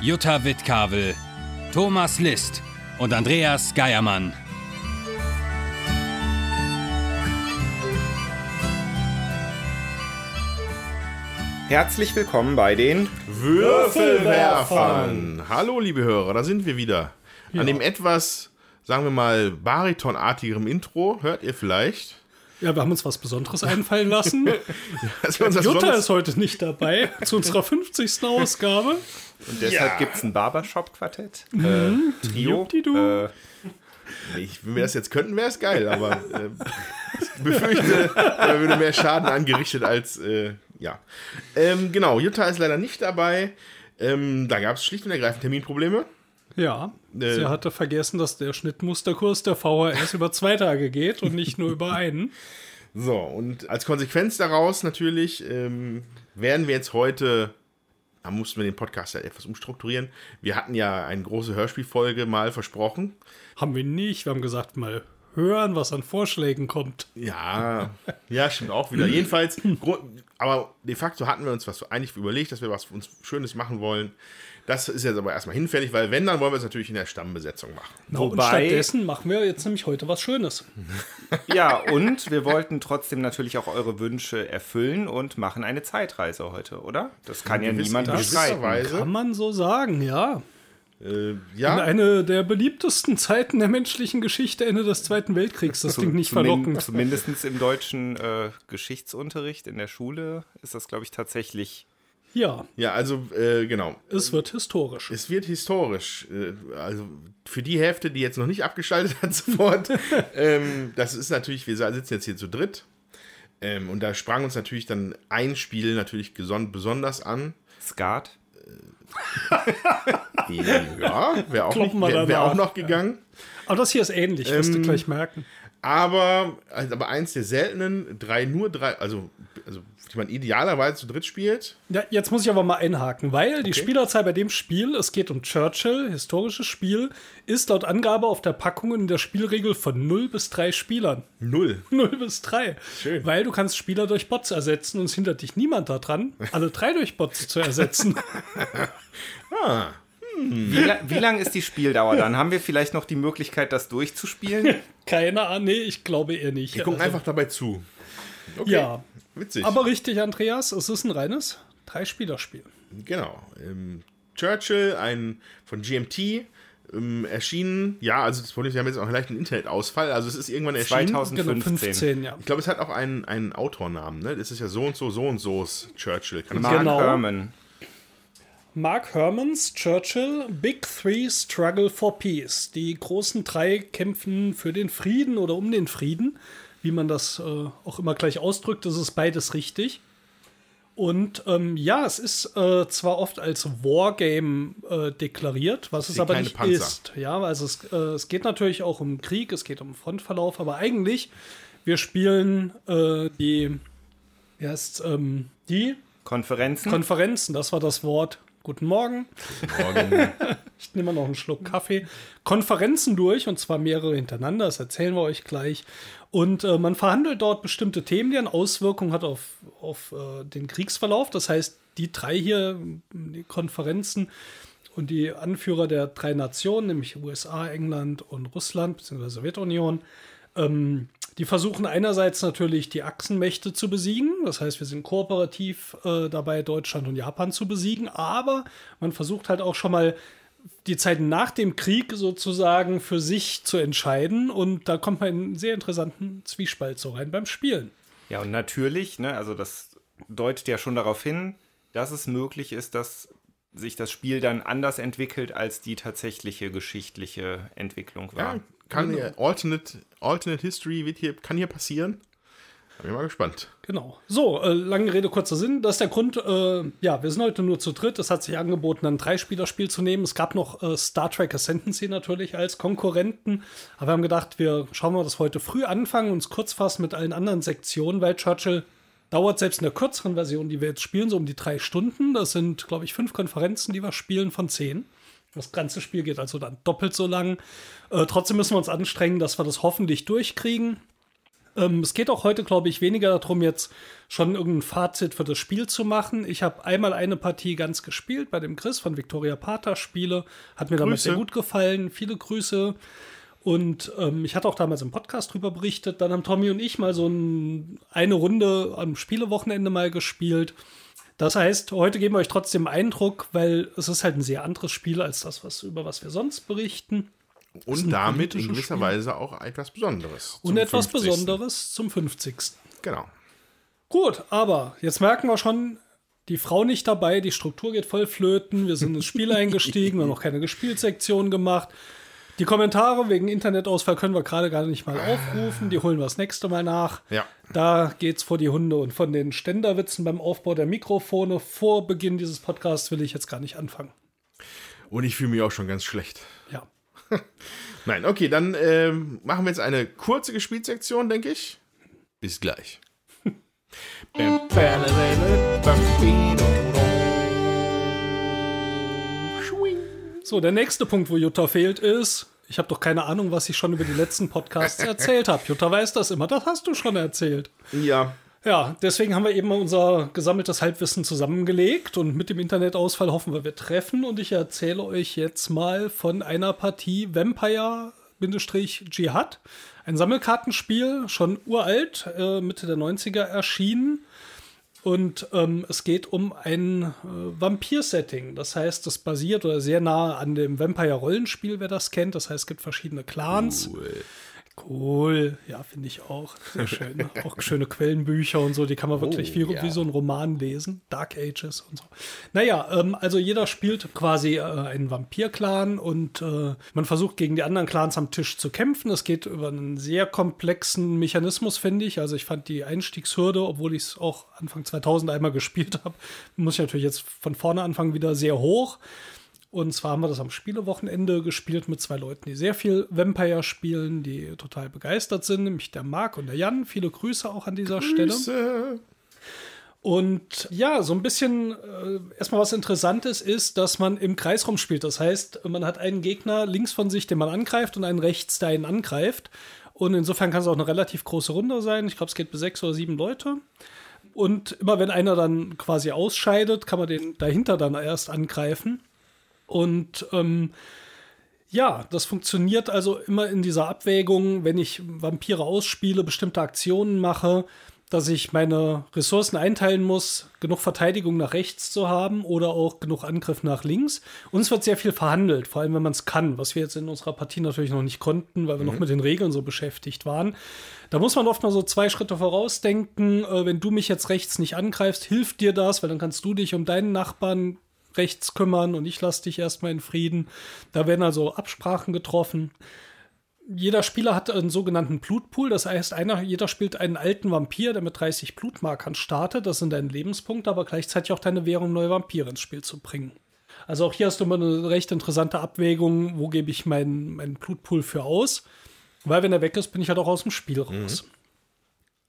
Jutta Wittkavel, Thomas List und Andreas Geiermann. Herzlich willkommen bei den Würfelwerfern. Hallo, liebe Hörer, da sind wir wieder. An dem etwas, sagen wir mal, baritonartigeren Intro hört ihr vielleicht. Ja, wir haben uns was Besonderes einfallen lassen. Jutta Besonderes- ist heute nicht dabei zu unserer 50. Ausgabe. und deshalb Ja. gibt es ein Barbershop-Quartett. Äh, Trio. Juppdidu. Äh, Ich, wenn wir das jetzt könnten, wäre es geil, aber äh, ich befürchte, da würde mehr Schaden angerichtet als, äh, ja. Ähm, genau, Jutta ist leider nicht dabei. Ähm, da gab es schlicht und ergreifend Terminprobleme. Ja, Äh. sie hatte vergessen, dass der Schnittmusterkurs der VHS über zwei Tage geht und nicht nur über einen. So, und als Konsequenz daraus natürlich ähm, werden wir jetzt heute, da mussten wir den Podcast ja etwas umstrukturieren. Wir hatten ja eine große Hörspielfolge mal versprochen. Haben wir nicht. Wir haben gesagt, mal hören, was an Vorschlägen kommt. Ja, ja, stimmt auch wieder. Jedenfalls, aber de facto hatten wir uns was eigentlich überlegt, dass wir was uns Schönes machen wollen. Das ist jetzt aber erstmal hinfällig, weil wenn, dann wollen wir es natürlich in der Stammbesetzung machen. Und Wobei- stattdessen machen wir jetzt nämlich heute was Schönes. ja, und wir wollten trotzdem natürlich auch eure Wünsche erfüllen und machen eine Zeitreise heute, oder? Das kann ja niemand in bestreiten. Kann man so sagen, ja. Äh, In ja, eine der beliebtesten Zeiten der menschlichen Geschichte, Ende des Zweiten Weltkriegs. Das klingt nicht verlockend. Zumindest im deutschen äh, Geschichtsunterricht in der Schule ist das, glaube ich, tatsächlich. Ja, ja, also äh, genau. es wird historisch. Es wird historisch. äh, Also für die Hälfte, die jetzt noch nicht abgeschaltet hat, sofort. ähm, das ist natürlich, wir sitzen jetzt hier zu dritt. Ähm, und da sprang uns natürlich dann ein Spiel natürlich besonders an. Skat. Ja, wäre auch, nicht- wär, wär auch noch gegangen. Aber das hier ist ähnlich, wirst Ähm, du gleich merken. Aber, also, aber eins der seltenen, drei, nur drei, also, also die man idealerweise zu dritt spielt. Ja, jetzt muss ich aber mal einhaken, weil die Spielerzahl bei dem Spiel, es geht um Churchill, historisches Spiel, ist laut Angabe auf der Packung in der Spielregel von 0 bis 3 Spielern. Null. 0 bis 3. Schön. Weil du kannst Spieler durch Bots ersetzen und es hindert dich niemand daran, alle drei durch Bots zu ersetzen. Wie, la wie lang ist die Spieldauer dann? Haben wir vielleicht noch die Möglichkeit, das durchzuspielen? Keine Ahnung, nee, ich glaube eher nicht. Wir gucken Also, einfach dabei zu. Okay. Ja, Witzig. aber richtig, Andreas, es ist ein reines Drei-Spieler-Spiel. Genau. Ähm, Churchill, ein von GMT, ähm, erschienen. Ja, also das Problem ist, wir haben jetzt auch leicht einen Internetausfall. Also es ist irgendwann erschienen. 2015. Genau, 15, ja. Ich glaube, es hat auch einen, einen Autornamen. Ne? Das ist ja so und so, so und so's Churchill. Kann Mark? Genau. Herman. Mark Hermans Churchill, Big Three Struggle for Peace. Die großen drei kämpfen für den Frieden oder um den Frieden. Wie man das äh, auch immer gleich ausdrückt, das ist beides richtig. Und ähm, ja, es ist äh, zwar oft als Wargame äh, deklariert, was es aber nicht Panzer. ist. Ja, also es, äh, es geht natürlich auch um Krieg, es geht um Frontverlauf, aber eigentlich, wir spielen äh, die, wie heißt, ähm, die Konferenzen. Konferenzen, das war das Wort. Guten Morgen. Morgen. Ich nehme noch einen Schluck Kaffee. Konferenzen durch, und zwar mehrere hintereinander, das erzählen wir euch gleich. Und äh, man verhandelt dort bestimmte Themen, die eine Auswirkung hat auf, auf äh, den Kriegsverlauf. Das heißt, die drei hier, die Konferenzen und die Anführer der drei Nationen, nämlich USA, England und Russland, bzw. Sowjetunion, ähm, die versuchen einerseits natürlich die Achsenmächte zu besiegen. Das heißt, wir sind kooperativ äh, dabei, Deutschland und Japan zu besiegen. Aber man versucht halt auch schon mal die Zeit nach dem Krieg sozusagen für sich zu entscheiden. Und da kommt man in einen sehr interessanten Zwiespalt so rein beim Spielen. Ja, und natürlich, ne, also das deutet ja schon darauf hin, dass es möglich ist, dass sich das Spiel dann anders entwickelt, als die tatsächliche geschichtliche Entwicklung war. ja, kann hier, Alternate, Alternate History wird hier, kann hier passieren. Bin mal gespannt. Genau. So, äh, lange Rede, kurzer Sinn. Das ist der Grund, äh, ja, wir sind heute nur zu dritt. Es hat sich angeboten, ein Dreispielerspiel zu nehmen. Es gab noch äh, Star Trek Ascendancy natürlich als Konkurrenten. Aber wir haben gedacht, wir schauen mal, dass wir heute früh anfangen, uns kurz fassen mit allen anderen Sektionen, weil Churchill dauert selbst in der kürzeren Version, die wir jetzt spielen, so um die drei Stunden. Das sind, glaube ich, fünf Konferenzen, die wir spielen von zehn. Das ganze Spiel geht also dann doppelt so lang. Äh, trotzdem müssen wir uns anstrengen, dass wir das hoffentlich durchkriegen. Ähm, es geht auch heute, glaube ich, weniger darum, jetzt schon irgendein Fazit für das Spiel zu machen. Ich habe einmal eine Partie ganz gespielt bei dem Chris von Victoria Pater Spiele. Hat mir damit Grüße. sehr gut gefallen. Viele Grüße. Und ähm, ich hatte auch damals im Podcast drüber berichtet. Dann haben Tommy und ich mal so ein, eine Runde am Spielewochenende mal gespielt. Das heißt, heute geben wir euch trotzdem Eindruck, weil es ist halt ein sehr anderes Spiel als das, was, über was wir sonst berichten. Und damit in gewisser Spiel. Weise auch etwas Besonderes. Und etwas 50.. Besonderes zum 50. Genau. Gut, aber jetzt merken wir schon, die Frau nicht dabei, die Struktur geht voll flöten, wir sind ins Spiel eingestiegen, wir haben noch keine Gespielsektion gemacht. Die Kommentare wegen Internetausfall können wir gerade gar nicht mal aufrufen, die holen wir das nächste Mal nach. Ja. Da geht's vor die Hunde und von den Ständerwitzen beim Aufbau der Mikrofone vor Beginn dieses Podcasts will ich jetzt gar nicht anfangen. Und ich fühle mich auch schon ganz schlecht. Ja. Nein, okay, dann ähm, machen wir jetzt eine kurze Gespielsektion, denke ich. Bis gleich. So, der nächste Punkt, wo Jutta fehlt, ist, ich habe doch keine Ahnung, was ich schon über die letzten Podcasts erzählt habe. Jutta weiß das immer, das hast du schon erzählt. Ja, Ja, deswegen haben wir eben unser gesammeltes Halbwissen zusammengelegt und mit dem Internetausfall hoffen wir, wir treffen. Und ich erzähle euch jetzt mal von einer Partie Vampire-Jihad. Ein Sammelkartenspiel, schon uralt, äh, Mitte der 90er erschienen. Und ähm, es geht um ein äh, Vampir-Setting. Das heißt, es basiert oder sehr nah an dem Vampire-Rollenspiel, wer das kennt. Das heißt, es gibt verschiedene Clans. Cool, ja, finde ich auch. Sehr schön. auch schöne Quellenbücher und so, die kann man wirklich wie, ja. wie so ein Roman lesen. Dark Ages und so. Naja, ähm, also jeder spielt quasi äh, einen Vampir-Clan und äh, man versucht gegen die anderen Clans am Tisch zu kämpfen. Es geht über einen sehr komplexen Mechanismus, finde ich. Also ich fand die Einstiegshürde, obwohl ich es auch Anfang 2000 einmal gespielt habe, muss ich natürlich jetzt von vorne anfangen, wieder sehr hoch. Und zwar haben wir das am Spielewochenende gespielt mit zwei Leuten, die sehr viel Vampire spielen, die total begeistert sind, nämlich der Marc und der Jan. Viele Grüße auch an dieser Stelle. Grüße. Und ja, so ein bisschen äh, erstmal was Interessantes ist, dass man im Kreis rumspielt. Das heißt, man hat einen Gegner links von sich, den man angreift, und einen rechts, der ihn angreift. Und insofern kann es auch eine relativ große Runde sein. Ich glaube, es geht bis sechs oder sieben Leute. Und immer wenn einer dann quasi ausscheidet, kann man den dahinter dann erst angreifen. Und ähm, ja, das funktioniert also immer in dieser Abwägung, wenn ich Vampire ausspiele, bestimmte Aktionen mache, dass ich meine Ressourcen einteilen muss, genug Verteidigung nach rechts zu haben oder auch genug Angriff nach links. Und es wird sehr viel verhandelt, vor allem wenn man es kann, was wir jetzt in unserer Partie natürlich noch nicht konnten, weil wir noch mit den Regeln so beschäftigt waren. Da muss man oft mal so zwei Schritte vorausdenken. Äh, wenn du mich jetzt rechts nicht angreifst, hilft dir das, weil dann kannst du dich um deinen Nachbarn rechts kümmern und ich lasse dich erstmal in Frieden. Da werden also Absprachen getroffen. Jeder Spieler hat einen sogenannten Blutpool, das heißt, einer, jeder spielt einen alten Vampir, der mit 30 Blutmarkern startet. Das sind deine Lebenspunkte, aber gleichzeitig auch deine Währung, neue Vampire ins Spiel zu bringen. Also auch hier hast du immer eine recht interessante Abwägung, wo gebe ich meinen, meinen Blutpool für aus. Weil wenn er weg ist, bin ich halt auch aus dem Spiel raus.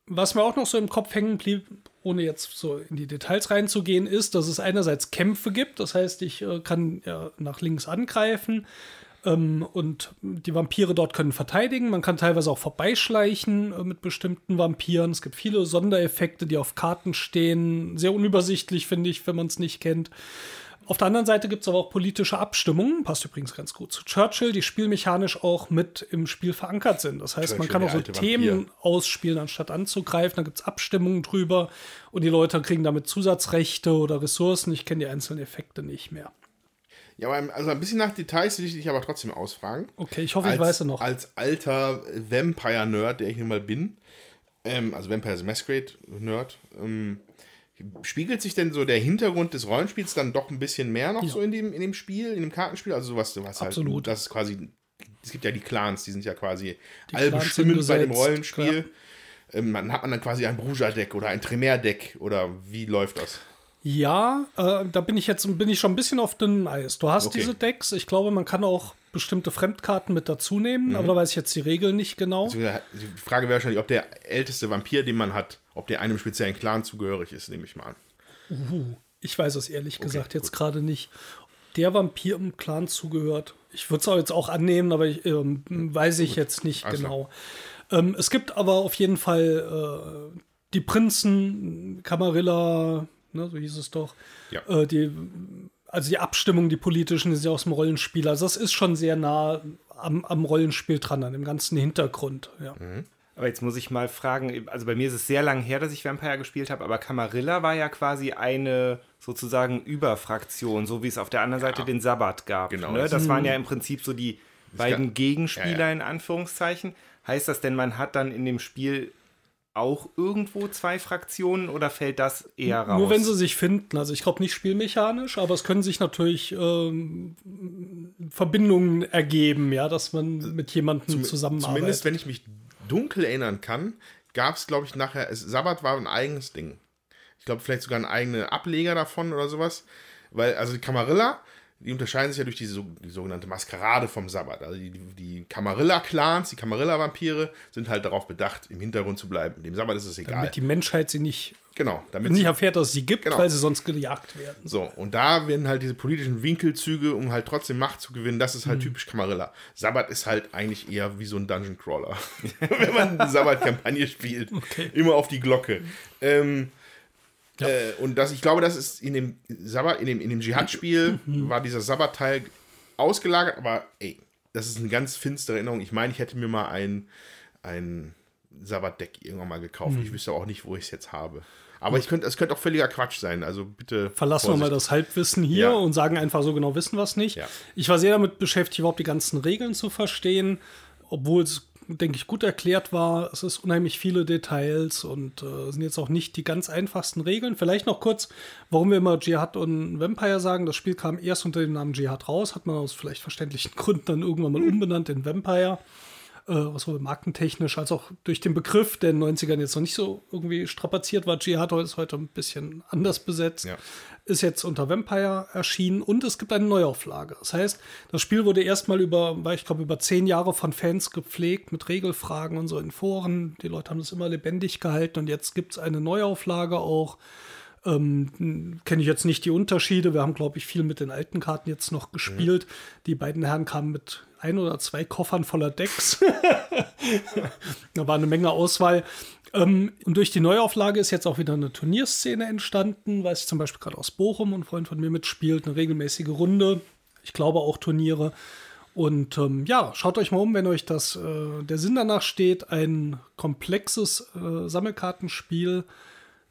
Was mir auch noch so im Kopf hängen blieb, ohne jetzt so in die Details reinzugehen, ist, dass es einerseits Kämpfe gibt. Das heißt, ich äh, kann ja, nach links angreifen ähm, und die Vampire dort können verteidigen. Man kann teilweise auch vorbeischleichen äh, mit bestimmten Vampiren. Es gibt viele Sondereffekte, die auf Karten stehen. Sehr unübersichtlich, finde ich, wenn man es nicht kennt. Auf der anderen Seite gibt es aber auch politische Abstimmungen, passt übrigens ganz gut zu Churchill, die spielmechanisch auch mit im Spiel verankert sind. Das heißt, man Churchill, kann auch so Themen Vampir. ausspielen, anstatt anzugreifen. Da gibt es Abstimmungen drüber und die Leute kriegen damit Zusatzrechte oder Ressourcen. Ich kenne die einzelnen Effekte nicht mehr. Ja, aber also ein bisschen nach Details will ich dich aber trotzdem ausfragen. Okay, ich hoffe, ich als, weiß es noch. Als alter Vampire-Nerd, der ich nun mal bin, ähm, also Vampire the Masquerade-Nerd, ähm, spiegelt sich denn so der Hintergrund des Rollenspiels dann doch ein bisschen mehr noch Ja. so in dem, in dem Spiel, in dem Kartenspiel? Also sowas, was halt, Absolut. das ist quasi, es gibt ja die Clans, die sind ja quasi Die allbestimmend bei dem Rollenspiel. ähm, man, hat man dann quasi ein Bruja-Deck oder ein Tremere-Deck oder wie läuft das? Ja, äh, da bin ich jetzt bin ich schon ein bisschen auf dünnem Eis. Du hast Okay. diese Decks. Ich glaube, man kann auch bestimmte Fremdkarten mit dazu Mhm. nehmen, aber da weiß ich jetzt die Regeln nicht genau. Also, Die Frage wäre wahrscheinlich, ob der älteste Vampir, den man hat, ob der einem speziellen Clan zugehörig ist, nehme ich mal an. Ich weiß es ehrlich gesagt jetzt gerade nicht. Der Vampir im Clan zugehört. Ich würde es auch jetzt auch annehmen, aber ich, ähm, weiß ich jetzt nicht Alles genau. Ähm, es gibt aber auf jeden Fall äh, die Prinzen, Camarilla, ne, so hieß es doch. Ja. Äh, die, also die Abstimmung, die politischen, die sind ja aus dem Rollenspiel. Also das ist schon sehr nah am, am Rollenspiel dran, an dem ganzen Hintergrund. Ja. Aber jetzt muss ich mal fragen, also bei mir ist es sehr lange her, dass ich Vampire gespielt habe, aber Camarilla war ja quasi eine sozusagen Überfraktion, so wie es auf der anderen Seite den Sabbat gab. Genau, Ne? das- waren ja im Prinzip so die beiden Gegenspieler ja, ja. in Anführungszeichen. Heißt das denn, man hat dann in dem Spiel auch irgendwo zwei Fraktionen oder fällt das eher raus? Nur wenn sie sich finden. Also ich glaube nicht spielmechanisch, aber es können sich natürlich ähm, Verbindungen ergeben, ja, dass man mit jemandem zusammenarbeitet. Zumindest, wenn ich mich dunkel erinnern kann, gab es, glaube ich, nachher, es, Sabbat war ein eigenes Ding. Ich glaube, vielleicht sogar ein eigener Ableger davon oder sowas. Weil, also die Camarilla, die unterscheiden sich ja durch diese so- die sogenannte Maskerade vom Sabbat. Also die, die Camarilla-Clans, die Camarilla-Vampire sind halt darauf bedacht, im Hintergrund zu bleiben. Dem Sabbat ist es egal. damit die Menschheit sie nicht, genau, damit nicht sie, erfährt, dass es sie gibt, Genau. weil sie sonst gejagt werden. so, und da werden halt diese politischen Winkelzüge, um halt trotzdem Macht zu gewinnen, das ist halt typisch Camarilla. Sabbat ist halt eigentlich eher wie so ein Dungeon Crawler. Wenn man eine Sabbat-Kampagne spielt. Immer auf die Glocke. Ähm, äh, und das, ich glaube, das ist in dem Sabbat, in dem, in dem Dschihad-Spiel war dieser Sabbat-Teil ausgelagert, aber ey, das ist eine ganz finstere Erinnerung. Ich meine, ich hätte mir mal ein, ein Sabbat-Deck irgendwann mal gekauft. Ich wüsste auch nicht, wo ich es jetzt habe. Aber ich könnte, es könnte auch völliger Quatsch sein. Also bitte. Verlassen wir mal Vorsicht. das Halbwissen hier Ja. und sagen einfach so genau wissen wir es nicht. Ja. Ich war sehr damit beschäftigt, überhaupt die ganzen Regeln zu verstehen, obwohl es, denke ich, gut erklärt war. Es ist unheimlich viele Details und äh, sind jetzt auch nicht die ganz einfachsten Regeln. Vielleicht noch kurz, warum wir immer Jihad und Vampire sagen. Das Spiel kam erst unter dem Namen Jihad raus, hat man aus vielleicht verständlichen Gründen dann irgendwann mal umbenannt in Vampire äh, was sowohl markentechnisch als auch durch den Begriff, der in den 90ern jetzt noch nicht so irgendwie strapaziert war. Jihad ist heute ein bisschen anders besetzt. Ja. Ist jetzt unter Vampire erschienen und es gibt eine Neuauflage. Das heißt, das Spiel wurde erstmal über, war ich glaube, über zehn Jahre von Fans gepflegt mit Regelfragen und so in Foren. Die Leute haben das immer lebendig gehalten und jetzt gibt es eine Neuauflage auch. Ähm, Kenne ich jetzt nicht die Unterschiede. Wir haben, glaube ich, viel mit den alten Karten jetzt noch gespielt. Die beiden Herren kamen mit ein oder zwei Koffern voller Decks. da war eine Menge Auswahl. Ähm, und durch die Neuauflage ist jetzt auch wieder eine Turnierszene entstanden, weiß ich zum Beispiel gerade aus Bochum, ein Freund von mir mitspielt, eine regelmäßige Runde. Ich glaube auch Turniere. Und ähm, ja, schaut euch mal um, wenn euch das äh, der Sinn danach steht, ein komplexes äh, Sammelkartenspiel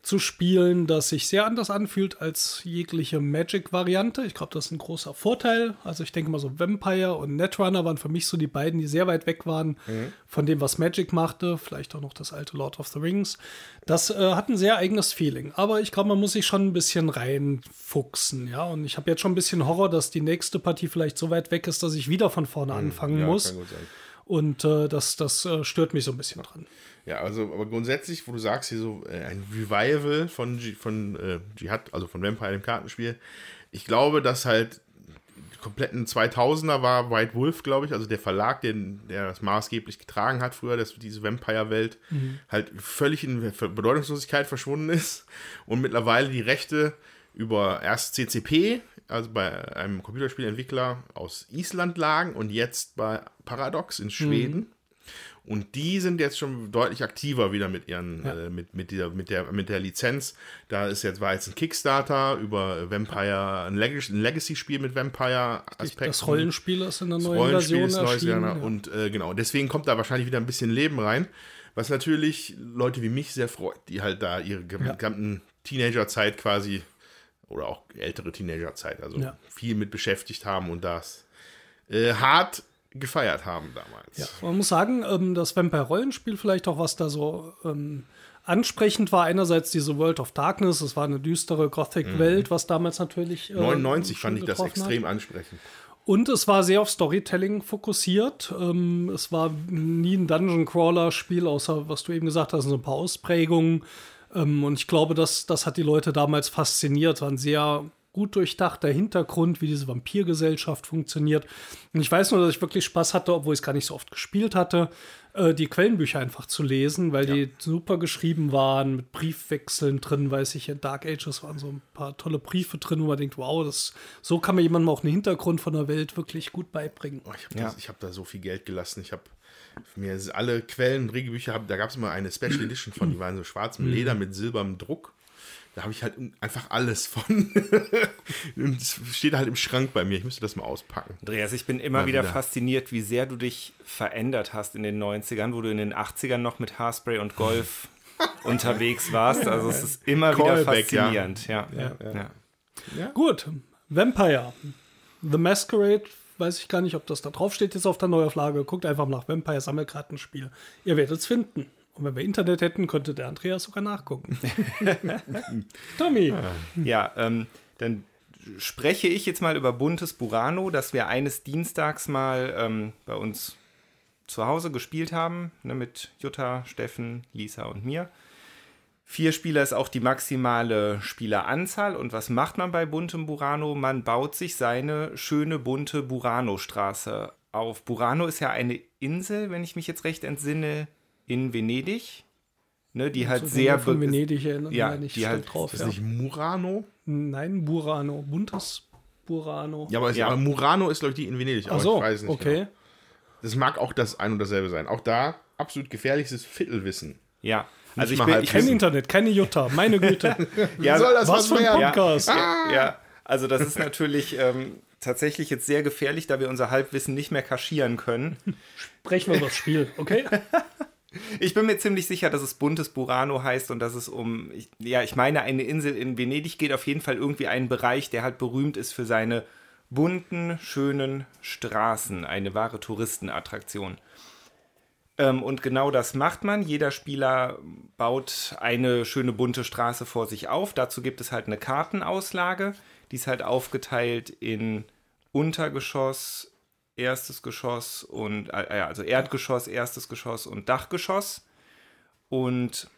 zu spielen, das sich sehr anders anfühlt als jegliche Magic-Variante. Ich glaube, das ist ein großer Vorteil. Also ich denke mal so Vampire und Netrunner waren für mich so die beiden, die sehr weit weg waren von dem, was Magic machte. Vielleicht auch noch das alte Lord of the Rings. Das äh, hat ein sehr eigenes Feeling. Aber ich glaube, man muss sich schon ein bisschen reinfuchsen. Ja, und ich habe jetzt schon ein bisschen Horror, dass die nächste Partie vielleicht so weit weg ist, dass ich wieder von vorne anfangen Ja, muss. Und äh, das, das äh, stört mich so ein bisschen dran. Ja, also, aber grundsätzlich, wo du sagst, hier so äh, ein Revival von, G von äh, Jihad, also von Vampire im Kartenspiel, ich glaube, dass halt die kompletten 2000er war White Wolf, glaube ich, also der Verlag, den, der das maßgeblich getragen hat früher, dass diese Vampire-Welt halt völlig in Bedeutungslosigkeit verschwunden ist und mittlerweile die Rechte über erst CCP, also bei einem Computerspielentwickler aus Island lagen und jetzt bei Paradox in Schweden. Und die sind jetzt schon deutlich aktiver wieder mit ihren, äh, mit, mit, dieser, mit, der, mit der Lizenz. Da ist jetzt, war jetzt ein Kickstarter über Vampire, ein Legacy- ein Legacy-Spiel mit Vampire-Aspekten. Das Rollenspiel ist in der neuen Rollenspiel Version ist erschienen. Ja. Und äh, genau, deswegen kommt da wahrscheinlich wieder ein bisschen Leben rein. Was natürlich Leute wie mich sehr freut, die halt da ihre gesamten Teenagerzeit quasi oder auch ältere Teenagerzeit, also Ja. viel mit beschäftigt haben und das äh, hart gefeiert haben damals. Ja, man muss sagen, ähm, das Vampire-Rollenspiel vielleicht auch, was da so ähm, ansprechend war. Einerseits diese World of Darkness, es war eine düstere Gothic-Welt, was damals natürlich. äh, 99 schon fand ich das getroffen hat. extrem ansprechend. Und es war sehr auf Storytelling fokussiert. Ähm, es war nie ein Dungeon Crawler Spiel, außer was du eben gesagt hast, so ein paar Ausprägungen. Ähm, und ich glaube, das, das hat die Leute damals fasziniert. War ein sehr gut durchdachter Hintergrund, wie diese Vampirgesellschaft funktioniert. Und ich weiß nur, dass ich wirklich Spaß hatte, obwohl ich es gar nicht so oft gespielt hatte, äh, die Quellenbücher einfach zu lesen, weil ja. die super geschrieben waren, mit Briefwechseln drin, weiß ich, in Dark Ages waren so ein paar tolle Briefe drin, wo man denkt, wow, das, so kann man jemandem auch einen Hintergrund von der Welt wirklich gut beibringen. Oh, ich habe ja. hab da so viel Geld gelassen. Ich habe mir alle Quellen, Regelbücher, da gab es immer eine Special Edition von, die waren so schwarz mit Leder mit silbernem Druck. Da habe ich halt einfach alles von. Es steht halt im Schrank bei mir. Ich müsste das mal auspacken. Andreas, ich bin immer wieder, wieder, fasziniert, wie sehr du dich verändert hast in den 90ern, wo du in den 80ern noch mit Haarspray und Golf unterwegs warst. Also es ist immer Callback, wieder faszinierend. Ja. Ja, ja. ja. Gut, Vampire. The Masquerade, weiß ich gar nicht, ob das da drauf steht jetzt auf der Neuauflage. Guckt einfach nach Vampire Sammelkartenspiel. Ihr werdet es finden. Und wenn wir Internet hätten, könnte der Andreas sogar nachgucken. Tommy. Ja, ähm, dann spreche ich jetzt mal über Buntes Burano, das wir eines Dienstags mal ähm, bei uns zu Hause gespielt haben, ne, mit Jutta, Steffen, Lisa und mir. Vier Spieler ist auch die maximale Spieleranzahl. Und was macht man bei buntem Burano? Man baut sich seine schöne bunte Burano-Straße auf. Burano ist ja eine Insel, wenn ich mich jetzt recht entsinne, in Venedig. Ne, die halt sehr von Venedig erinnern, ja, die halt drauf. Ist ja. nicht Murano? Nein, Burano, buntes Burano. Ja, aber, ja. aber Murano ist glaube ich die in Venedig. Ach so, ich weiß nicht okay. Genau. Das mag auch das ein und dasselbe sein. Auch da absolut gefährliches Viertelwissen. Ja. Also ich, bin, ich kein Internet, keine Jutta, meine Güte. ja, soll das was, was für ein Podcast? Ja, ja, also das ist natürlich ähm, tatsächlich jetzt sehr gefährlich, da wir unser Halbwissen nicht mehr kaschieren können. Sprechen wir über das Spiel, okay? Ich bin mir ziemlich sicher, dass es buntes Burano heißt und dass es um, ja, ich meine, eine Insel in Venedig geht auf jeden Fall irgendwie einen Bereich, der halt berühmt ist für seine bunten, schönen Straßen. Eine wahre Touristenattraktion. Ähm, und genau das macht man. Jeder Spieler baut eine schöne bunte Straße vor sich auf. Dazu gibt es halt eine Kartenauslage. Die ist halt aufgeteilt in Untergeschoss, erstes Geschoss und äh, also Erdgeschoss, erstes Geschoss und Dachgeschoss. Und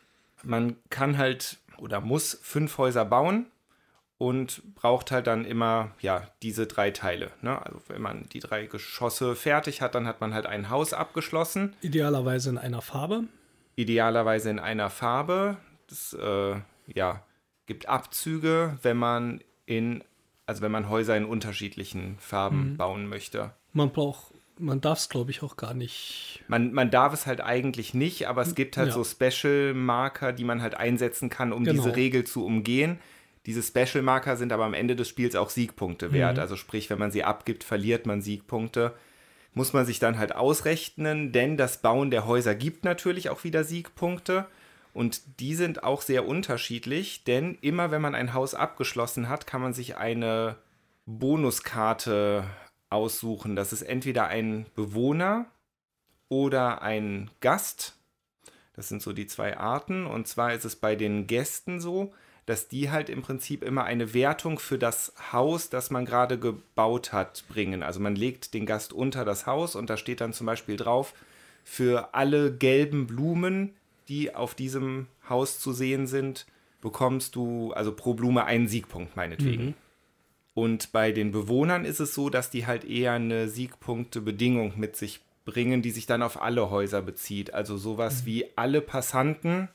man kann halt oder muss fünf Häuser bauen und braucht halt dann immer ja diese drei Teile. Ne? Also wenn man die drei Geschosse fertig hat, dann hat man halt ein Haus abgeschlossen. Idealerweise in einer Farbe. Idealerweise in einer Farbe. Das äh, ja gibt Abzüge, wenn man in also wenn man Häuser in unterschiedlichen Farben mhm. bauen möchte. Man braucht, man darf es, glaube ich, auch gar nicht. Man, man darf es halt eigentlich nicht, aber es gibt halt ja. so Special-Marker, die man halt einsetzen kann, um genau. diese Regel zu umgehen. Diese Special-Marker sind aber am Ende des Spiels auch Siegpunkte wert. Mhm. Also sprich, wenn man sie abgibt, verliert man Siegpunkte. Muss man sich dann halt ausrechnen, denn das Bauen der Häuser gibt natürlich auch wieder Siegpunkte. Und die sind auch sehr unterschiedlich, denn immer wenn man ein Haus abgeschlossen hat, kann man sich eine Bonuskarte aussuchen. Das ist entweder ein Bewohner oder ein Gast. Das sind so die zwei Arten. Und zwar ist es bei den Gästen so, dass die halt im Prinzip immer eine Wertung für das Haus, das man gerade gebaut hat, bringen. Also man legt den Gast unter das Haus und da steht dann zum Beispiel drauf, für alle gelben Blumen, die auf diesem Haus zu sehen sind, bekommst du also pro Blume einen Siegpunkt meinetwegen. Mhm. Und bei den Bewohnern ist es so, dass die halt eher eine Siegpunktebedingung mit sich bringen, die sich dann auf alle Häuser bezieht. Also sowas mhm. wie alle Passanten,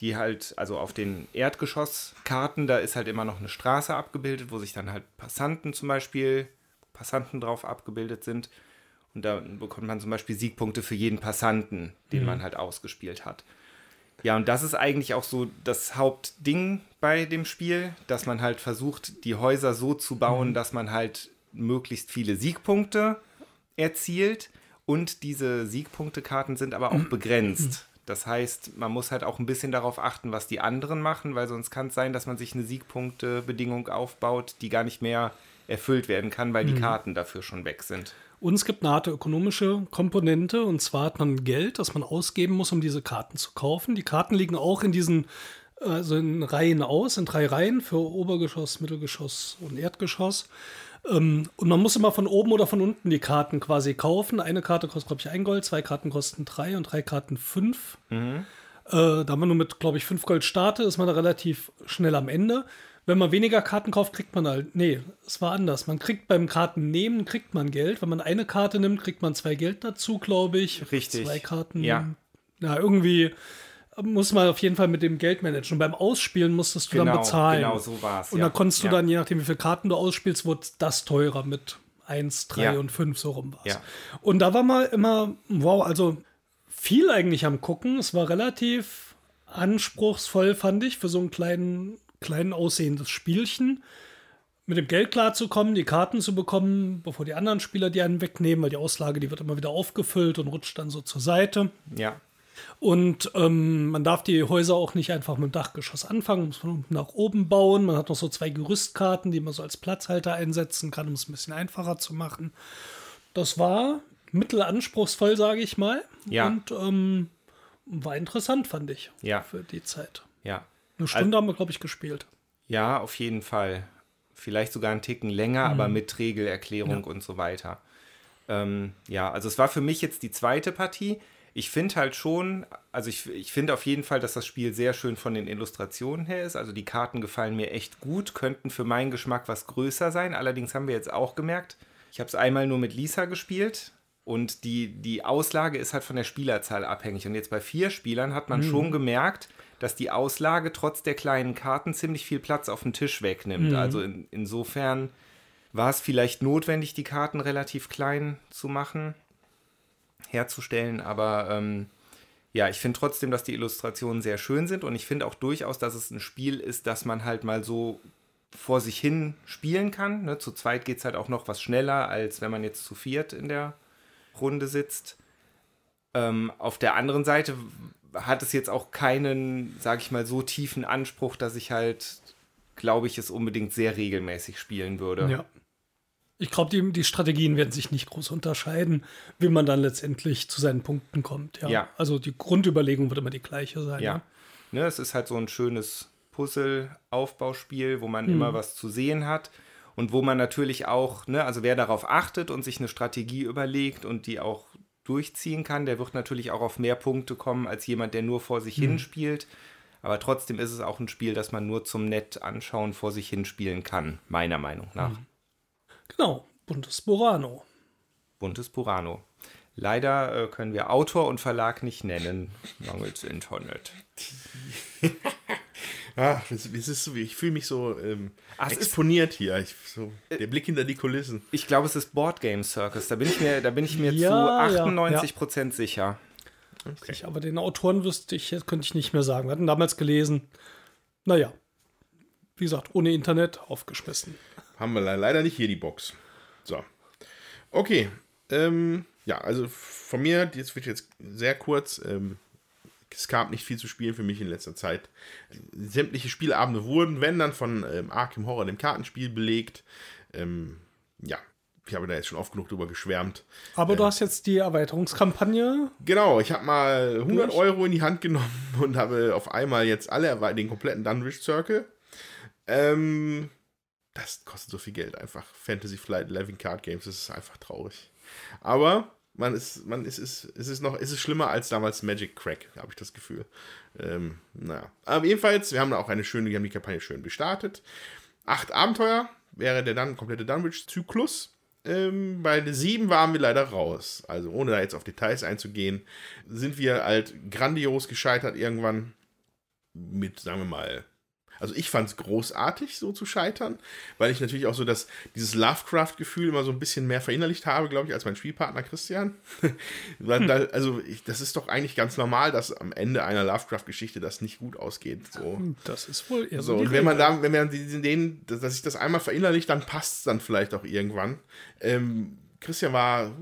die halt, also auf den Erdgeschosskarten, da ist halt immer noch eine Straße abgebildet, wo sich dann halt Passanten zum Beispiel, Passanten drauf abgebildet sind. Und da bekommt man zum Beispiel Siegpunkte für jeden Passanten, den mhm. man halt ausgespielt hat. Ja, und das ist eigentlich auch so das Hauptding bei dem Spiel, dass man halt versucht, die Häuser so zu bauen, mhm. dass man halt möglichst viele Siegpunkte erzielt. Und diese Siegpunktekarten sind aber auch mhm. begrenzt. Das heißt, man muss halt auch ein bisschen darauf achten, was die anderen machen, weil sonst kann es sein, dass man sich eine Siegpunktebedingung aufbaut, die gar nicht mehr erfüllt werden kann, weil mhm. die Karten dafür schon weg sind. Und es gibt eine harte ökonomische Komponente, und zwar hat man Geld, das man ausgeben muss, um diese Karten zu kaufen. Die Karten liegen auch in diesen also in Reihen aus, in drei Reihen für Obergeschoss, Mittelgeschoss und Erdgeschoss. Ähm, und man muss immer von oben oder von unten die Karten quasi kaufen. Eine Karte kostet, glaube ich, ein Gold, zwei Karten kosten drei und drei Karten fünf. Mhm. Äh, da man nur mit, glaube ich, fünf Gold startet, ist man da relativ schnell am Ende. Wenn man weniger Karten kauft, kriegt man halt. Nee, es war anders. Man kriegt beim Kartennehmen kriegt man Geld. Wenn man eine Karte nimmt, kriegt man zwei Geld dazu, glaube ich. Richtig. Zwei Karten. Ja. Ja, irgendwie muss man auf jeden Fall mit dem Geld managen. Und beim Ausspielen musstest du genau, dann bezahlen. Genau, so war es. Und ja. dann konntest du ja. dann, je nachdem, wie viele Karten du ausspielst, wurde das teurer mit 1, 3 ja. und 5, so rum war es. Und da war mal immer, wow, also viel eigentlich am Gucken. Es war relativ anspruchsvoll, fand ich, für so ein kleinen, kleinen aussehendes Spielchen. Mit dem Geld klarzukommen, die Karten zu bekommen, bevor die anderen Spieler die einen wegnehmen, weil die Auslage, die wird immer wieder aufgefüllt und rutscht dann so zur Seite. Ja. Und ähm, man darf die Häuser auch nicht einfach mit dem Dachgeschoss anfangen, muss von unten nach oben bauen. Man hat noch so zwei Gerüstkarten, die man so als Platzhalter einsetzen kann, um es ein bisschen einfacher zu machen. Das war mittelanspruchsvoll, sage ich mal. Ja. Und ähm, war interessant, fand ich. Ja. Für die Zeit. Ja. Eine Stunde also, haben wir, glaube ich, gespielt. Ja, auf jeden Fall. Vielleicht sogar einen Ticken länger, mhm. aber mit Regelerklärung ja. und so weiter. Ähm, ja, also es war für mich jetzt die zweite Partie ich finde halt schon, also ich, ich finde auf jeden Fall, dass das Spiel sehr schön von den Illustrationen her ist. Also die Karten gefallen mir echt gut, könnten für meinen Geschmack was größer sein. Allerdings haben wir jetzt auch gemerkt, ich habe es einmal nur mit Lisa gespielt und die, die Auslage ist halt von der Spielerzahl abhängig. Und jetzt bei vier Spielern hat man mhm. schon gemerkt, dass die Auslage trotz der kleinen Karten ziemlich viel Platz auf dem Tisch wegnimmt. Mhm. Also in, insofern war es vielleicht notwendig, die Karten relativ klein zu machen herzustellen. Aber ähm, ja, ich finde trotzdem, dass die Illustrationen sehr schön sind und ich finde auch durchaus, dass es ein Spiel ist, das man halt mal so vor sich hin spielen kann. Ne? Zu zweit geht es halt auch noch was schneller, als wenn man jetzt zu viert in der Runde sitzt. Ähm, auf der anderen Seite hat es jetzt auch keinen, sag ich mal, so tiefen Anspruch, dass ich halt, glaube ich, es unbedingt sehr regelmäßig spielen würde. Ja. Ich glaube, die, die Strategien werden sich nicht groß unterscheiden, wie man dann letztendlich zu seinen Punkten kommt. Ja. ja. Also die Grundüberlegung wird immer die gleiche sein. Ja. Ne? ne es ist halt so ein schönes Puzzle-Aufbauspiel, wo man hm. immer was zu sehen hat und wo man natürlich auch, ne, also wer darauf achtet und sich eine Strategie überlegt und die auch durchziehen kann, der wird natürlich auch auf mehr Punkte kommen als jemand, der nur vor sich hm. hin spielt. Aber trotzdem ist es auch ein Spiel, das man nur zum Nett anschauen vor sich hin spielen kann, meiner Meinung nach. Hm. Genau, Buntes Burano. Buntes Burano. Leider äh, können wir Autor und Verlag nicht nennen, mangels Internet. ah, das, das ist so, ich fühle mich so ähm, Ach, exponiert ist, hier. Ich, so, äh, der Blick hinter die Kulissen. Ich glaube, es ist Board Game Circus. Da bin ich mir, da bin ich mir ja, zu 98 ja, Prozent sicher. Okay. Ich, aber den Autoren wüsste ich, könnte ich nicht mehr sagen. Wir hatten damals gelesen. Naja, wie gesagt, ohne Internet aufgeschmissen. Haben wir leider nicht hier die Box. So. Okay. Ähm, ja, also von mir, das wird jetzt sehr kurz. Ähm, es gab nicht viel zu spielen für mich in letzter Zeit. Sämtliche Spielabende wurden, wenn dann von ähm, Arkham Horror, dem Kartenspiel, belegt. Ähm, ja, ich habe da jetzt schon oft genug drüber geschwärmt. Aber äh, du hast jetzt die Erweiterungskampagne. Genau, ich habe mal 100 durch. Euro in die Hand genommen und habe auf einmal jetzt alle, den kompletten Dunwich Circle. Ähm, das kostet so viel Geld einfach. Fantasy Flight Living Card Games, das ist einfach traurig. Aber man ist, man ist, ist, ist es noch, ist es schlimmer als damals Magic Crack, habe ich das Gefühl. Ähm, naja. Aber jedenfalls, wir haben auch eine schöne, wir haben die Kampagne schön gestartet. Acht Abenteuer wäre der dann komplette Dunwich-Zyklus. Ähm, bei sieben waren wir leider raus. Also ohne da jetzt auf Details einzugehen, sind wir halt grandios gescheitert irgendwann mit, sagen wir mal, also ich fand es großartig, so zu scheitern, weil ich natürlich auch so das, dieses Lovecraft-Gefühl immer so ein bisschen mehr verinnerlicht habe, glaube ich, als mein Spielpartner Christian. hm. da, also ich, das ist doch eigentlich ganz normal, dass am Ende einer Lovecraft-Geschichte das nicht gut ausgeht. So. Das ist wohl eher so. so und wenn man da, wenn man den, dass ich das einmal verinnerlicht, dann passt es dann vielleicht auch irgendwann. Ähm, Christian war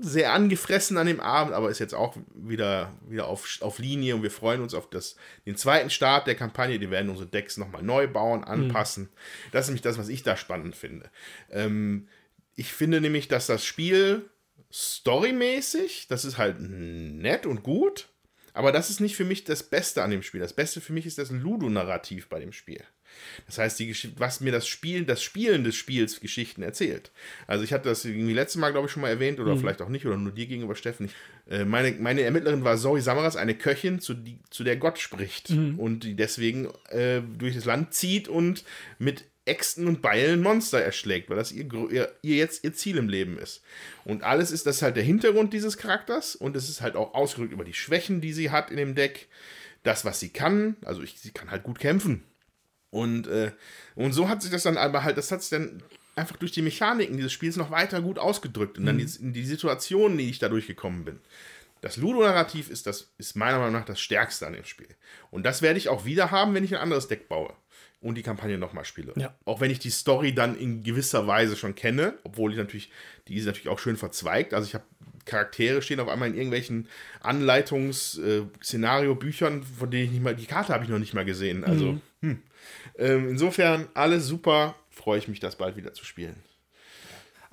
sehr angefressen an dem Abend, aber ist jetzt auch wieder, wieder auf, auf Linie und wir freuen uns auf das, den zweiten Start der Kampagne. Die werden unsere Decks nochmal neu bauen, anpassen. Mhm. Das ist nämlich das, was ich da spannend finde. Ähm, ich finde nämlich, dass das Spiel storymäßig, das ist halt nett und gut, aber das ist nicht für mich das Beste an dem Spiel. Das Beste für mich ist das Ludo-Narrativ bei dem Spiel. Das heißt, die was mir das Spiel, das Spielen des Spiels Geschichten erzählt. Also ich hatte das irgendwie letztes Mal, glaube ich, schon mal erwähnt oder mhm. vielleicht auch nicht oder nur dir gegenüber, Steffen. Äh, meine, meine Ermittlerin war Zoe Samaras, eine Köchin, zu, die, zu der Gott spricht mhm. und die deswegen äh, durch das Land zieht und mit Äxten und Beilen Monster erschlägt, weil das ihr, ihr, ihr, jetzt ihr Ziel im Leben ist. Und alles ist das halt der Hintergrund dieses Charakters und es ist halt auch ausgedrückt über die Schwächen, die sie hat in dem Deck, das, was sie kann. Also ich, sie kann halt gut kämpfen. Und, äh, und so hat sich das dann aber halt, das hat sich dann einfach durch die Mechaniken dieses Spiels noch weiter gut ausgedrückt und dann mhm. die, die Situationen, die ich da durchgekommen bin. Das Ludo-Narrativ ist, ist meiner Meinung nach das Stärkste an dem Spiel. Und das werde ich auch wieder haben, wenn ich ein anderes Deck baue und die Kampagne nochmal spiele. Ja. Auch wenn ich die Story dann in gewisser Weise schon kenne, obwohl ich natürlich, die ist natürlich auch schön verzweigt. Also ich habe Charaktere stehen auf einmal in irgendwelchen Anleitungs-Szenario-Büchern, von denen ich nicht mal, die Karte habe ich noch nicht mal gesehen. Also, mhm. hm. ähm, insofern alles super, freue ich mich, das bald wieder zu spielen.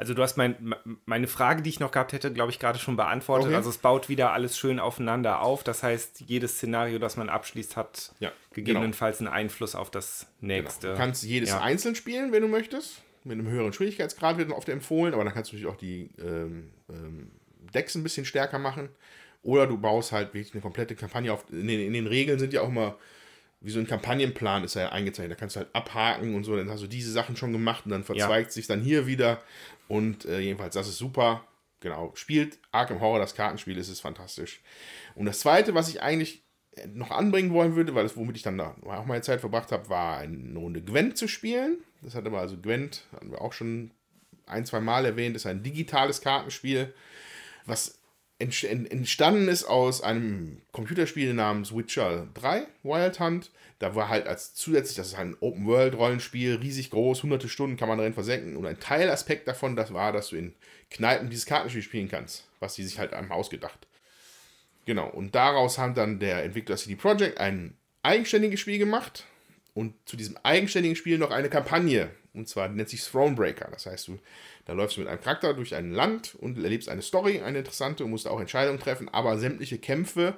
Also du hast mein, meine Frage, die ich noch gehabt hätte, glaube ich, gerade schon beantwortet. Okay. Also es baut wieder alles schön aufeinander auf. Das heißt, jedes Szenario, das man abschließt, hat ja, gegebenenfalls genau. einen Einfluss auf das nächste. Genau. Du kannst jedes ja. einzeln spielen, wenn du möchtest. Mit einem höheren Schwierigkeitsgrad wird oft empfohlen, aber dann kannst du natürlich auch die ähm, ähm, Decks ein bisschen stärker machen. Oder du baust halt wirklich eine komplette Kampagne auf. In den, in den Regeln sind ja auch immer wie so ein Kampagnenplan ist er ja eingezeichnet. Da kannst du halt abhaken und so, dann hast du diese Sachen schon gemacht und dann verzweigt ja. sich dann hier wieder. Und äh, jedenfalls, das ist super. Genau, spielt Arkham Horror, das Kartenspiel, ist es fantastisch. Und das zweite, was ich eigentlich noch anbringen wollen würde, weil das, womit ich dann da auch meine Zeit verbracht habe, war eine Runde Gwent zu spielen. Das hatte wir also Gwent, hatten wir auch schon ein, zwei Mal erwähnt, ist ein digitales Kartenspiel, was entstanden ist aus einem Computerspiel namens Witcher 3, Wild Hunt. Da war halt als zusätzlich, das ist halt ein Open-World-Rollenspiel, riesig groß, hunderte Stunden kann man darin versenken. Und ein Teilaspekt davon, das war, dass du in Kneipen dieses Kartenspiel spielen kannst, was die sich halt einem ausgedacht. Genau, und daraus haben dann der Entwickler CD Projekt ein eigenständiges Spiel gemacht und zu diesem eigenständigen Spiel noch eine Kampagne. Und zwar nennt sich Thronebreaker. Das heißt, du da läufst du mit einem Charakter durch ein Land und erlebst eine Story, eine interessante, und musst auch Entscheidungen treffen, aber sämtliche Kämpfe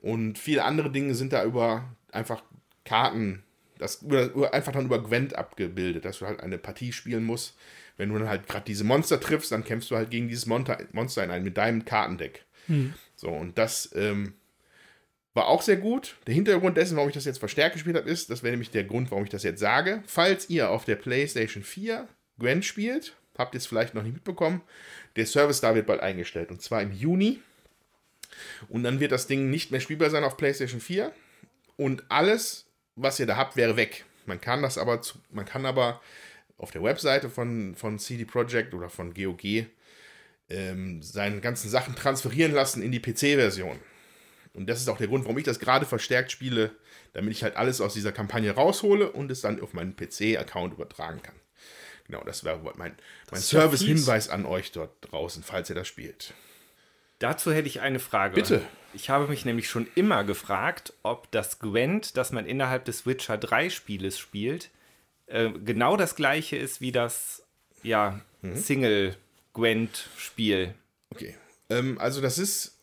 und viele andere Dinge sind da über einfach Karten, das über, einfach dann über Gwent abgebildet, dass du halt eine Partie spielen musst. Wenn du dann halt gerade diese Monster triffst, dann kämpfst du halt gegen dieses Monster, Monster in einem mit deinem Kartendeck. Hm. So, und das ähm, war auch sehr gut. Der Hintergrund dessen, warum ich das jetzt verstärkt gespielt habe, ist, das wäre nämlich der Grund, warum ich das jetzt sage. Falls ihr auf der PlayStation 4 Gwent spielt, habt ihr es vielleicht noch nicht mitbekommen, der Service da wird bald eingestellt und zwar im Juni. Und dann wird das Ding nicht mehr spielbar sein auf PlayStation 4 und alles, was ihr da habt, wäre weg. Man kann das aber, zu, man kann aber auf der Webseite von, von CD Projekt oder von GOG ähm, seine ganzen Sachen transferieren lassen in die PC-Version. Und das ist auch der Grund, warum ich das gerade verstärkt spiele, damit ich halt alles aus dieser Kampagne raushole und es dann auf meinen PC-Account übertragen kann. Genau, das wäre mein, mein Service-Hinweis an euch dort draußen, falls ihr das spielt. Dazu hätte ich eine Frage. Bitte. Ich habe mich nämlich schon immer gefragt, ob das Gwent, das man innerhalb des Witcher 3 Spieles spielt, äh, genau das gleiche ist wie das ja, mhm. Single-Gwent-Spiel. Okay. Ähm, also, das ist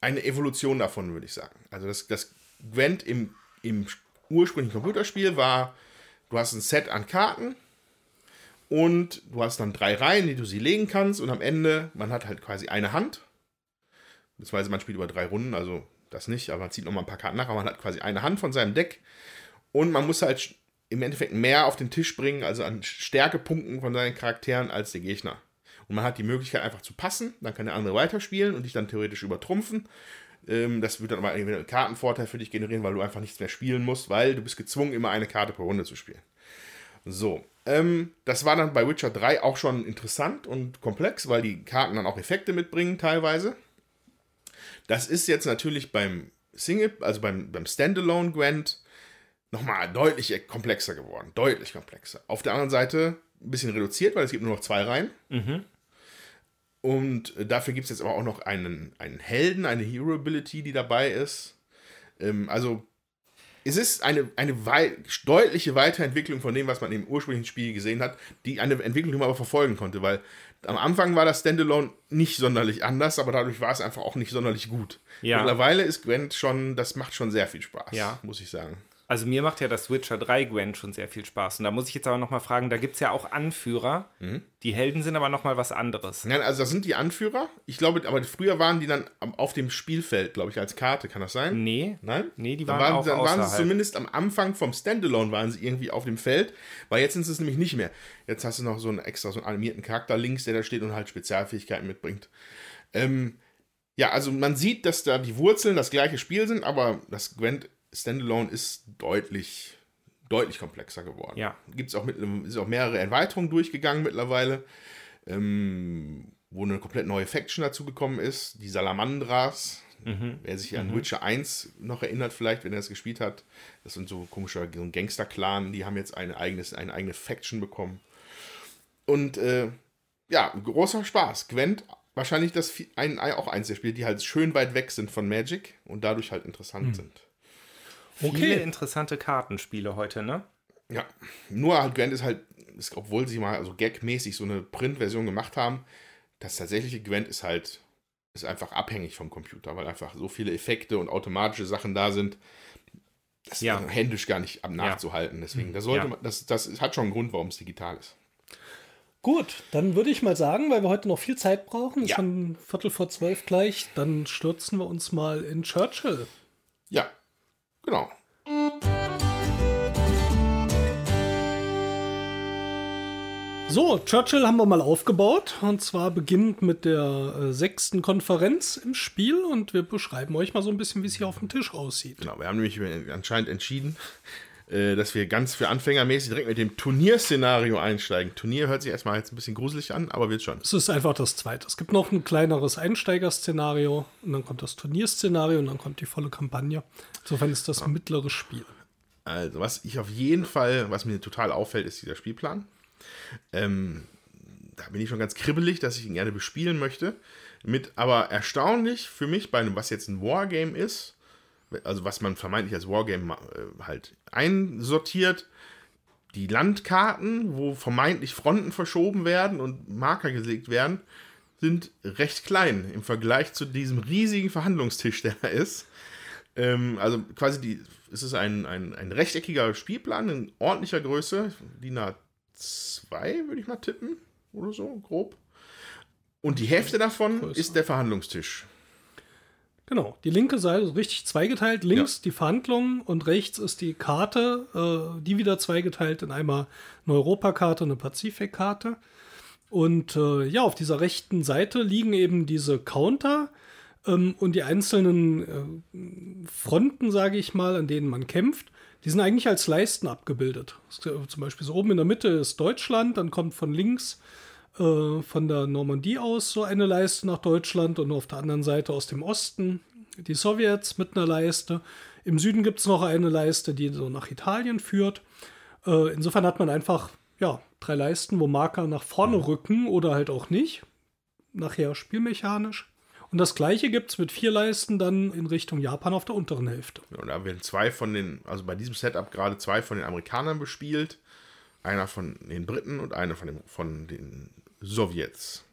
eine Evolution davon, würde ich sagen. Also, das, das Gwent im, im ursprünglichen Computerspiel war, du hast ein Set an Karten und du hast dann drei Reihen, die du sie legen kannst. Und am Ende, man hat halt quasi eine Hand. Beziehungsweise man spielt über drei Runden, also das nicht, aber man zieht nochmal ein paar Karten nach. Aber man hat quasi eine Hand von seinem Deck. Und man muss halt im Endeffekt mehr auf den Tisch bringen, also an Stärkepunkten von seinen Charakteren als der Gegner. Und man hat die Möglichkeit einfach zu passen, dann kann der andere weiterspielen und dich dann theoretisch übertrumpfen. Ähm, das wird dann aber einen Kartenvorteil für dich generieren, weil du einfach nichts mehr spielen musst, weil du bist gezwungen, immer eine Karte pro Runde zu spielen. So, ähm, das war dann bei Witcher 3 auch schon interessant und komplex, weil die Karten dann auch Effekte mitbringen teilweise. Das ist jetzt natürlich beim Single, also beim, beim Standalone Gwent nochmal deutlich komplexer geworden. Deutlich komplexer. Auf der anderen Seite ein bisschen reduziert, weil es gibt nur noch zwei Reihen. Mhm. Und dafür gibt es jetzt aber auch noch einen, einen Helden, eine Hero Ability, die dabei ist. Ähm, also es ist eine, eine wei deutliche Weiterentwicklung von dem, was man im ursprünglichen Spiel gesehen hat, die eine Entwicklung, die man aber verfolgen konnte, weil am Anfang war das Standalone nicht sonderlich anders, aber dadurch war es einfach auch nicht sonderlich gut. Ja. Mittlerweile ist Gwent schon, das macht schon sehr viel Spaß, ja. muss ich sagen. Also mir macht ja das Witcher 3 Gwent schon sehr viel Spaß. Und da muss ich jetzt aber nochmal fragen, da gibt es ja auch Anführer. Mhm. Die Helden sind aber nochmal was anderes. Nein, also das sind die Anführer. Ich glaube, aber früher waren die dann auf dem Spielfeld, glaube ich, als Karte. Kann das sein? Nee. Nein? Nee, die waren, waren auch Dann waren sie zumindest am Anfang vom Standalone waren sie irgendwie auf dem Feld. Weil jetzt sind sie es nämlich nicht mehr. Jetzt hast du noch so einen extra, so einen animierten Charakter links, der da steht und halt Spezialfähigkeiten mitbringt. Ähm, ja, also man sieht, dass da die Wurzeln das gleiche Spiel sind, aber das Gwent Standalone ist deutlich, deutlich komplexer geworden. Ja. Gibt es auch, mit, ist auch mehrere Erweiterungen durchgegangen mittlerweile, ähm, wo eine komplett neue Faction dazu gekommen ist. Die Salamandras. Mhm. Wer sich an mhm. Witcher 1 noch erinnert, vielleicht, wenn er es gespielt hat, das sind so komische so Gangster-Clan, die haben jetzt ein eigenes, eine eigene Faction bekommen. Und äh, ja, großer Spaß. Gwent wahrscheinlich das ein, auch eins der Spiele, die halt schön weit weg sind von Magic und dadurch halt interessant mhm. sind. Okay. Viele interessante Kartenspiele heute, ne? Ja, nur halt Gwent ist halt, ist, obwohl sie mal also gagmäßig so eine Print-Version gemacht haben, das tatsächliche Gwent ist halt ist einfach abhängig vom Computer, weil einfach so viele Effekte und automatische Sachen da sind, das ja. ist händisch gar nicht nachzuhalten. Deswegen, das, sollte ja. man, das, das hat schon einen Grund, warum es digital ist. Gut, dann würde ich mal sagen, weil wir heute noch viel Zeit brauchen, ja. schon Viertel vor zwölf gleich, dann stürzen wir uns mal in Churchill. Ja, genau. So, Churchill haben wir mal aufgebaut und zwar beginnend mit der äh, sechsten Konferenz im Spiel und wir beschreiben euch mal so ein bisschen, wie es hier auf dem Tisch aussieht. Genau, wir haben nämlich anscheinend entschieden, äh, dass wir ganz für Anfängermäßig direkt mit dem Turnierszenario einsteigen. Turnier hört sich erstmal jetzt ein bisschen gruselig an, aber wird schon. Es ist einfach das zweite. Es gibt noch ein kleineres Einsteigerszenario und dann kommt das Turnierszenario und dann kommt die volle Kampagne. Insofern ist das ja. mittlere Spiel. Also, was ich auf jeden Fall, was mir total auffällt, ist dieser Spielplan. Ähm, da bin ich schon ganz kribbelig, dass ich ihn gerne bespielen möchte. Mit aber erstaunlich für mich bei einem, was jetzt ein Wargame ist, also was man vermeintlich als Wargame äh, halt einsortiert, die Landkarten, wo vermeintlich Fronten verschoben werden und Marker gelegt werden, sind recht klein im Vergleich zu diesem riesigen Verhandlungstisch, der da ist. Ähm, also quasi die, es ist ein, ein, ein rechteckiger Spielplan in ordentlicher Größe, DIN A2 würde ich mal tippen oder so, grob. Und die Hälfte davon Größer. ist der Verhandlungstisch. Genau, die linke Seite ist richtig zweigeteilt. Links ja. die Verhandlungen und rechts ist die Karte, äh, die wieder zweigeteilt in einmal eine Europakarte und eine Pazifikkarte. Und äh, ja, auf dieser rechten Seite liegen eben diese Counter ähm, und die einzelnen äh, Fronten, sage ich mal, an denen man kämpft. Die sind eigentlich als Leisten abgebildet. Zum Beispiel so oben in der Mitte ist Deutschland, dann kommt von links äh, von der Normandie aus so eine Leiste nach Deutschland und auf der anderen Seite aus dem Osten die Sowjets mit einer Leiste. Im Süden gibt es noch eine Leiste, die so nach Italien führt. Äh, insofern hat man einfach ja, drei Leisten, wo Marker nach vorne rücken oder halt auch nicht. Nachher spielmechanisch. Und das gleiche gibt es mit vier Leisten dann in Richtung Japan auf der unteren Hälfte. Ja, und da werden zwei von den, also bei diesem Setup gerade zwei von den Amerikanern bespielt. Einer von den Briten und einer von, dem, von den Sowjets.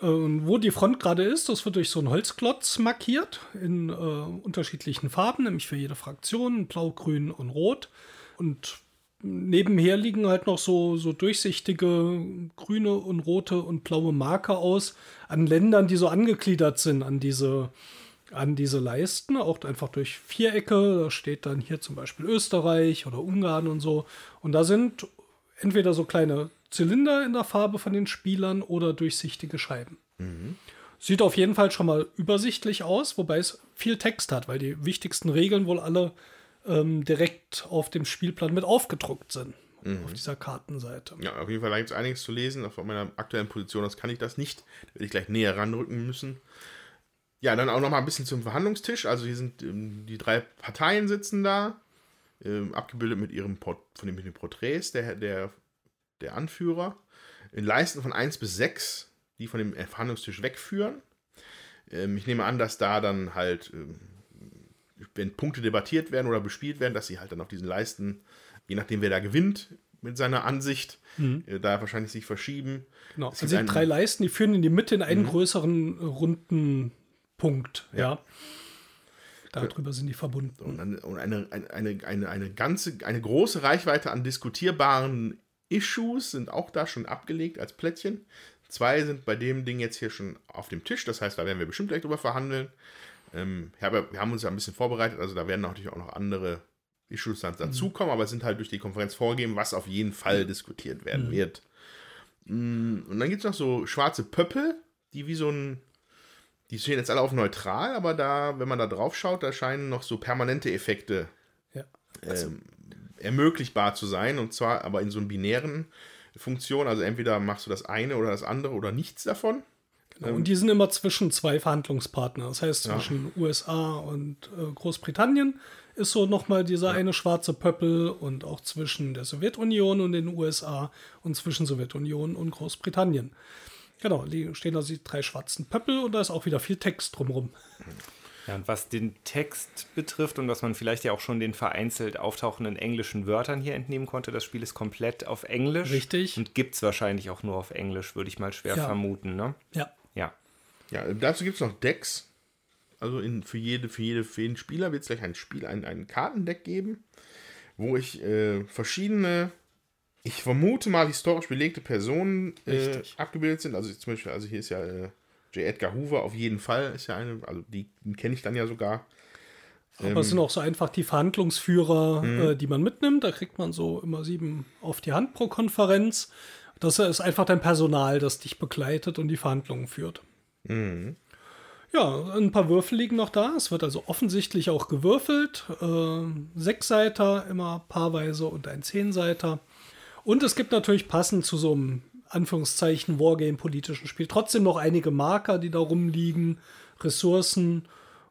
Äh, wo die Front gerade ist, das wird durch so einen Holzklotz markiert in äh, unterschiedlichen Farben, nämlich für jede Fraktion, blau, grün und rot. Und nebenher liegen halt noch so, so durchsichtige grüne und rote und blaue Marker aus an Ländern, die so angegliedert sind an diese, an diese Leisten, auch einfach durch Vierecke. Da steht dann hier zum Beispiel Österreich oder Ungarn und so. Und da sind entweder so kleine Zylinder in der Farbe von den Spielern oder durchsichtige Scheiben. Mhm. Sieht auf jeden Fall schon mal übersichtlich aus, wobei es viel Text hat, weil die wichtigsten Regeln wohl alle ähm, direkt auf dem Spielplan mit aufgedruckt sind. Mhm. Auf dieser Kartenseite. Ja, auf jeden Fall gibt es einiges zu lesen. Auf meiner aktuellen Position das kann ich das nicht. Da werde ich gleich näher ranrücken müssen. Ja, dann auch noch mal ein bisschen zum Verhandlungstisch. Also hier sind ähm, die drei Parteien sitzen da, ähm, abgebildet mit ihrem Port von den, mit den Porträts der, der der Anführer, in Leisten von 1 bis 6, die von dem Verhandlungstisch wegführen. Ähm, ich nehme an, dass da dann halt, ähm, wenn Punkte debattiert werden oder bespielt werden, dass sie halt dann auf diesen Leisten, je nachdem wer da gewinnt, mit seiner Ansicht, mhm. äh, da wahrscheinlich sich verschieben. Genau, es also die drei Leisten, die führen in die Mitte in einen mhm. größeren runden Punkt, ja. ja. darüber sind die verbunden. Und eine, und eine, eine, eine, eine, ganze, eine große Reichweite an diskutierbaren Issues sind auch da schon abgelegt als Plättchen. Zwei sind bei dem Ding jetzt hier schon auf dem Tisch, das heißt, da werden wir bestimmt gleich drüber verhandeln. Ähm, wir haben uns ja ein bisschen vorbereitet, also da werden natürlich auch noch andere Issues dann dazukommen, mhm. aber es sind halt durch die Konferenz vorgegeben, was auf jeden Fall diskutiert werden mhm. wird. Mm, und dann gibt es noch so schwarze Pöppel, die wie so ein. Die stehen jetzt alle auf neutral, aber da, wenn man da drauf schaut, da scheinen noch so permanente Effekte ja. also. ähm, ermöglichbar zu sein. Und zwar aber in so einem binären Funktion. Also entweder machst du das eine oder das andere oder nichts davon. Genau, ähm, und die sind immer zwischen zwei Verhandlungspartnern. Das heißt, zwischen ja. USA und äh, Großbritannien ist so nochmal dieser ja. eine schwarze Pöppel und auch zwischen der Sowjetunion und den USA und zwischen Sowjetunion und Großbritannien. Genau, stehen da die drei schwarzen Pöppel und da ist auch wieder viel Text drumherum. Ja, und was den Text betrifft und was man vielleicht ja auch schon den vereinzelt auftauchenden englischen Wörtern hier entnehmen konnte, das Spiel ist komplett auf Englisch. Richtig. Und gibt es wahrscheinlich auch nur auf Englisch, würde ich mal schwer ja. vermuten, ne? Ja. Ja. Ja, dazu gibt es noch Decks. Also in, für, jede, für, jede, für jeden Spieler wird es gleich ein Spiel, ein, ein Kartendeck geben, wo ich äh, verschiedene ich vermute mal, historisch belegte Personen äh, abgebildet sind. Also zum Beispiel, also hier ist ja äh, J. Edgar Hoover auf jeden Fall, ist ja eine, also die kenne ich dann ja sogar. Aber ähm, es sind auch so einfach die Verhandlungsführer, mhm. äh, die man mitnimmt. Da kriegt man so immer sieben auf die Hand pro Konferenz. Das ist einfach dein Personal, das dich begleitet und die Verhandlungen führt. Mhm. Ja, ein paar Würfel liegen noch da. Es wird also offensichtlich auch gewürfelt. Äh, Sechsseiter immer paarweise und ein Zehnseiter. Und es gibt natürlich passend zu so einem Anführungszeichen Wargame-politischen Spiel trotzdem noch einige Marker, die da rumliegen, Ressourcen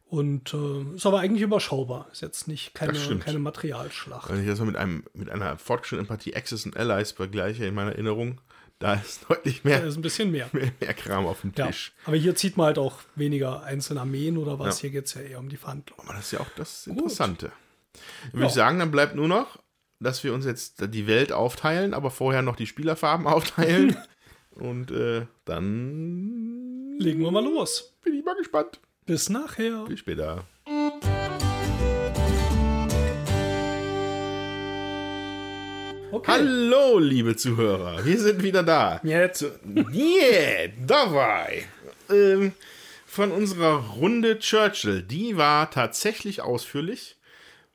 und äh, ist aber eigentlich überschaubar. Ist jetzt nicht keine, keine Materialschlacht. Wenn ich das mal mit, einem, mit einer fortgeschrittenen Partie Access and Allies vergleiche in meiner Erinnerung, da ist deutlich mehr. Da ist ein bisschen mehr. Mehr, mehr Kram auf dem Tisch. Ja, aber hier zieht man halt auch weniger einzelne Armeen oder was. Ja. Hier geht es ja eher um die Verhandlung. Aber das ist ja auch das Interessante. Gut. Würde ich sagen, dann bleibt nur noch dass wir uns jetzt die Welt aufteilen, aber vorher noch die Spielerfarben aufteilen. Und äh, dann legen wir mal los. Bin ich mal gespannt. Bis nachher. Bis später. Okay. Hallo, liebe Zuhörer. Wir sind wieder da. Jetzt. Yeah, dabei. Ähm, von unserer Runde Churchill. Die war tatsächlich ausführlich.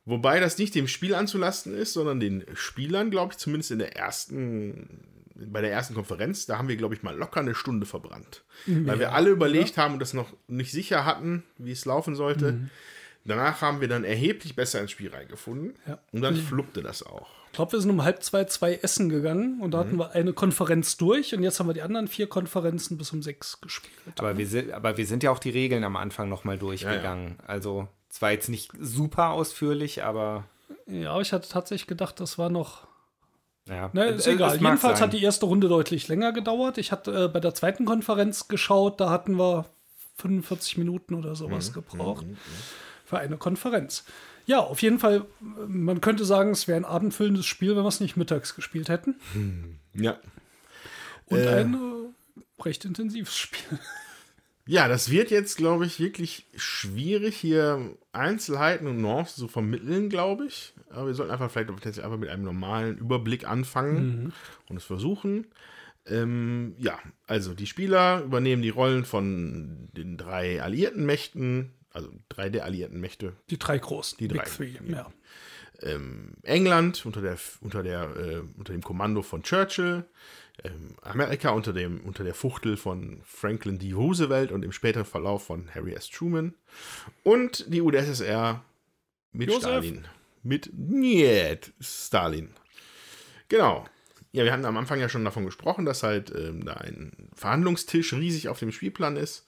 Wobei das nicht dem Spiel anzulasten ist, sondern den Spielern, glaube ich, zumindest in der ersten, bei der ersten Konferenz, da haben wir, glaube ich, mal locker eine Stunde verbrannt. Mhm. Weil wir alle überlegt ja. haben und das noch nicht sicher hatten, wie es laufen sollte. Mhm. Danach haben wir dann erheblich besser ins Spiel reingefunden. Ja. Und dann mhm. fluppte das auch. Ich glaube, wir sind um halb zwei, zwei essen gegangen und da hatten mhm. wir eine Konferenz durch und jetzt haben wir die anderen vier Konferenzen bis um sechs gespielt. Aber wir sind, aber wir sind ja auch die Regeln am Anfang nochmal durchgegangen. Ja, ja. Also zwar jetzt nicht super ausführlich, aber. Ja, ich hatte tatsächlich gedacht, das war noch. Ja, ne, ist egal. Jedenfalls sein. hat die erste Runde deutlich länger gedauert. Ich hatte äh, bei der zweiten Konferenz geschaut, da hatten wir 45 Minuten oder sowas mhm, gebraucht mhm, mhm. für eine Konferenz. Ja, auf jeden Fall, man könnte sagen, es wäre ein abendfüllendes Spiel, wenn wir es nicht mittags gespielt hätten. Hm, ja. Und äh, ein äh, recht intensives Spiel. Ja, das wird jetzt, glaube ich, wirklich schwierig, hier Einzelheiten und Nuancen zu vermitteln, glaube ich. Aber wir sollten einfach vielleicht einfach mit einem normalen Überblick anfangen mhm. und es versuchen. Ähm, ja, also die Spieler übernehmen die Rollen von den drei alliierten Mächten, also drei der alliierten Mächte. Die drei großen, die drei. Big Three, ja. Ähm, England unter, der, unter, der, äh, unter dem Kommando von Churchill, ähm, Amerika unter, dem, unter der Fuchtel von Franklin D. Roosevelt und im späteren Verlauf von Harry S. Truman. Und die UdSSR mit Josef. Stalin. Mit Niet Stalin. Genau. Ja, wir hatten am Anfang ja schon davon gesprochen, dass halt ähm, da ein Verhandlungstisch riesig auf dem Spielplan ist.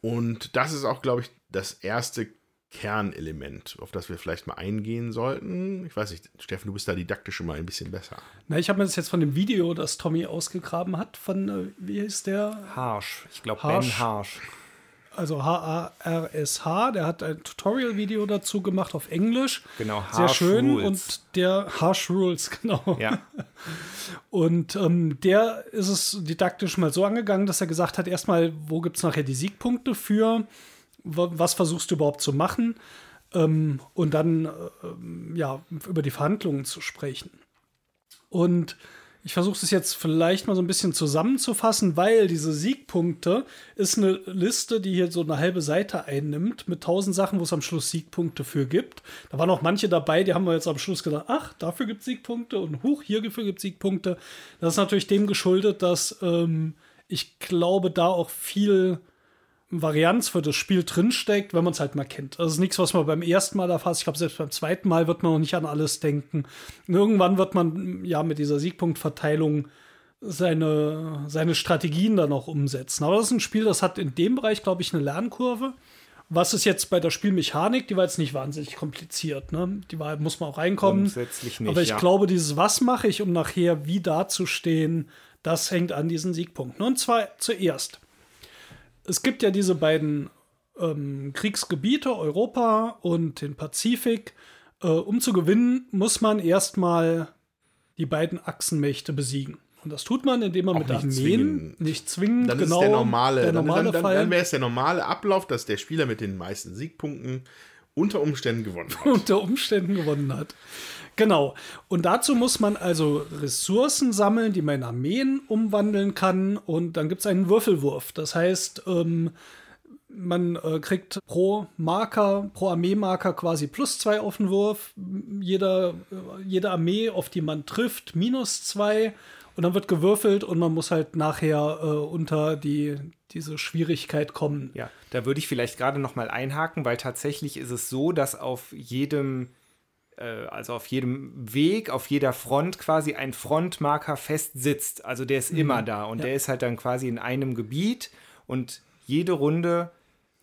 Und das ist auch, glaube ich, das erste Kernelement, auf das wir vielleicht mal eingehen sollten. Ich weiß nicht, Steffen, du bist da didaktisch schon mal ein bisschen besser. Na, ich habe mir das jetzt von dem Video, das Tommy ausgegraben hat, von, äh, wie ist der? Harsh. Ich glaube, Ben Harsh. Also H-A-R-S-H, der hat ein Tutorial-Video dazu gemacht auf Englisch. Genau, Harsh Sehr schön. Rules. Und der Harsh Rules, genau. Ja. Und ähm, der ist es didaktisch mal so angegangen, dass er gesagt hat: erstmal, wo gibt es nachher die Siegpunkte für? Was versuchst du überhaupt zu machen? ähm, und dann äh, ja, über die Verhandlungen zu sprechen. Und ich versuche es jetzt vielleicht mal so ein bisschen zusammenzufassen, weil diese Siegpunkte ist eine Liste, die hier so eine halbe Seite einnimmt mit tausend Sachen, wo es am Schluss Siegpunkte für gibt. Da waren auch manche dabei, die haben wir jetzt am Schluss gedacht, ach, dafür gibt es Siegpunkte und huch, hierfür gibt es Siegpunkte. Das ist natürlich dem geschuldet, dass ähm, ich glaube, da auch viel Varianz für das Spiel drinsteckt, wenn man es halt mal kennt. Das ist nichts, was man beim ersten Mal erfasst. Ich glaube, selbst beim zweiten Mal wird man noch nicht an alles denken. Und irgendwann wird man ja mit dieser Siegpunktverteilung seine, seine Strategien dann auch umsetzen. Aber das ist ein Spiel, das hat in dem Bereich, glaube ich, eine Lernkurve. Was ist jetzt bei der Spielmechanik? Die war jetzt nicht wahnsinnig kompliziert. Ne? Die war, muss man auch reinkommen. Grundsätzlich nicht, Aber ich ja. glaube, dieses Was mache ich, um nachher wie dazustehen, das hängt an diesen Siegpunkten. Und zwar zuerst es gibt ja diese beiden ähm, Kriegsgebiete, Europa und den Pazifik. Äh, um zu gewinnen, muss man erstmal die beiden Achsenmächte besiegen. Und das tut man, indem man Auch mit nicht Armeen zwingend. nicht zwingend, Dann genau, ist der normale, der dann, normale dann, dann, Fall. dann wäre es der normale Ablauf, dass der Spieler mit den meisten Siegpunkten unter Umständen gewonnen hat. unter Umständen gewonnen hat. Genau. Und dazu muss man also Ressourcen sammeln, die man in Armeen umwandeln kann. Und dann gibt es einen Würfelwurf. Das heißt, ähm, man äh, kriegt pro Marker, pro Armeemarker quasi plus zwei auf den Wurf. Jeder, äh, jede Armee, auf die man trifft, minus zwei. Und dann wird gewürfelt und man muss halt nachher äh, unter die, diese Schwierigkeit kommen. Ja, da würde ich vielleicht gerade noch mal einhaken, weil tatsächlich ist es so, dass auf jedem also auf jedem Weg, auf jeder Front quasi ein Frontmarker fest sitzt. Also der ist immer da und Ja. der ist halt dann quasi in einem Gebiet und jede Runde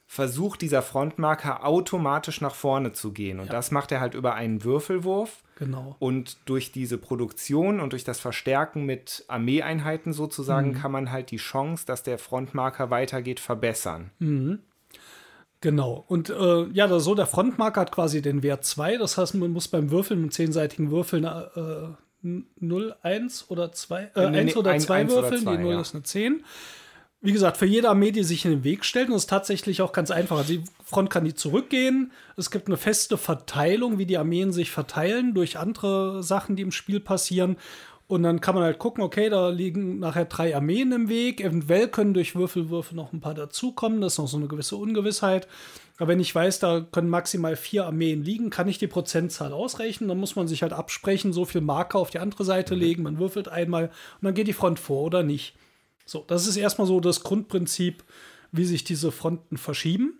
versucht dieser Frontmarker automatisch nach vorne zu gehen. Und das macht er halt über einen Würfelwurf. Genau. Und durch diese Produktion und durch das Verstärken mit Armeeeinheiten sozusagen kann man halt die Chance, dass der Frontmarker weitergeht, verbessern. Genau. Und äh, ja, das, so der Frontmarker hat quasi den Wert 2. Das heißt, man muss beim Würfeln mit zehnseitigen Würfeln äh, 0, 1 oder 2, äh, Nee, 1 nee, oder ein- 2 eins oder würfeln. zwei, die 0 ja. ist eine 10. Wie gesagt, für jede Armee, die sich in den Weg stellt, und das ist tatsächlich auch ganz einfach. Also die Front kann die zurückgehen. Es gibt eine feste Verteilung, wie die Armeen sich verteilen durch andere Sachen, die im Spiel passieren. Und dann kann man halt gucken, okay, da liegen nachher drei Armeen im Weg. Eventuell können durch Würfelwürfe noch ein paar dazukommen. Das ist noch so eine gewisse Ungewissheit. Aber wenn ich weiß, da können maximal vier Armeen liegen, kann ich die Prozentzahl ausrechnen. Dann muss man sich halt absprechen, so viel Marker auf die andere Seite legen. Man würfelt einmal und dann geht die Front vor oder nicht. So, das ist erstmal so das Grundprinzip, wie sich diese Fronten verschieben.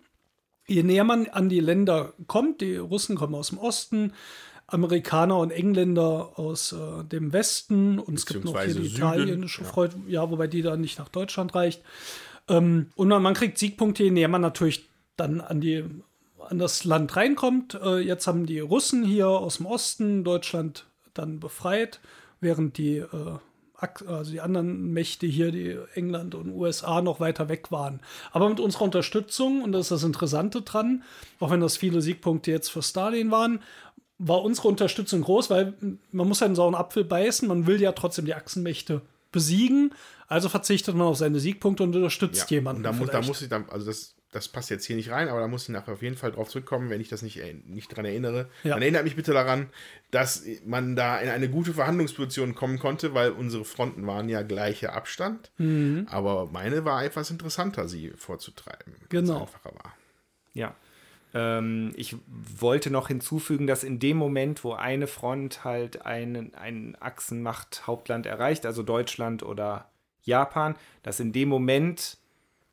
Je näher man an die Länder kommt, die Russen kommen aus dem Osten, Amerikaner und Engländer aus äh, dem Westen und es gibt noch hier die Süden, italienische ja. Front, ja, wobei die dann nicht nach Deutschland reicht. Ähm, und man, man kriegt Siegpunkte, je näher man natürlich dann an die an das Land reinkommt. Äh, jetzt haben die Russen hier aus dem Osten Deutschland dann befreit, während die, äh, also die anderen Mächte hier, die England und USA, noch weiter weg waren. Aber mit unserer Unterstützung, und das ist das Interessante dran, auch wenn das viele Siegpunkte jetzt für Stalin waren, war unsere Unterstützung groß, weil man muss ja einen sauren Apfel beißen, man will ja trotzdem die Achsenmächte besiegen, also verzichtet man auf seine Siegpunkte und unterstützt jemanden. Und da muss, da muss ich dann, also das, das passt jetzt hier nicht rein, aber da muss ich nachher auf jeden Fall drauf zurückkommen, wenn ich das nicht, äh, nicht dran erinnere. Ja. Dann erinnert mich bitte daran, dass man da in eine gute Verhandlungsposition kommen konnte, weil unsere Fronten waren ja gleicher Abstand. Mhm. Aber meine war etwas interessanter, sie vorzutreiben. Genau. einfacher war. Ja. Ähm, ich wollte noch hinzufügen, dass in dem Moment, wo eine Front halt einen, einen Achsenmacht-Hauptland erreicht, also Deutschland oder Japan, dass in dem Moment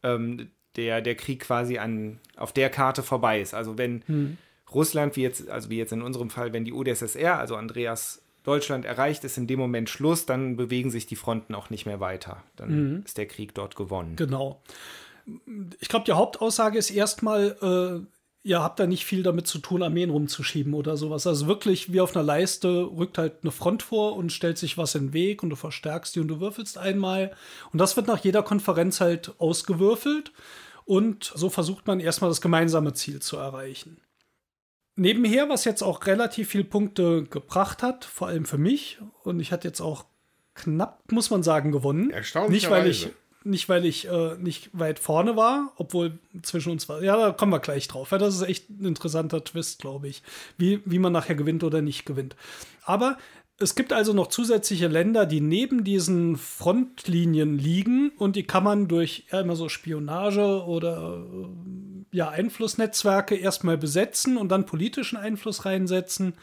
ähm, der, der Krieg quasi an, auf der Karte vorbei ist. Also wenn Russland, wie jetzt, also wie jetzt in unserem Fall, wenn die UdSSR, also Andreas Deutschland erreicht, ist in dem Moment Schluss, dann bewegen sich die Fronten auch nicht mehr weiter. Dann ist der Krieg dort gewonnen. Genau. Ich glaube, die Hauptaussage ist erstmal, äh, ihr habt da nicht viel damit zu tun, Armeen rumzuschieben oder sowas. Also wirklich wie auf einer Leiste rückt halt eine Front vor und stellt sich was in den Weg und du verstärkst die und du würfelst einmal. Und das wird nach jeder Konferenz halt ausgewürfelt. Und so versucht man erstmal das gemeinsame Ziel zu erreichen. Nebenher, was jetzt auch relativ viele Punkte gebracht hat, vor allem für mich, und ich hatte jetzt auch knapp, muss man sagen, gewonnen. Nicht, weil ich. Nicht weil ich äh, nicht weit vorne war, obwohl zwischen uns war. Ja, da kommen wir gleich drauf. Weil das ist echt ein interessanter Twist, glaube ich, wie, wie man nachher gewinnt oder nicht gewinnt. Aber es gibt also noch zusätzliche Länder, die neben diesen Frontlinien liegen und die kann man durch ja, immer so Spionage oder äh, ja, Einflussnetzwerke erstmal besetzen und dann politischen Einfluss reinsetzen.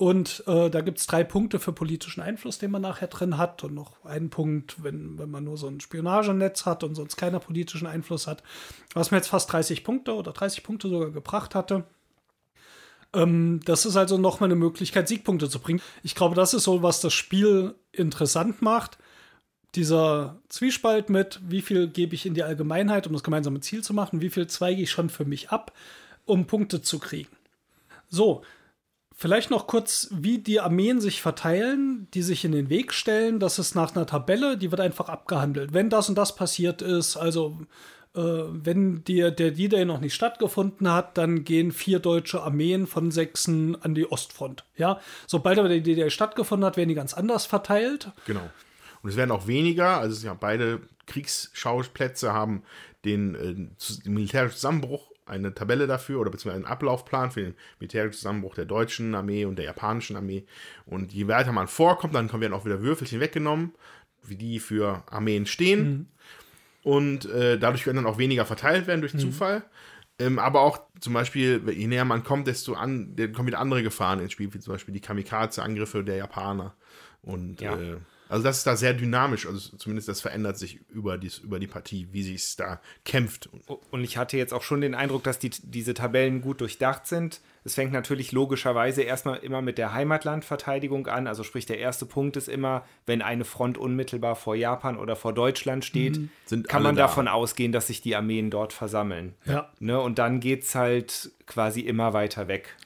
Und äh, da gibt es drei Punkte für politischen Einfluss, den man nachher drin hat. Und noch einen Punkt, wenn, wenn man nur so ein Spionagenetz hat und sonst keiner politischen Einfluss hat. Was mir jetzt fast 30 Punkte oder 30 Punkte sogar gebracht hatte. Ähm, das ist also nochmal eine Möglichkeit, Siegpunkte zu bringen. Ich glaube, das ist so, was das Spiel interessant macht. Dieser Zwiespalt mit, wie viel gebe ich in die Allgemeinheit, um das gemeinsame Ziel zu machen, wie viel zweige ich schon für mich ab, um Punkte zu kriegen. So, Vielleicht noch kurz, wie die Armeen sich verteilen, die sich in den Weg stellen. Das ist nach einer Tabelle, die wird einfach abgehandelt. Wenn das und das passiert ist, also äh, wenn die, der D-Day noch nicht stattgefunden hat, dann gehen vier deutsche Armeen von sechsen an die Ostfront. Ja, sobald aber der D-Day stattgefunden hat, werden die ganz anders verteilt. Genau. Und es werden auch weniger, also ja, beide Kriegsschauplätze haben den, äh, den militärischen Zusammenbruch eine Tabelle dafür oder beziehungsweise einen Ablaufplan für den militärischen Zusammenbruch der deutschen Armee und der japanischen Armee. Und je weiter man vorkommt, dann werden auch wieder Würfelchen weggenommen, wie die für Armeen stehen. Mhm. Und äh, dadurch werden dann auch weniger verteilt werden durch mhm. Zufall. Ähm, aber auch zum Beispiel, je näher man kommt, desto an, kommen wieder andere Gefahren ins Spiel, wie zum Beispiel die Kamikaze-Angriffe der Japaner. Und ja. äh, also das ist da sehr dynamisch, also zumindest das verändert sich über, dies, über die Partie, wie sich es da kämpft. Und ich hatte jetzt auch schon den Eindruck, dass die, diese Tabellen gut durchdacht sind. Es fängt natürlich logischerweise erstmal immer mit der Heimatlandverteidigung an. Also sprich, der erste Punkt ist immer, wenn eine Front unmittelbar vor Japan oder vor Deutschland steht, mhm. kann man da. davon ausgehen, dass sich die Armeen dort versammeln. Ja. Ne? Und dann geht es halt quasi immer weiter weg.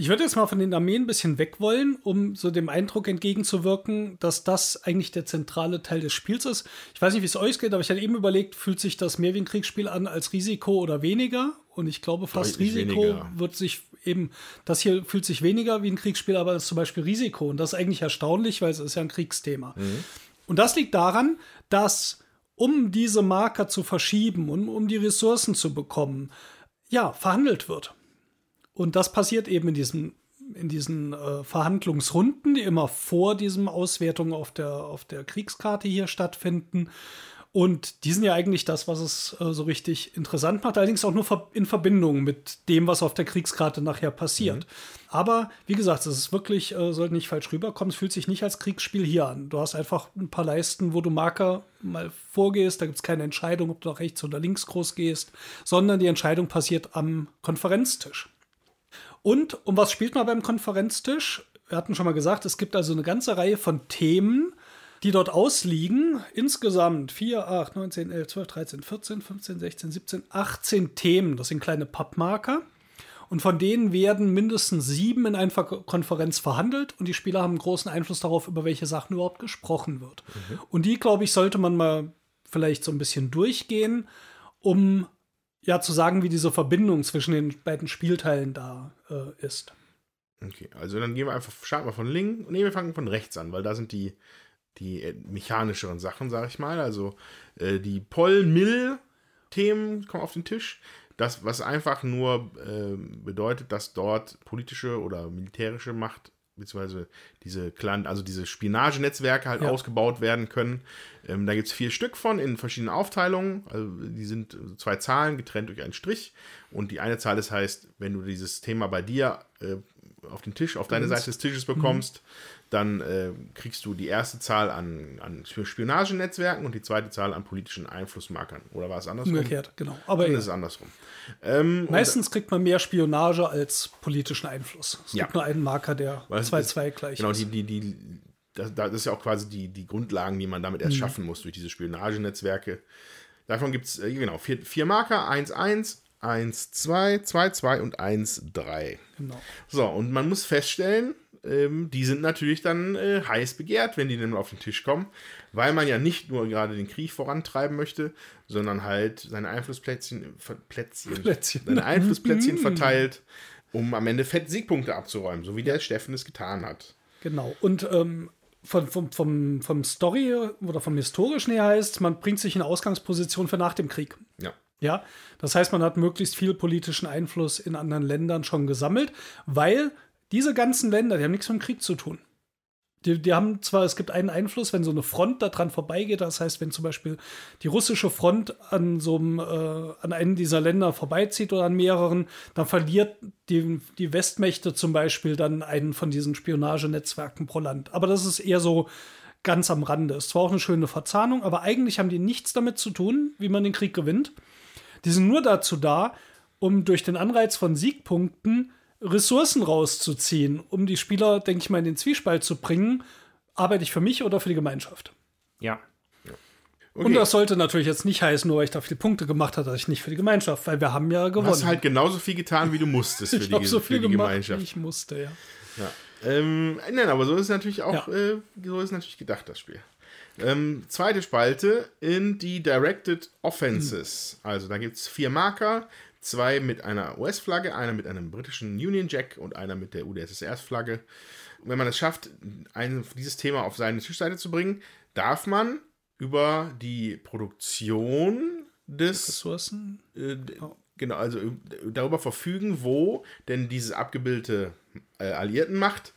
Ich würde jetzt mal von den Armeen ein bisschen weg wollen, um so dem Eindruck entgegenzuwirken, dass das eigentlich der zentrale Teil des Spiels ist. Ich weiß nicht, wie es euch geht, aber ich hatte eben überlegt, fühlt sich das mehr wie ein Kriegsspiel an als Risiko oder weniger? Und ich glaube, fast Deutlich Risiko weniger. wird sich eben, das hier fühlt sich weniger wie ein Kriegsspiel, aber ist zum Beispiel Risiko. Und das ist eigentlich erstaunlich, weil es ist ja ein Kriegsthema. Mhm. Und das liegt daran, dass um diese Marker zu verschieben und um die Ressourcen zu bekommen, ja, verhandelt wird. Und das passiert eben in diesen, in diesen äh, Verhandlungsrunden, die immer vor diesen Auswertungen auf der, auf der Kriegskarte hier stattfinden. Und die sind ja eigentlich das, was es äh, so richtig interessant macht, allerdings auch nur in Verbindung mit dem, was auf der Kriegskarte nachher passiert. Mhm. Aber wie gesagt, es ist wirklich, äh, sollte nicht falsch rüberkommen, es fühlt sich nicht als Kriegsspiel hier an. Du hast einfach ein paar Leisten, wo du Marker mal vorgehst, da gibt es keine Entscheidung, ob du nach rechts oder links groß gehst, sondern die Entscheidung passiert am Konferenztisch. Und um was spielt man beim Konferenztisch? Wir hatten schon mal gesagt, es gibt also eine ganze Reihe von Themen, die dort ausliegen. Insgesamt 4, 8, 9, 10, 11, 12, 13, 14, 15, 16, 17, 18 Themen. Das sind kleine Pappmarker. Und von denen werden mindestens sieben in einer Konferenz verhandelt und die Spieler haben großen Einfluss darauf, über welche Sachen überhaupt gesprochen wird. Mhm. Und die, glaube ich, sollte man mal vielleicht so ein bisschen durchgehen, um ja zu sagen, wie diese Verbindung zwischen den beiden Spielteilen da äh, ist. Okay, also dann gehen wir einfach, starten wir von links, nee, wir fangen von rechts an, weil da sind die, die äh, mechanischeren Sachen, sag ich mal. Also äh, die Poll-Mill-Themen kommen auf den Tisch. Das, was einfach nur äh, bedeutet, dass dort politische oder militärische Macht beziehungsweise diese Clan, also diese Spionagenetzwerke halt ja. ausgebaut werden können. Ähm, da gibt es vier Stück von in verschiedenen Aufteilungen. Also die sind zwei Zahlen getrennt durch einen Strich. Und die eine Zahl das heißt, wenn du dieses Thema bei dir äh, auf den Tisch, auf deine Seite des Tisches bekommst, mhm dann äh, kriegst du die erste Zahl an, an Spionagenetzwerken und die zweite Zahl an politischen Einflussmarkern. Oder war es andersrum? Umgekehrt, genau. Aber dann ist es andersrum. Ähm, Meistens kriegt man mehr Spionage als politischen Einfluss. Es ja. gibt nur einen Marker, der 2-2 gleich genau, ist. Genau, die, die, die, das, das, ist ja auch quasi die, die Grundlagen, die man damit erst mhm. schaffen muss durch diese Spionagenetzwerke. Davon gibt es, äh, genau, vier, vier Marker, 1-1, 1, 2, 2, 2 und 1, 3. Genau. So, und man muss feststellen, ähm, die sind natürlich dann äh, heiß begehrt, wenn die dann auf den Tisch kommen, weil man ja nicht nur gerade den Krieg vorantreiben möchte, sondern halt seine Einflussplätzchen, Plätzchen, Plätzchen. seine Einflussplätzchen verteilt, um am Ende fett Siegpunkte abzuräumen, so wie der Steffen es getan hat. Genau. Und ähm, vom, vom, vom, vom Story oder vom historischen her heißt, man bringt sich in Ausgangsposition für nach dem Krieg. Ja. Ja, das heißt, man hat möglichst viel politischen Einfluss in anderen Ländern schon gesammelt, weil diese ganzen Länder, die haben nichts mit dem Krieg zu tun. Die, die haben zwar, es gibt einen Einfluss, wenn so eine Front daran vorbeigeht, das heißt, wenn zum Beispiel die russische Front an so einem, äh, an einem dieser Länder vorbeizieht oder an mehreren, dann verliert die, die Westmächte zum Beispiel dann einen von diesen Spionagenetzwerken pro Land. Aber das ist eher so ganz am Rande. Ist zwar auch eine schöne Verzahnung, aber eigentlich haben die nichts damit zu tun, wie man den Krieg gewinnt. Die sind nur dazu da, um durch den Anreiz von Siegpunkten Ressourcen rauszuziehen, um die Spieler, denke ich mal, in den Zwiespalt zu bringen. Arbeite ich für mich oder für die Gemeinschaft? Ja. Okay. Und das sollte natürlich jetzt nicht heißen, nur weil ich da viele Punkte gemacht habe, dass ich nicht für die Gemeinschaft, weil wir haben ja gewonnen. Du hast halt genauso viel getan, wie du musstest für, die, so viel für die gemacht, Gemeinschaft. Wie ich musste, ja. ja. Ähm, nein, aber so ist natürlich auch, ja. äh, so ist natürlich gedacht, das Spiel. Ähm, zweite Spalte in die Directed Offenses. Mhm. Also da gibt es vier Marker, Zwei mit einer US-Flagge, einer mit einem britischen Union Jack und einer mit der UdSSR-Flagge. Wenn man es schafft, ein, dieses Thema auf seine Tischseite zu bringen, darf man über die Produktion des Ressourcen. Äh, oh. Genau, also äh, darüber verfügen, wo denn diese abgebildete äh, Alliiertenmacht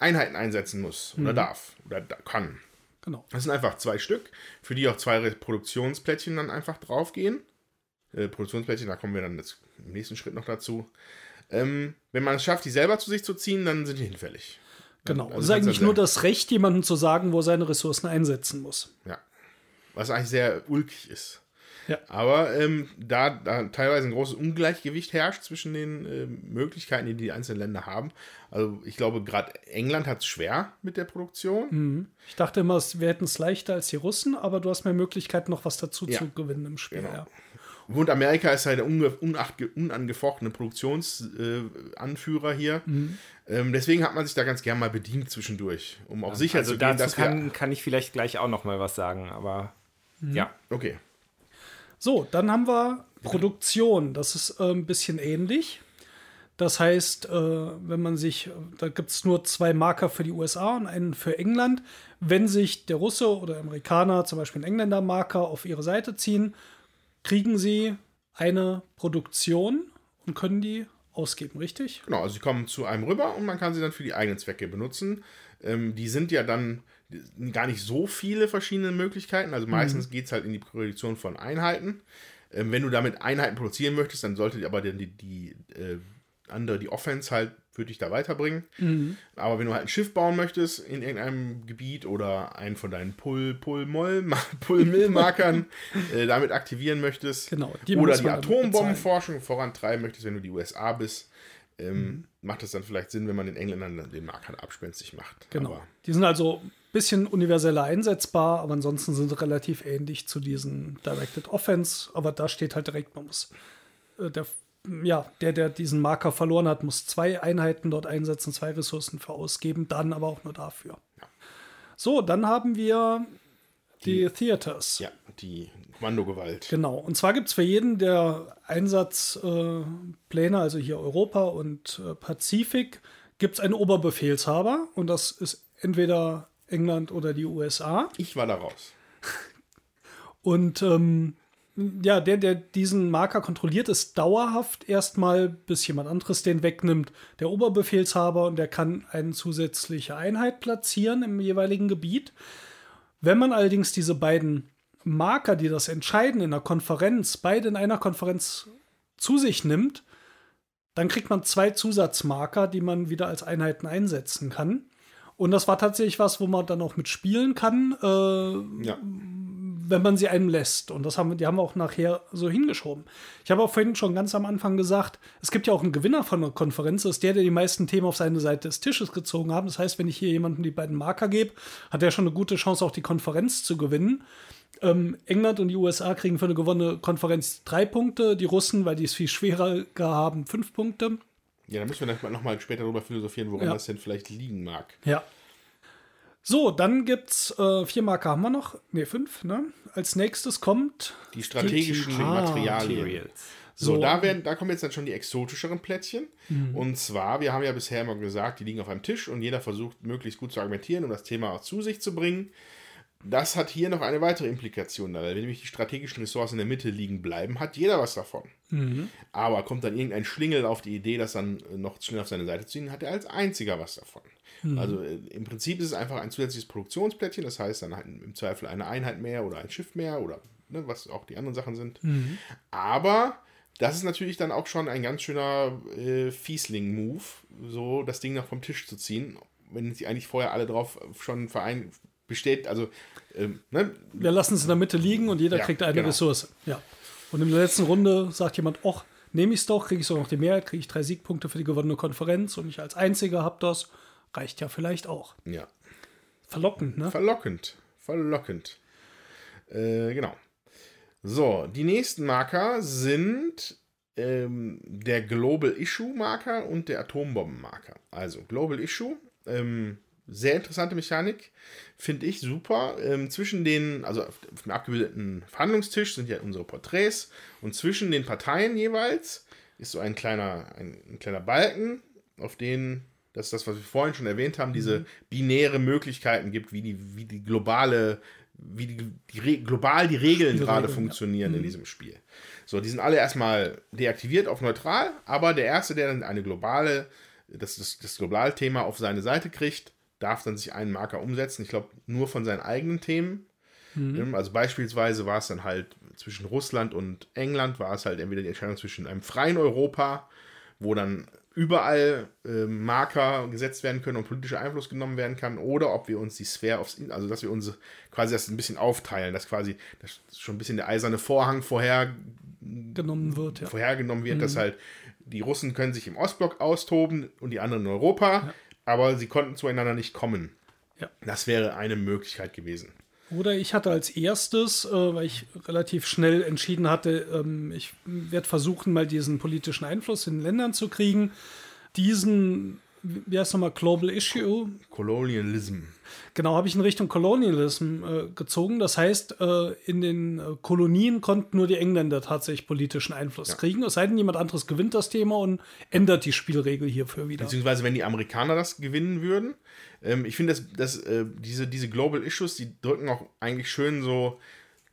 Einheiten einsetzen muss oder mhm. darf oder da kann. Genau. Das sind einfach zwei Stück, für die auch zwei Produktionsplättchen dann einfach draufgehen äh, Produktionsplättchen, da kommen wir dann jetzt im nächsten Schritt noch dazu. Ähm, wenn man es schafft, die selber zu sich zu ziehen, dann sind die hinfällig. Genau. Also es ist eigentlich nur das Recht, jemandem zu sagen, wo er seine Ressourcen einsetzen muss. Ja. Was eigentlich sehr ulkig ist. Ja. Aber ähm, da, da teilweise ein großes Ungleichgewicht herrscht zwischen den äh, Möglichkeiten, die die einzelnen Länder haben. Also ich glaube, gerade England hat es schwer mit der Produktion. Mhm. Ich dachte immer, wir hätten es leichter als die Russen, aber du hast mehr Möglichkeiten, noch was dazu ja. zu gewinnen im Spiel. Genau. Ja. Und Amerika ist halt der unangefochtene Produktionsanführer äh, hier. Mhm. Ähm, deswegen hat man sich da ganz gern mal bedient zwischendurch, um auch ja, sicher also zu gehen, dass kann, kann ich vielleicht gleich auch noch mal was sagen, aber mhm. ja. Okay. So, dann haben wir Produktion. Das ist äh, ein bisschen ähnlich. Das heißt, äh, wenn man sich, da gibt es nur zwei Marker für die USA und einen für England. Wenn sich der Russe oder Amerikaner, zum Beispiel ein Engländer-Marker, auf ihre Seite ziehen, kriegen sie eine Produktion und können die ausgeben, richtig? Genau, also sie kommen zu einem rüber und man kann sie dann für die eigenen Zwecke benutzen. Ähm, die sind ja dann gar nicht so viele verschiedene Möglichkeiten. Also meistens mhm. geht es halt in die Produktion von Einheiten. Ähm, wenn du damit Einheiten produzieren möchtest, dann sollte aber die, die, die äh, andere, die Offense halt würde dich da weiterbringen. Mhm. Aber wenn du halt ein Schiff bauen möchtest in irgendeinem Gebiet oder einen von deinen Pull-Mill-Markern äh, damit aktivieren möchtest genau, die oder die Atombombenforschung vorantreiben möchtest, wenn du die USA bist, ähm, mhm. macht es dann vielleicht Sinn, wenn man den Engländern den Markern abspenstig macht. Genau. Aber die sind also ein bisschen universeller einsetzbar, aber ansonsten sind sie relativ ähnlich zu diesen Directed Offense. Aber da steht halt direkt, man muss äh, der ja, der, der diesen Marker verloren hat, muss zwei Einheiten dort einsetzen, zwei Ressourcen für ausgeben, dann aber auch nur dafür. Ja. So, dann haben wir die, die Theaters. Ja, die Kommandogewalt. Genau. Und zwar gibt es für jeden der Einsatzpläne, äh, also hier Europa und äh, Pazifik, gibt es einen Oberbefehlshaber und das ist entweder England oder die USA. Ich war da raus. Und ähm, ja, der, der diesen Marker kontrolliert, ist dauerhaft erstmal, bis jemand anderes den wegnimmt, der Oberbefehlshaber und der kann eine zusätzliche Einheit platzieren im jeweiligen Gebiet. Wenn man allerdings diese beiden Marker, die das entscheiden in der Konferenz, beide in einer Konferenz zu sich nimmt, dann kriegt man zwei Zusatzmarker, die man wieder als Einheiten einsetzen kann. Und das war tatsächlich was, wo man dann auch mitspielen kann. Äh, ja wenn man sie einem lässt. Und das haben die haben wir auch nachher so hingeschoben. Ich habe auch vorhin schon ganz am Anfang gesagt, es gibt ja auch einen Gewinner von der Konferenz, das ist der, der die meisten Themen auf seine Seite des Tisches gezogen hat. Das heißt, wenn ich hier jemandem die beiden Marker gebe, hat er schon eine gute Chance, auch die Konferenz zu gewinnen. Ähm, England und die USA kriegen für eine gewonnene Konferenz drei Punkte, die Russen, weil die es viel schwerer haben, fünf Punkte. Ja, da müssen wir noch mal später darüber philosophieren, woran ja. das denn vielleicht liegen mag. Ja. So, dann gibt's äh, vier Marker haben wir noch. Ne, fünf, ne? Als nächstes kommt die strategischen die, Materialien. So, so, da, werden, da kommen jetzt dann schon die exotischeren Plättchen. Mhm. Und zwar, wir haben ja bisher immer gesagt, die liegen auf einem Tisch und jeder versucht möglichst gut zu argumentieren und das Thema auch zu sich zu bringen. Das hat hier noch eine weitere Implikation, weil wenn nämlich die strategischen Ressourcen in der Mitte liegen bleiben, hat jeder was davon. Mhm. Aber kommt dann irgendein Schlingel auf die Idee, das dann noch schnell auf seine Seite zu ziehen, hat er als einziger was davon. Mhm. Also äh, im Prinzip ist es einfach ein zusätzliches Produktionsplättchen, das heißt dann halt im Zweifel eine Einheit mehr oder ein Schiff mehr oder ne, was auch die anderen Sachen sind. Mhm. Aber das ist natürlich dann auch schon ein ganz schöner äh, Fiesling-Move, so das Ding noch vom Tisch zu ziehen, wenn sie eigentlich vorher alle drauf schon verein besteht, also ähm, ne? Wir lassen es in der Mitte liegen und jeder ja, kriegt eine genau. Ressource. Ja. Und in der letzten Runde sagt jemand, ach, nehme ich es doch, kriege ich so noch die Mehrheit, kriege ich drei Siegpunkte für die gewonnene Konferenz und ich als Einziger habe das. Reicht ja vielleicht auch. Ja. Verlockend, ne? Verlockend. Verlockend. Äh, genau. So, die nächsten Marker sind ähm, der Global Issue Marker und der Atombomben-Marker. Also Global Issue, ähm, sehr interessante Mechanik, finde ich super. Ähm, zwischen den, also auf dem abgebildeten Verhandlungstisch sind ja unsere Porträts und zwischen den Parteien jeweils ist so ein kleiner, ein, ein kleiner Balken, auf den das ist das, was wir vorhin schon erwähnt haben, diese mhm. binäre Möglichkeiten gibt, wie die, wie die globale, wie die, die global die Regeln gerade funktionieren ja. in mhm. diesem Spiel. So, die sind alle erstmal deaktiviert auf neutral, aber der Erste, der dann eine globale, das, das, das Globalthema auf seine Seite kriegt, darf dann sich einen Marker umsetzen. Ich glaube, nur von seinen eigenen Themen. Mhm. Also beispielsweise war es dann halt zwischen Russland und England, war es halt entweder die Entscheidung zwischen einem freien Europa, wo dann überall äh, Marker gesetzt werden können und politischer Einfluss genommen werden kann, oder ob wir uns die Sphäre aufs, also dass wir uns quasi das ein bisschen aufteilen, dass quasi dass schon ein bisschen der eiserne Vorhang vorher genommen wird, ja. vorhergenommen wird, mhm. dass halt die Russen können sich im Ostblock austoben und die anderen in Europa, ja. aber sie konnten zueinander nicht kommen. Ja. Das wäre eine Möglichkeit gewesen. Oder ich hatte als erstes, äh, weil ich relativ schnell entschieden hatte, ähm, ich werde versuchen, mal diesen politischen Einfluss in Ländern zu kriegen, diesen, wie heißt nochmal, Global Issue? Colonialism. Genau, habe ich in Richtung Colonialism äh, gezogen. Das heißt, äh, in den äh, Kolonien konnten nur die Engländer tatsächlich politischen Einfluss ja. kriegen. Es sei denn, jemand anderes gewinnt das Thema und ändert die Spielregel hierfür wieder. Beziehungsweise, wenn die Amerikaner das gewinnen würden, ähm, ich finde, dass, dass äh, diese, diese Global Issues, die drücken auch eigentlich schön so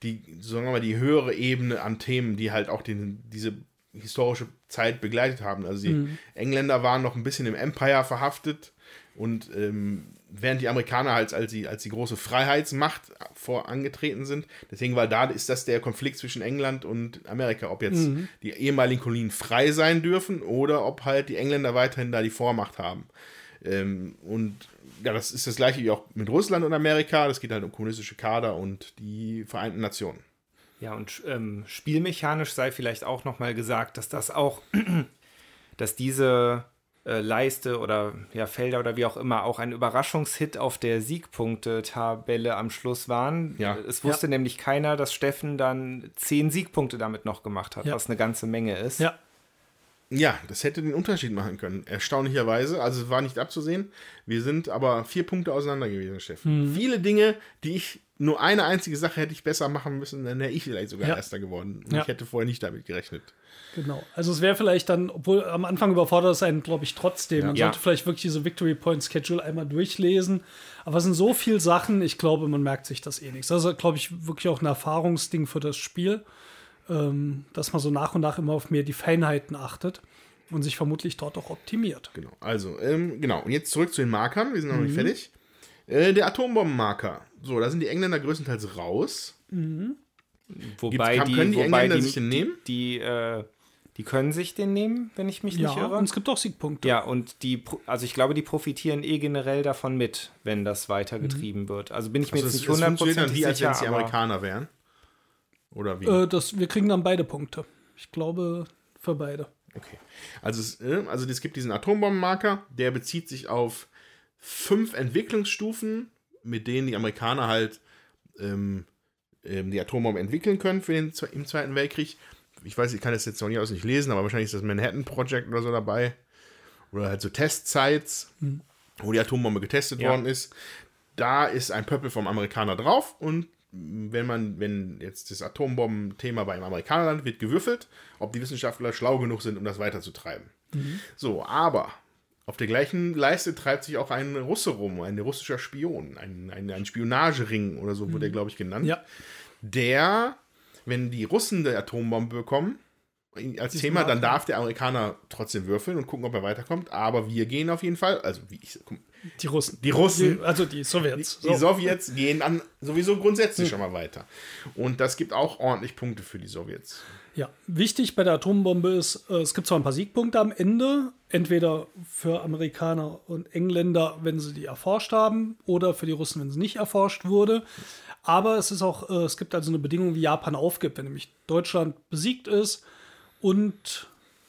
die, sagen wir mal, die höhere Ebene an Themen, die halt auch den, diese historische Zeit begleitet haben. Also die mhm. Engländer waren noch ein bisschen im Empire verhaftet und ähm, während die Amerikaner halt als die, als die große Freiheitsmacht vorangetreten sind. Deswegen, weil da ist das der Konflikt zwischen England und Amerika, ob jetzt mhm. die ehemaligen Kolonien frei sein dürfen oder ob halt die Engländer weiterhin da die Vormacht haben. Ähm, und ja, das ist das gleiche wie auch mit Russland und Amerika. Das geht halt um kommunistische Kader und die Vereinten Nationen. Ja, und ähm, spielmechanisch sei vielleicht auch nochmal gesagt, dass das auch, dass diese äh, Leiste oder ja, Felder oder wie auch immer auch ein Überraschungshit auf der Siegpunkte-Tabelle am Schluss waren. Ja. Es wusste ja. nämlich keiner, dass Steffen dann zehn Siegpunkte damit noch gemacht hat, ja. was eine ganze Menge ist. Ja. Ja, das hätte den Unterschied machen können. Erstaunlicherweise. Also es war nicht abzusehen. Wir sind aber vier Punkte auseinander gewesen, Steffen. Mhm. Viele Dinge, die ich nur eine einzige Sache hätte ich besser machen müssen, dann wäre ich vielleicht sogar ja. Erster geworden. Und ja. ich hätte vorher nicht damit gerechnet. Genau. Also es wäre vielleicht dann, obwohl am Anfang überfordert es einen, glaube ich, trotzdem. Man ja. sollte vielleicht wirklich diese Victory Point Schedule einmal durchlesen. Aber es sind so viele Sachen, ich glaube, man merkt sich das eh nichts. Das ist, glaube ich, wirklich auch ein Erfahrungsding für das Spiel ähm, dass man so nach und nach immer auf mehr die Feinheiten achtet und sich vermutlich dort auch optimiert. Genau, also, ähm, genau. Und jetzt zurück zu den Markern. Wir sind noch mhm. nicht fertig. Äh, der Atombombenmarker. So, da sind die Engländer größtenteils raus. Mhm. Wobei Gibt's, die, können die wobei Engländer die, sich den nehmen? Die, die, äh, die können sich den nehmen, wenn ich mich ja, nicht irre. Und es gibt auch Siegpunkte. Ja, und die, also ich glaube, die profitieren eh generell davon mit, wenn das weitergetrieben mhm. wird. Also bin ich mir also jetzt nicht hundertprozentig sicher. Wie als wenn es die Amerikaner wären. Oder wie? Äh, das, wir kriegen dann beide Punkte. Ich glaube, für beide. Okay. Also es, äh, also es gibt diesen Atombombenmarker, der bezieht sich auf fünf Entwicklungsstufen, mit denen die Amerikaner halt ähm, ähm, die Atombomben entwickeln können für den im Zweiten Weltkrieg. Ich weiß, ich kann das jetzt noch nicht aus nicht lesen, aber wahrscheinlich ist das Manhattan Project oder so dabei. Oder halt so Testsites, mhm. wo die Atombombe getestet ja. worden ist. Da ist ein Pöppel vom Amerikaner drauf und wenn man, wenn jetzt das Atombomben-Thema beim Amerikaner landet, wird gewürfelt, ob die Wissenschaftler schlau genug sind, um das weiterzutreiben. Mhm. So, aber auf der gleichen Leiste treibt sich auch ein Russe rum, ein russischer Spion, ein, ein, ein Spionagering oder so wurde er, glaube ich, genannt. Ja. Der, wenn die Russen die Atombombe bekommen, als Thema, dann darf der Amerikaner trotzdem würfeln und gucken, ob er weiterkommt. Aber wir gehen auf jeden Fall, also wie ich, die Russen. Die Russen. Die, also die Sowjets. Die, die Sowjets gehen dann sowieso grundsätzlich hm. schon mal weiter. Und das gibt auch ordentlich Punkte für die Sowjets. Ja, wichtig bei der Atombombe ist, äh, es gibt zwar ein paar Siegpunkte am Ende, entweder für Amerikaner und Engländer, wenn sie die erforscht haben, oder für die Russen, wenn sie nicht erforscht wurde. Aber es ist auch, äh, es gibt also eine Bedingung, wie Japan aufgibt, wenn nämlich Deutschland besiegt ist und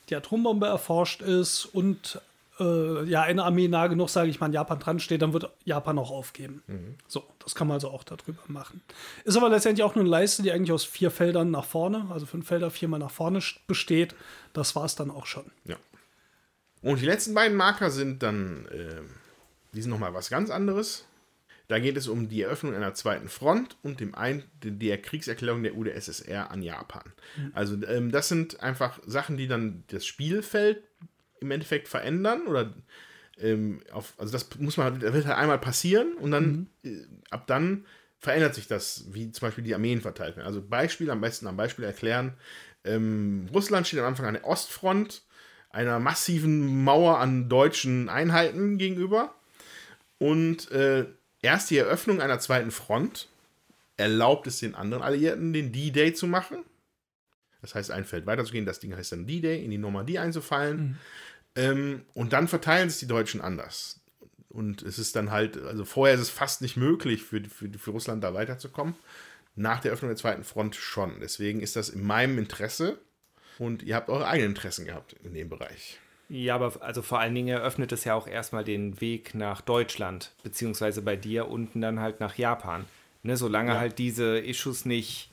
die Atombombe erforscht ist und äh, ja, eine Armee nah genug, sage ich mal, in Japan dran steht, dann wird Japan auch aufgeben. Mhm. So, das kann man also auch darüber machen. Ist aber letztendlich auch nur eine Leiste, die eigentlich aus vier Feldern nach vorne, also fünf Felder viermal nach vorne besteht. Das war es dann auch schon. Ja. Und die letzten beiden Marker sind dann, äh, die sind nochmal was ganz anderes. Da geht es um die Eröffnung einer zweiten Front und dem Ein der Kriegserklärung der UdSSR an Japan. Mhm. Also ähm, das sind einfach Sachen, die dann das Spielfeld im Endeffekt verändern oder ähm, auf, also das muss man, das wird halt einmal passieren und dann mhm. äh, ab dann verändert sich das, wie zum Beispiel die Armeen verteilt werden. Also Beispiel, am besten am Beispiel erklären. Ähm, Russland steht am Anfang an der Ostfront, einer massiven Mauer an deutschen Einheiten gegenüber. Und äh, erst die Eröffnung einer zweiten Front erlaubt es den anderen Alliierten, den D-Day zu machen. Das heißt, ein Feld weiterzugehen. Das Ding heißt dann D-Day, in die Normandie einzufallen. Mhm. Ähm, und dann verteilen sich die Deutschen anders. Und es ist dann halt, also vorher ist es fast nicht möglich für, für, für Russland da weiterzukommen. Nach der Öffnung der zweiten Front schon. Deswegen ist das in meinem Interesse. Und ihr habt eure eigenen Interessen gehabt in dem Bereich. Ja, aber also vor allen Dingen eröffnet es ja auch erstmal den Weg nach Deutschland, beziehungsweise bei dir unten dann halt nach Japan. Ne, solange ja. halt diese Issues nicht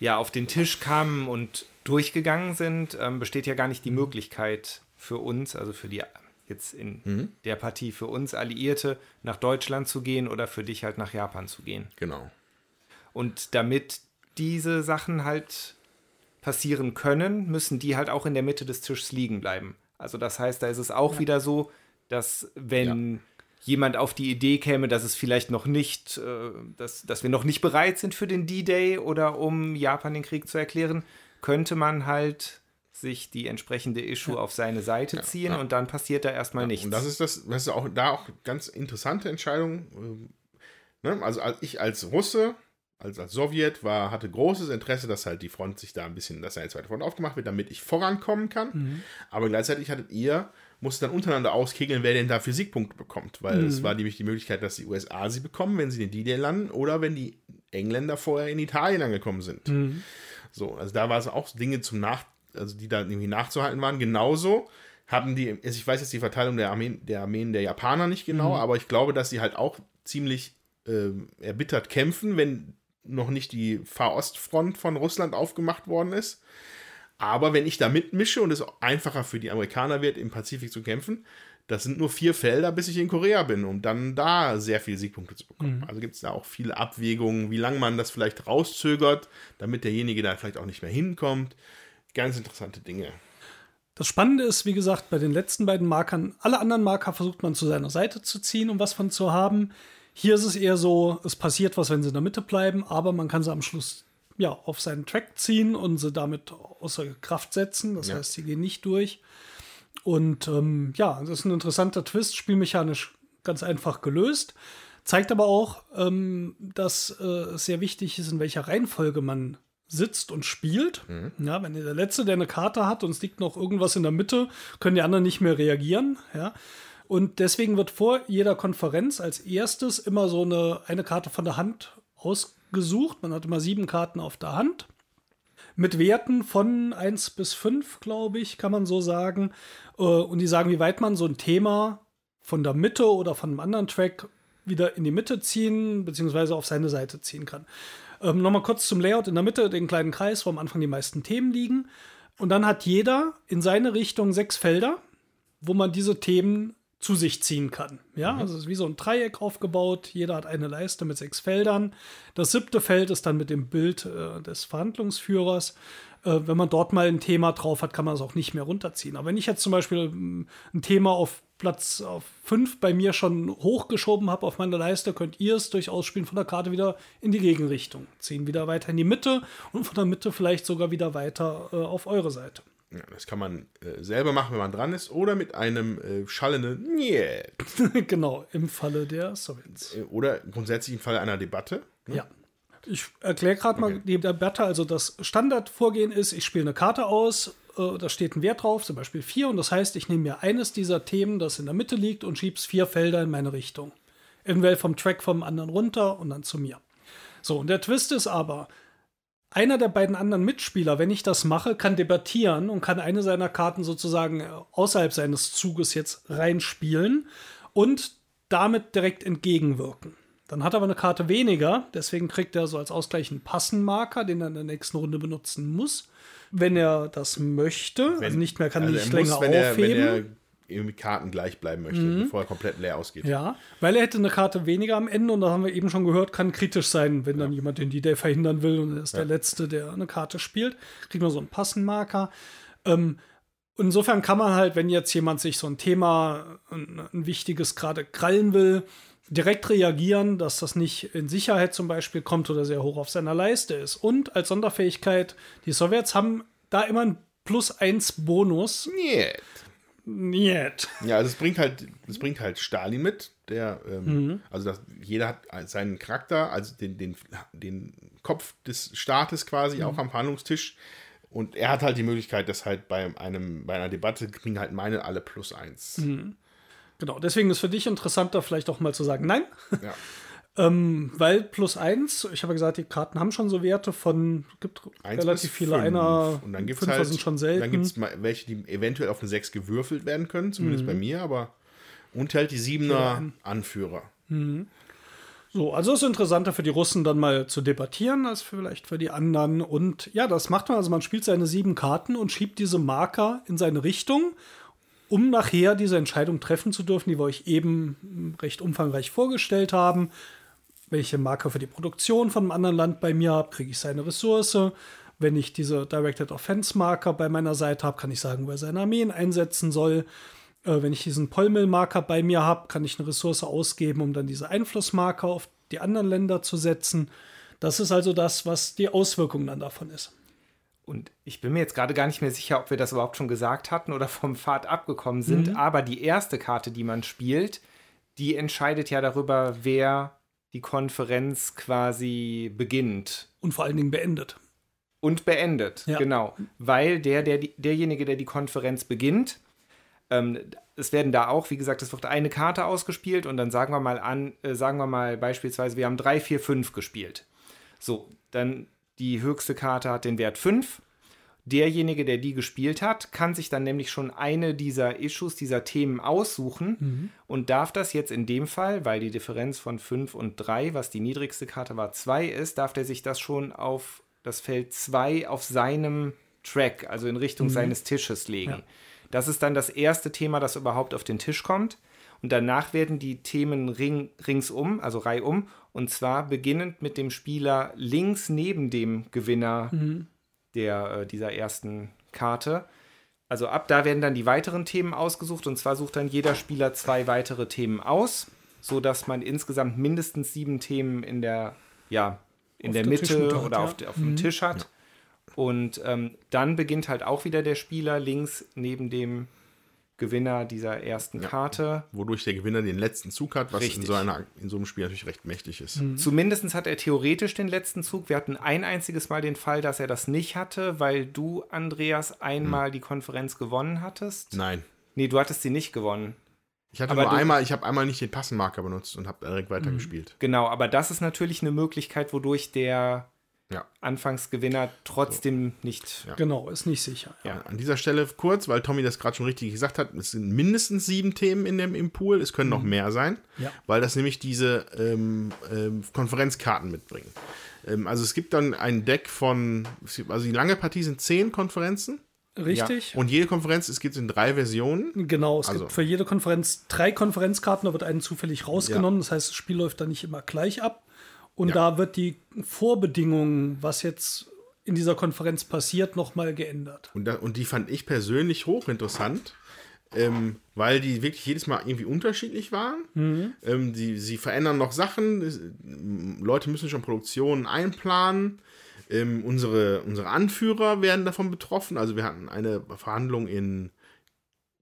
ja, auf den Tisch kamen und durchgegangen sind, ähm, besteht ja gar nicht die Möglichkeit, für uns, also für die jetzt in mhm. der Partie für uns Alliierte, nach Deutschland zu gehen oder für dich halt nach Japan zu gehen. Genau. Und damit diese Sachen halt passieren können, müssen die halt auch in der Mitte des Tisches liegen bleiben. Also das heißt, da ist es auch ja. wieder so, dass wenn ja. jemand auf die Idee käme, dass es vielleicht noch nicht, äh, dass, dass wir noch nicht bereit sind für den D-Day oder um Japan den Krieg zu erklären, könnte man halt sich die entsprechende Issue auf seine Seite ziehen und dann passiert da erstmal nichts. Und das ist das, das ist auch da auch ganz interessante Entscheidung. Ähm, ne? Also ich als Russe, als, als Sowjet war, hatte großes Interesse, dass halt die Front sich da ein bisschen, dass eine zweite Front aufgemacht wird, damit ich vorankommen kann. Mhm. Aber gleichzeitig hattet ihr, musste dann untereinander auskegeln, wer denn dafür Siegpunkte bekommt. Weil mhm. es war nämlich die Möglichkeit, dass die USA sie bekommen, wenn sie in D-Day landen oder wenn die Engländer vorher in Italien angekommen sind. Mhm. So, also da war es auch Dinge zum Nach also die da irgendwie nachzuhalten waren. Genauso haben die, also ich weiß jetzt die Verteilung der Armeen der, Armeen der Japaner nicht genau, mhm. aber ich glaube, dass sie halt auch ziemlich äh, erbittert kämpfen, wenn noch nicht die Fahostfront von Russland aufgemacht worden ist. Aber wenn ich da mitmische und es einfacher für die Amerikaner wird, im Pazifik zu kämpfen, das sind nur vier Felder, bis ich in Korea bin, um dann da sehr viele Siegpunkte zu bekommen. Mhm. Also gibt es da auch viele Abwägungen, wie lange man das vielleicht rauszögert, damit derjenige da vielleicht auch nicht mehr hinkommt ganz interessante Dinge. Das Spannende ist, wie gesagt, bei den letzten beiden Markern, alle anderen Marker versucht man zu seiner Seite zu ziehen, um was von zu haben. Hier ist es eher so, es passiert was, wenn sie in der Mitte bleiben, aber man kann sie am Schluss ja, auf seinen Track ziehen und sie damit außer Kraft setzen. Das ja. heißt, sie gehen nicht durch. Und ähm, ja, das ist ein interessanter Twist, spielmechanisch ganz einfach gelöst. Zeigt aber auch, ähm, dass äh, es sehr wichtig ist, in welcher Reihenfolge man sitzt und spielt. Mhm. Ja, wenn der Letzte, der eine Karte hat und es liegt noch irgendwas in der Mitte, können die anderen nicht mehr reagieren. Ja. Und deswegen wird vor jeder Konferenz als erstes immer so eine, eine Karte von der Hand ausgesucht. Man hat immer sieben Karten auf der Hand. Mit Werten von 1 bis 5, glaube ich, kann man so sagen. Äh, und die sagen, wie weit man so ein Thema von der Mitte oder von einem anderen Track wieder in die Mitte ziehen, beziehungsweise auf seine Seite ziehen kann. Ähm, Nochmal kurz zum Layout in der Mitte, den kleinen Kreis, wo am Anfang die meisten Themen liegen. Und dann hat jeder in seine Richtung sechs Felder, wo man diese Themen zu sich ziehen kann. Ja, mhm. also es ist wie so ein Dreieck aufgebaut. Jeder hat eine Leiste mit sechs Feldern. Das siebte Feld ist dann mit dem Bild äh, des Verhandlungsführers. Äh, wenn man dort mal ein Thema drauf hat, kann man es auch nicht mehr runterziehen. Aber wenn ich jetzt zum Beispiel ähm, ein Thema auf Platz auf 5 bei mir schon hochgeschoben habe auf meiner Leiste, könnt ihr es durchaus spielen von der Karte wieder in die Gegenrichtung. Ziehen wieder weiter in die Mitte und von der Mitte vielleicht sogar wieder weiter äh, auf eure Seite. Ja, das kann man äh, selber machen, wenn man dran ist, oder mit einem äh, schallenden Niet. genau, im Falle der Sovereigns. Äh, oder grundsätzlich im Falle einer Debatte. Ne? Ja. Ich erkläre gerade okay. mal die Debatte. Also das Standardvorgehen ist, ich spiele eine Karte aus, äh, da steht ein Wert drauf, zum Beispiel 4, und das heißt, ich nehme mir eines dieser Themen, das in der Mitte liegt, und schiebe es vier Felder in meine Richtung. Eventuell vom Track vom anderen runter und dann zu mir. So, und der Twist ist aber, einer der beiden anderen Mitspieler, wenn ich das mache, kann debattieren und kann eine seiner Karten sozusagen außerhalb seines Zuges jetzt reinspielen und damit direkt entgegenwirken. Dann hat er aber eine Karte weniger, deswegen kriegt er so als Ausgleich einen Passenmarker, den er in der nächsten Runde benutzen muss. Wenn er das möchte, wenn, also nicht mehr kann also nicht länger muss, wenn aufheben. Er, wenn er irgendwie Karten gleich bleiben möchte, mhm. bevor er komplett leer ausgeht. Ja, weil er hätte eine Karte weniger am Ende und da haben wir eben schon gehört, kann kritisch sein, wenn ja. dann jemand den D-Day verhindern will und er ist ja. der Letzte, der eine Karte spielt. Kriegt man so einen Passenmarker. Ähm, insofern kann man halt, wenn jetzt jemand sich so ein Thema, ein, ein wichtiges gerade krallen will, direkt reagieren, dass das nicht in Sicherheit zum Beispiel kommt oder sehr hoch auf seiner Leiste ist. Und als Sonderfähigkeit, die Sowjets haben da immer einen Plus 1 Bonus. Yeah. Niet. Ja, also es bringt halt, es bringt halt Stalin mit, der, ähm, mhm. also das, jeder hat seinen Charakter, also den, den, den Kopf des Staates quasi mhm. auch am Verhandlungstisch. Und er hat halt die Möglichkeit, dass halt bei einem, bei einer Debatte kriegen halt meine alle plus eins. Mhm. Genau, deswegen ist für dich interessanter, vielleicht auch mal zu sagen, nein. Ja. Ähm, weil plus eins, ich habe ja gesagt, die Karten haben schon so Werte von, gibt eins relativ viele, fünf. einer, und dann gibt es halt, sind schon selten. Dann gibt es welche, die eventuell auf eine 6 gewürfelt werden können, zumindest mhm. bei mir, aber und halt die Siebener Anführer. Mhm. So, also ist interessanter für die Russen dann mal zu debattieren, als vielleicht für die anderen. Und ja, das macht man, also man spielt seine sieben Karten und schiebt diese Marker in seine Richtung, um nachher diese Entscheidung treffen zu dürfen, die wir euch eben recht umfangreich vorgestellt haben welche Marker für die Produktion von einem anderen Land bei mir habe, kriege ich seine Ressource. Wenn ich diese Directed Offense Marker bei meiner Seite habe, kann ich sagen, wo er seine Armeen einsetzen soll. Äh, wenn ich diesen Polmil Marker bei mir habe, kann ich eine Ressource ausgeben, um dann diese Einflussmarker auf die anderen Länder zu setzen. Das ist also das, was die Auswirkung dann davon ist. Und ich bin mir jetzt gerade gar nicht mehr sicher, ob wir das überhaupt schon gesagt hatten oder vom Pfad abgekommen sind. Mhm. Aber die erste Karte, die man spielt, die entscheidet ja darüber, wer die Konferenz quasi beginnt. Und vor allen Dingen beendet. Und beendet, ja. genau. Weil der, der, derjenige, der die Konferenz beginnt, ähm, es werden da auch, wie gesagt, es wird eine Karte ausgespielt und dann sagen wir mal an, äh, sagen wir mal beispielsweise, wir haben 3, 4, 5 gespielt. So, dann die höchste Karte hat den Wert 5 derjenige, der die gespielt hat, kann sich dann nämlich schon eine dieser Issues, dieser Themen aussuchen mhm. und darf das jetzt in dem Fall, weil die Differenz von 5 und 3, was die niedrigste Karte war, 2 ist, darf der sich das schon auf das Feld 2 auf seinem Track, also in Richtung mhm. seines Tisches legen. Ja. Das ist dann das erste Thema, das überhaupt auf den Tisch kommt. Und danach werden die Themen ring, ringsum, also reihum, und zwar beginnend mit dem Spieler links neben dem Gewinner mhm der, äh, dieser ersten Karte. Also ab da werden dann die weiteren Themen ausgesucht und zwar sucht dann jeder Spieler zwei weitere Themen aus, sodass man insgesamt mindestens sieben Themen in der, ja, in auf der Mitte oder ja. auf, auf mhm. dem Tisch hat. Und ähm, dann beginnt halt auch wieder der Spieler links neben dem Gewinner dieser ersten ja, Karte. Wodurch der Gewinner den letzten Zug hat, was in so, einer, in so, einem Spiel natürlich recht mächtig ist. Mhm. Zumindest hat er theoretisch den letzten Zug. Wir hatten ein einziges Mal den Fall, dass er das nicht hatte, weil du, Andreas, einmal mhm. die Konferenz gewonnen hattest. Nein. Nee, du hattest sie nicht gewonnen. Ich hatte aber nur einmal, ich habe einmal nicht den Passenmarker benutzt und habe direkt weitergespielt. Genau, aber das ist natürlich eine Möglichkeit, wodurch der ja. Anfangsgewinner trotzdem so. nicht. Ja. Genau, ist nicht sicher. Ja. An dieser Stelle kurz, weil Tommy das gerade schon richtig gesagt hat, es sind mindestens sieben Themen in dem im Pool, es können mhm. noch mehr sein, weil das nämlich diese ähm, ähm, Konferenzkarten mitbringen. Ähm, also es gibt dann ein Deck von, also die lange Partie sind zehn Konferenzen. Richtig. Und jede Konferenz, es gibt in drei Versionen. Genau, es Also- gibt für jede Konferenz drei Konferenzkarten, da wird eine zufällig rausgenommen. Das heißt, das Spiel läuft dann nicht immer gleich ab. Und Ja. da wird die Vorbedingungen, was jetzt in dieser Konferenz passiert, nochmal geändert. Und, da, und die fand ich persönlich hochinteressant, ähm, weil die wirklich jedes Mal irgendwie unterschiedlich waren. Ähm, die, sie verändern noch Sachen. Leute müssen schon Produktionen einplanen. Ähm, unsere, unsere Anführer werden davon betroffen. Also wir hatten eine Verhandlung in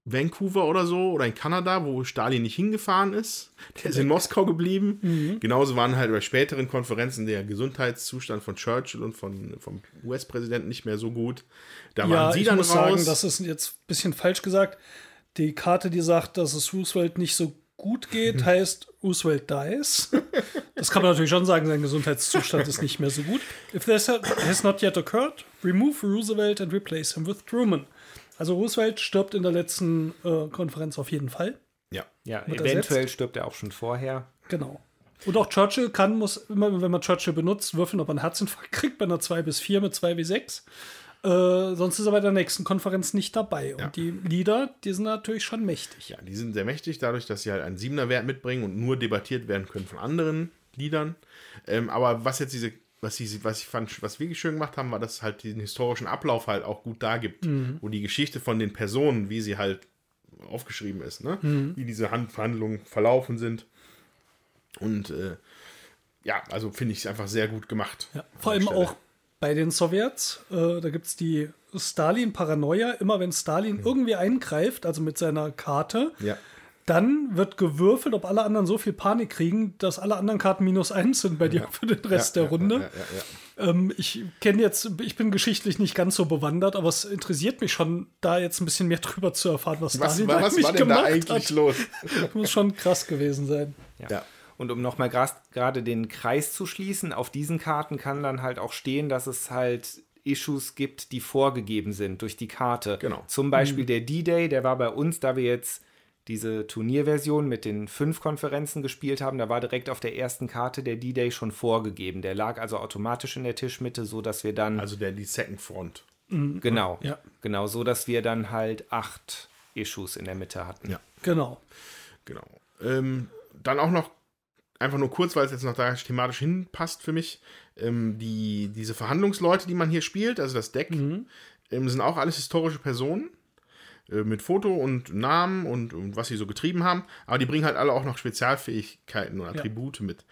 Vancouver oder so oder in Kanada, wo Stalin nicht hingefahren ist. Der ist in Moskau geblieben. Genauso waren halt bei späteren Konferenzen der Gesundheitszustand von Churchill und von, vom US-Präsidenten nicht mehr so gut. Da Ja, waren sie ich dann muss raus. sagen, das ist jetzt ein bisschen falsch gesagt. Die Karte, die sagt, dass es Roosevelt nicht so gut geht, heißt Roosevelt dies. Das kann man natürlich schon sagen, sein Gesundheitszustand ist nicht mehr so gut. If this has not yet occurred, remove Roosevelt and replace him with Truman. Also Roosevelt stirbt in der letzten äh, Konferenz auf jeden Fall. ja. Ja, Wird eventuell ersetzt? stirbt er auch schon vorher. Genau. Und auch Churchill kann, muss immer, wenn man Churchill benutzt, würfeln, ob er einen Herzinfarkt kriegt bei einer 2 bis 4 mit 2 wie 6. Äh, sonst ist er bei der nächsten Konferenz nicht dabei. Ja. Und die Lieder, die sind natürlich schon mächtig. Ja, die sind sehr mächtig, dadurch, dass sie halt einen Siebener-Wert mitbringen und nur debattiert werden können von anderen Liedern. Ähm, aber was jetzt diese, was, sie, was ich fand, was wir wirklich schön gemacht haben, war, dass es halt diesen historischen Ablauf halt auch gut da gibt, wo die Geschichte von den Personen, wie sie halt aufgeschrieben ist, ne? wie diese Hand Verhandlungen verlaufen sind. Und äh, ja, also finde ich es einfach sehr gut gemacht. Ja, vor allem Stelle. auch bei den Sowjets. Äh, da gibt es die Stalin-Paranoia. Immer wenn Stalin irgendwie eingreift, also mit seiner Karte, Ja. Dann wird gewürfelt, ob alle anderen so viel Panik kriegen, dass alle anderen Karten minus eins sind bei dir für den Rest ja, der Runde. Ja, ja, ja. Ähm, ich kenne jetzt, ich bin geschichtlich nicht ganz so bewandert, aber es interessiert mich schon, da jetzt ein bisschen mehr drüber zu erfahren, was, Was, was eigentlich war denn da eigentlich hat. los? Das muss schon krass gewesen sein. Ja. Und um nochmal gerade den Kreis zu schließen, auf diesen Karten kann dann halt auch stehen, dass es halt Issues gibt, die vorgegeben sind durch die Karte. Genau. Zum Beispiel der D-Day, der war bei uns, da wir jetzt diese Turnierversion mit den fünf Konferenzen gespielt haben, da war direkt auf der ersten Karte der D-Day schon vorgegeben. Der lag also automatisch in der Tischmitte, so dass wir dann Also der, die Second Front. genau, Ja. genau, so dass wir dann halt acht Issues in der Mitte hatten. Ja. Genau. Genau. Ähm, dann auch noch, einfach nur kurz, weil es jetzt noch da thematisch hinpasst für mich, ähm, die, diese Verhandlungsleute, die man hier spielt, also das Deck, ähm, sind auch alles historische Personen mit Foto und Namen und, und was sie so getrieben haben, aber die bringen halt alle auch noch Spezialfähigkeiten und Attribute mit.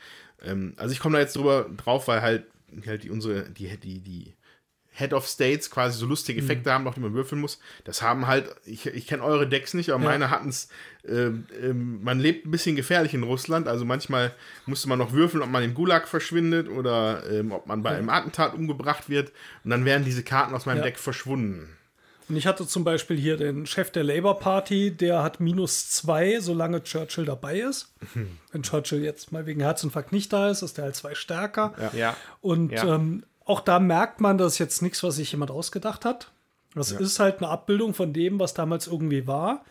Ähm, also ich komme da jetzt drüber drauf, weil halt, halt die, unsere, die, die, die Head of States quasi so lustige Effekte haben, noch die man würfeln muss. Das haben halt, ich, ich kenne eure Decks nicht, aber meine hatten es, ähm, ähm, man lebt ein bisschen gefährlich in Russland, also manchmal musste man noch würfeln, ob man im Gulag verschwindet oder ähm, ob man bei einem Attentat umgebracht wird und dann wären diese Karten aus meinem Ja. Deck verschwunden. Und ich hatte zum Beispiel hier den Chef der Labour Party, der hat minus zwei, solange Churchill dabei ist. Wenn Churchill jetzt mal wegen Herzinfarkt nicht da ist, ist der halt zwei stärker. Ja. Und Ja. ähm, auch da merkt man, das ist jetzt nichts, was sich jemand ausgedacht hat. Das ist halt eine Abbildung von dem, was damals irgendwie war.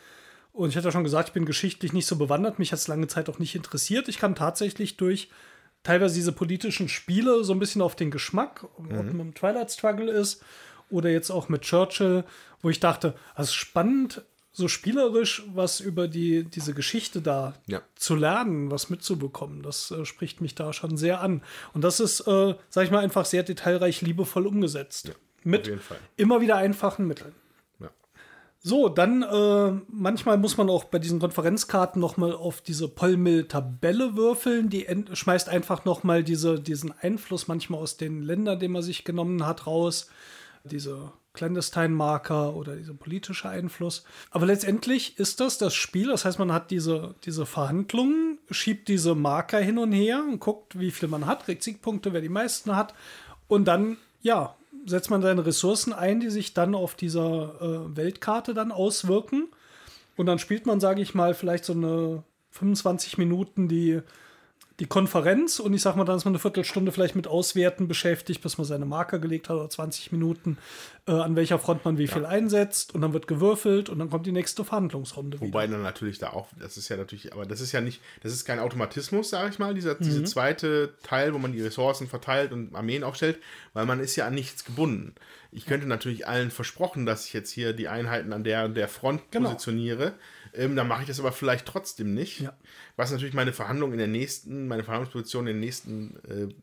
Und ich hatte ja schon gesagt, ich bin geschichtlich nicht so bewandert, mich hat es lange Zeit auch nicht interessiert. Ich kann tatsächlich durch teilweise diese politischen Spiele so ein bisschen auf den Geschmack, ob man im Twilight Struggle ist oder jetzt auch mit Churchill, wo ich dachte, also spannend, so spielerisch was über die, diese Geschichte da Ja. zu lernen, was mitzubekommen. Das äh, spricht mich da schon sehr an. Und das ist, äh, sag ich mal, einfach sehr detailreich, liebevoll umgesetzt. mit jeden Fall. immer wieder einfachen Mitteln. Ja. So, dann äh, manchmal muss man auch bei diesen Konferenzkarten noch mal auf diese Pollmill-Tabelle würfeln. Die schmeißt einfach noch mal diese, diesen Einfluss manchmal aus den Ländern, den man sich genommen hat, raus. Diese Clandestine-Marker oder dieser politische Einfluss. Aber letztendlich ist das das Spiel. Das heißt, man hat diese, diese Verhandlungen, schiebt diese Marker hin und her und guckt, wie viel man hat, kriegt Siegpunkte, wer die meisten hat. Und dann, ja, setzt man seine Ressourcen ein, die sich dann auf dieser äh, Weltkarte dann auswirken. Und dann spielt man, sage ich mal, vielleicht so eine 25 Minuten die die Konferenz und ich sag mal, dann ist man eine Viertelstunde vielleicht mit Auswerten beschäftigt, bis man seine Marker gelegt hat oder 20 Minuten, äh, an welcher Front man wie ja. viel einsetzt und dann wird gewürfelt und dann kommt die nächste Verhandlungsrunde. Wobei wieder. dann natürlich da auch, das ist ja natürlich, aber das ist ja nicht, das ist kein Automatismus, sage ich mal, dieser, mhm. diese zweite Teil, wo man die Ressourcen verteilt und Armeen aufstellt, weil man ist ja an nichts gebunden. Ich könnte natürlich allen versprochen, dass ich jetzt hier die Einheiten an der der Front genau. positioniere. Ähm, dann mache ich das aber vielleicht trotzdem nicht. Ja. Was natürlich meine Verhandlung in der nächsten, meine Verhandlungsposition in der nächsten äh,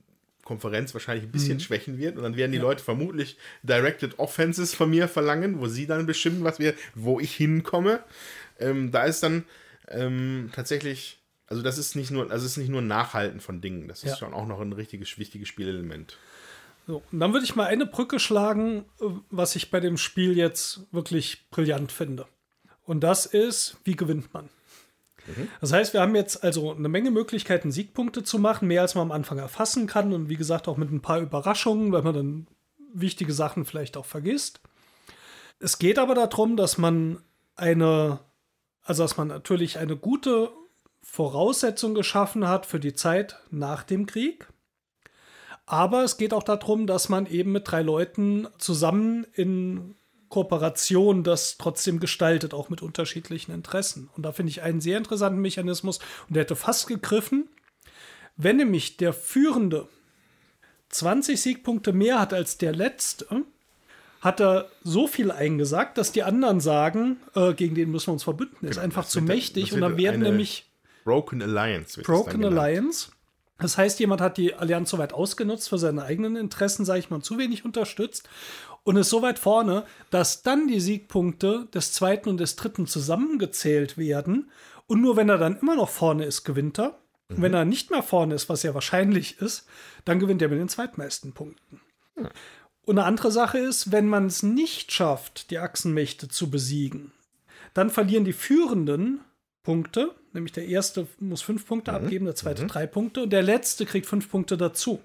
Konferenz wahrscheinlich ein bisschen mhm. schwächen wird. Und dann werden die ja. Leute vermutlich Directed Offenses von mir verlangen, wo sie dann bestimmen, was wir, wo ich hinkomme. Ähm, da ist dann ähm, tatsächlich, also das ist nicht nur, also es ist nicht nur Nachhalten von Dingen, das ist ja. schon auch noch ein richtiges, wichtiges Spielelement. So, und dann würde ich mal eine Brücke schlagen, was ich bei dem Spiel jetzt wirklich brillant finde. Und das ist, wie gewinnt man? Mhm. Das heißt, wir haben jetzt also eine Menge Möglichkeiten, Siegpunkte zu machen, mehr als man am Anfang erfassen kann und wie gesagt auch mit ein paar Überraschungen, weil man dann wichtige Sachen vielleicht auch vergisst. Es geht aber darum, dass man eine, also dass man natürlich eine gute Voraussetzung geschaffen hat für die Zeit nach dem Krieg. Aber es geht auch darum, dass man eben mit drei Leuten zusammen in Kooperation das trotzdem gestaltet, auch mit unterschiedlichen Interessen. Und da finde ich einen sehr interessanten Mechanismus und der hätte fast gegriffen, wenn nämlich der Führende 20 Siegpunkte mehr hat als der Letzte, hat er so viel eingesagt, dass die anderen sagen, äh, gegen den müssen wir uns verbünden, genau, ist einfach zu mächtig und dann werden nämlich Broken Alliance. Broken Alliance. Das heißt, jemand hat die Allianz so weit ausgenutzt für seine eigenen Interessen, sage ich mal, zu wenig unterstützt und ist so weit vorne, dass dann die Siegpunkte des zweiten und des dritten zusammengezählt werden. Und nur wenn er dann immer noch vorne ist, gewinnt er. Mhm. Und wenn er nicht mehr vorne ist, was ja wahrscheinlich ist, dann gewinnt er mit den zweitmeisten Punkten. Mhm. Und eine andere Sache ist, wenn man es nicht schafft, die Achsenmächte zu besiegen, dann verlieren die Führenden Punkte, nämlich der erste muss fünf Punkte mhm. abgeben, der zweite mhm. drei Punkte und der letzte kriegt fünf Punkte dazu.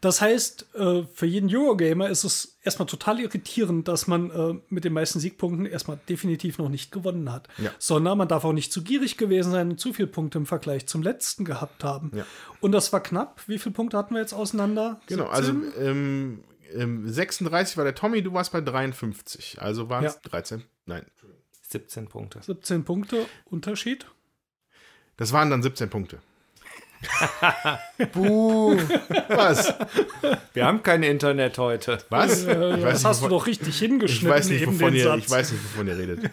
Das heißt, äh, für jeden Eurogamer ist es erstmal total irritierend, dass man äh, mit den meisten Siegpunkten erstmal definitiv noch nicht gewonnen hat. Ja. Sondern man darf auch nicht zu gierig gewesen sein und zu viele Punkte im Vergleich zum letzten gehabt haben. Ja. Und das war knapp. Wie viele Punkte hatten wir jetzt auseinander? Genau, 17? also ähm, ähm, 36 war der Tommy, du warst bei 53. Also waren es ja. 13. Nein, 17 Punkte. 17 Punkte Unterschied. Das waren dann 17 Punkte. Buh. Was? Wir haben kein Internet heute. Was? Äh, das hast du doch richtig hingeschnitten. Ich weiß nicht, wovon, ihr, ich weiß nicht, wovon ihr redet.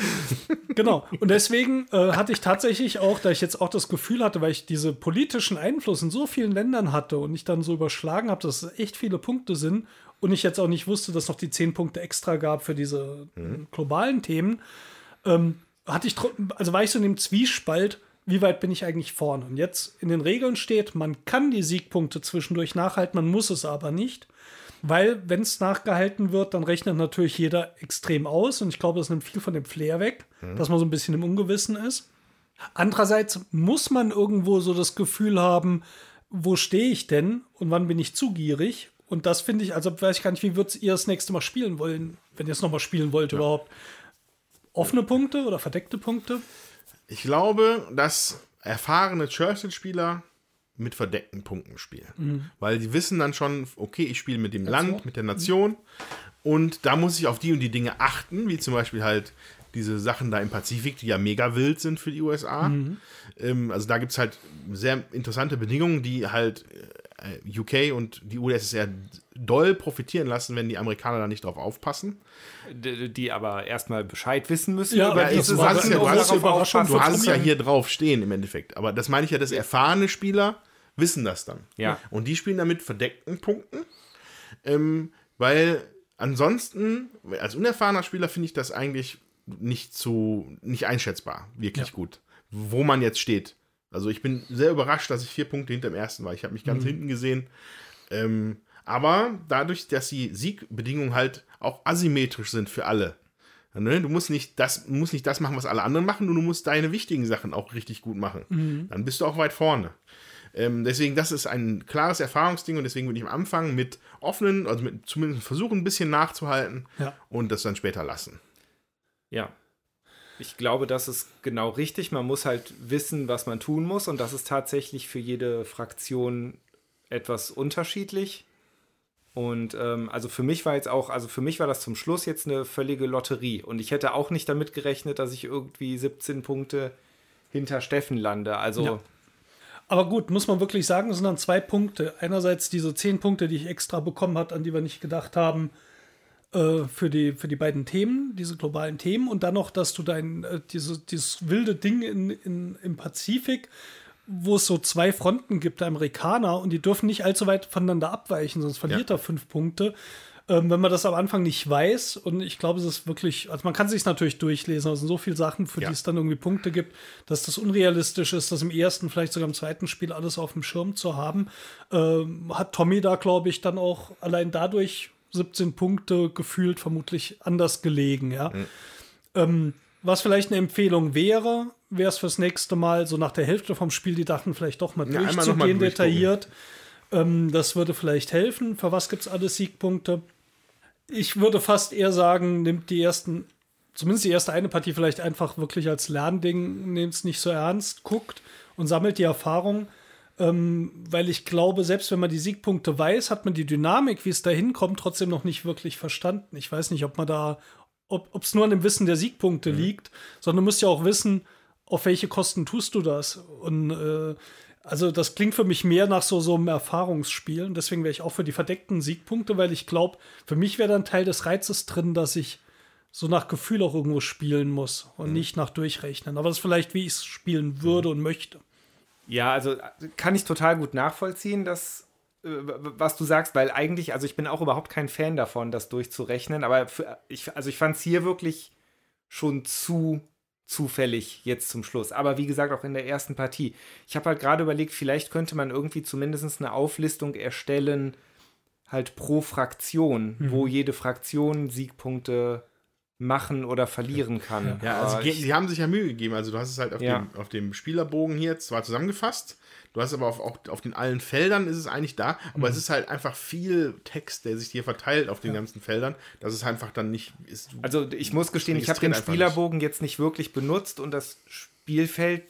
genau. Und deswegen äh, hatte ich tatsächlich auch, da ich jetzt auch das Gefühl hatte, weil ich diese politischen Einfluss in so vielen Ländern hatte und ich dann so überschlagen habe, dass es echt viele Punkte sind und ich jetzt auch nicht wusste, dass es noch die zehn Punkte extra gab für diese mhm. globalen Themen, ähm, hatte ich, also war ich so in dem Zwiespalt, wie weit bin ich eigentlich vorne? Und jetzt in den Regeln steht, man kann die Siegpunkte zwischendurch nachhalten, man muss es aber nicht. Weil, wenn es nachgehalten wird, dann rechnet natürlich jeder extrem aus. Und ich glaube, das nimmt viel von dem Flair weg, mhm. dass man so ein bisschen im Ungewissen ist. Andererseits muss man irgendwo so das Gefühl haben, wo stehe ich denn und wann bin ich zu gierig? Und das finde ich, also weiß ich gar nicht, wie würdet ihr das nächste Mal spielen wollen, wenn ihr es nochmal spielen wollt ja. überhaupt? Offene Punkte oder verdeckte Punkte? Ich glaube, dass erfahrene Churchill-Spieler mit verdeckten Punkten spielen. Mhm. Weil die wissen dann schon, okay, ich spiele mit dem Nation. Land, mit der Nation. Mhm. Und da muss ich auf die und die Dinge achten, wie zum Beispiel halt diese Sachen da im Pazifik, die ja mega wild sind für die USA. Mhm. Ähm, also da gibt es halt sehr interessante Bedingungen, die halt äh, UK und die UdSSR doll profitieren lassen, wenn die Amerikaner da nicht drauf aufpassen. Die, die aber erstmal Bescheid wissen müssen ja, über diese Sachen. Ja, du hast, du hast es ja hier drauf stehen im Endeffekt. Aber das meine ich ja, dass erfahrene Spieler wissen das dann. Ja. Und die spielen damit verdeckten Punkten. Ähm, weil ansonsten, als unerfahrener Spieler finde ich das eigentlich nicht zu, nicht einschätzbar, wirklich ja. gut, wo man jetzt steht. Also ich bin sehr überrascht, dass ich vier Punkte hinter dem ersten war. Ich habe mich ganz mhm. hinten gesehen. Ähm, aber dadurch, dass die Siegbedingungen halt auch asymmetrisch sind für alle. Ne? Du musst nicht, das, musst nicht das machen, was alle anderen machen, du musst deine wichtigen Sachen auch richtig gut machen. Mhm. Dann bist du auch weit vorne. Ähm, deswegen, das ist ein klares Erfahrungsding und deswegen würde ich am Anfang mit offenen, also mit zumindest versuchen, ein bisschen nachzuhalten ja. und das dann später lassen. Ja. Ich glaube, das ist genau richtig. Man muss halt wissen, was man tun muss. Und das ist tatsächlich für jede Fraktion etwas unterschiedlich. Und ähm, also für mich war jetzt auch, also für mich war das zum Schluss jetzt eine völlige Lotterie. Und ich hätte auch nicht damit gerechnet, dass ich irgendwie 17 Punkte hinter Steffen lande. Also. Ja. Aber gut, muss man wirklich sagen, es sind dann zwei Punkte. Einerseits diese 10 Punkte, die ich extra bekommen habe, an die wir nicht gedacht haben, äh, für, die, für die beiden Themen, diese globalen Themen. Und dann noch, dass du dein, äh, diese, dieses wilde Ding in, in, im Pazifik wo es so zwei Fronten gibt, der Amerikaner, und die dürfen nicht allzu weit voneinander abweichen, sonst verliert ja. er fünf Punkte. Ähm, wenn man das am Anfang nicht weiß, und ich glaube, es ist wirklich, also man kann sich natürlich durchlesen, aber es sind so viele Sachen, für ja. die es dann irgendwie Punkte gibt, dass das unrealistisch ist, das im ersten, vielleicht sogar im zweiten Spiel alles auf dem Schirm zu haben. Ähm, hat Tommy da, glaube ich, dann auch allein dadurch 17 Punkte gefühlt vermutlich anders gelegen, ja. Mhm. Ähm, was vielleicht eine Empfehlung wäre, wäre es fürs nächste Mal so nach der Hälfte vom Spiel die Dachen vielleicht doch mal ja, durchzugehen, mal detailliert. Ähm, das würde vielleicht helfen. Für was gibt es alles Siegpunkte? Ich würde fast eher sagen, nimmt die ersten, zumindest die erste eine Partie vielleicht einfach wirklich als Lernding, nehmt es nicht so ernst, guckt und sammelt die Erfahrung. Ähm, weil ich glaube, selbst wenn man die Siegpunkte weiß, hat man die Dynamik, wie es da hinkommt, trotzdem noch nicht wirklich verstanden. Ich weiß nicht, ob man da ob es nur an dem Wissen der Siegpunkte mhm. liegt, sondern du musst ja auch wissen, auf welche Kosten tust du das. Und äh, also das klingt für mich mehr nach so, so einem Erfahrungsspiel. Und deswegen wäre ich auch für die verdeckten Siegpunkte, weil ich glaube, für mich wäre dann Teil des Reizes drin, dass ich so nach Gefühl auch irgendwo spielen muss und mhm. nicht nach Durchrechnen. Aber das ist vielleicht, wie ich es spielen würde mhm. und möchte. Ja, also kann ich total gut nachvollziehen, dass äh, was du sagst, weil eigentlich, also ich bin auch überhaupt kein Fan davon, das durchzurechnen, aber für, ich, also ich fand es hier wirklich schon zu zufällig jetzt zum Schluss. Aber wie gesagt, auch in der ersten Partie. Ich habe halt gerade überlegt, vielleicht könnte man irgendwie zumindest eine Auflistung erstellen, halt pro Fraktion, mhm. wo jede Fraktion Siegpunkte machen oder verlieren kann. Ja, also die, die haben sich ja Mühe gegeben. Also du hast es halt auf, ja. dem, auf dem Spielerbogen hier zwar zusammengefasst, Du hast aber auf, auch auf den allen Feldern ist es eigentlich da, aber mhm. es ist halt einfach viel Text, der sich hier verteilt auf den ja. ganzen Feldern, dass es einfach dann nicht ist. Also ich muss gestehen, ich habe den Spielerbogen nicht. jetzt nicht wirklich benutzt und das Spielfeld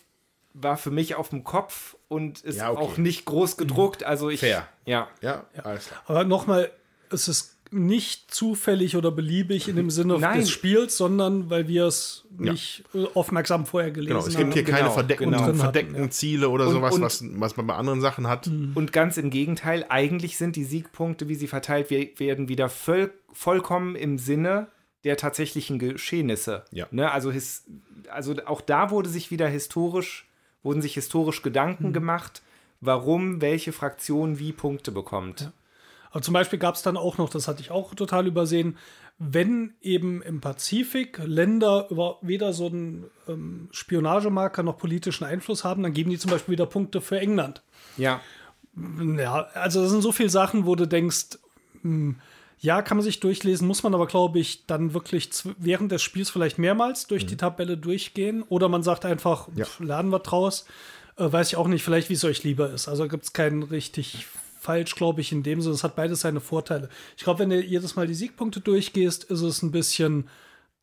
war für mich auf dem Kopf und ist ja, okay. auch nicht groß gedruckt. Also ich. Fair. Ja. Ja, ja. alles klar. Aber nochmal, es ist nicht zufällig oder beliebig in dem Sinne Nein. des Spiels, sondern weil wir es nicht ja. aufmerksam vorher gelesen haben. Genau, es gibt hier genau, keine verdeckten, genau. verdeckten hatten, ja. Ziele oder und, sowas, und, was, was man bei anderen Sachen hat. Mhm. Und ganz im Gegenteil, eigentlich sind die Siegpunkte, wie sie verteilt werden, wieder voll, vollkommen im Sinne der tatsächlichen Geschehnisse. Ja. Ne? Also, his, also auch da wurde sich wieder historisch, wurden sich historisch Gedanken mhm. gemacht, warum welche Fraktion wie Punkte bekommt. Ja. Aber zum Beispiel gab es dann auch noch, das hatte ich auch total übersehen, wenn eben im Pazifik Länder über weder so einen ähm, Spionagemarker noch politischen Einfluss haben, dann geben die zum Beispiel wieder Punkte für England. Ja. Ja, also das sind so viele Sachen, wo du denkst, mh, hm, ja, kann man sich durchlesen, muss man aber, glaube ich, dann wirklich während des Spiels vielleicht mehrmals durch mhm. die Tabelle durchgehen. Oder man sagt einfach, ja. lernen wir draus. Äh, weiß ich auch nicht, vielleicht, wie es euch lieber ist. Also gibt es keinen richtig falsch, glaube ich, in dem Sinne. Es hat beides seine Vorteile. Ich glaube, wenn du jedes Mal die Siegpunkte durchgehst, ist es ein bisschen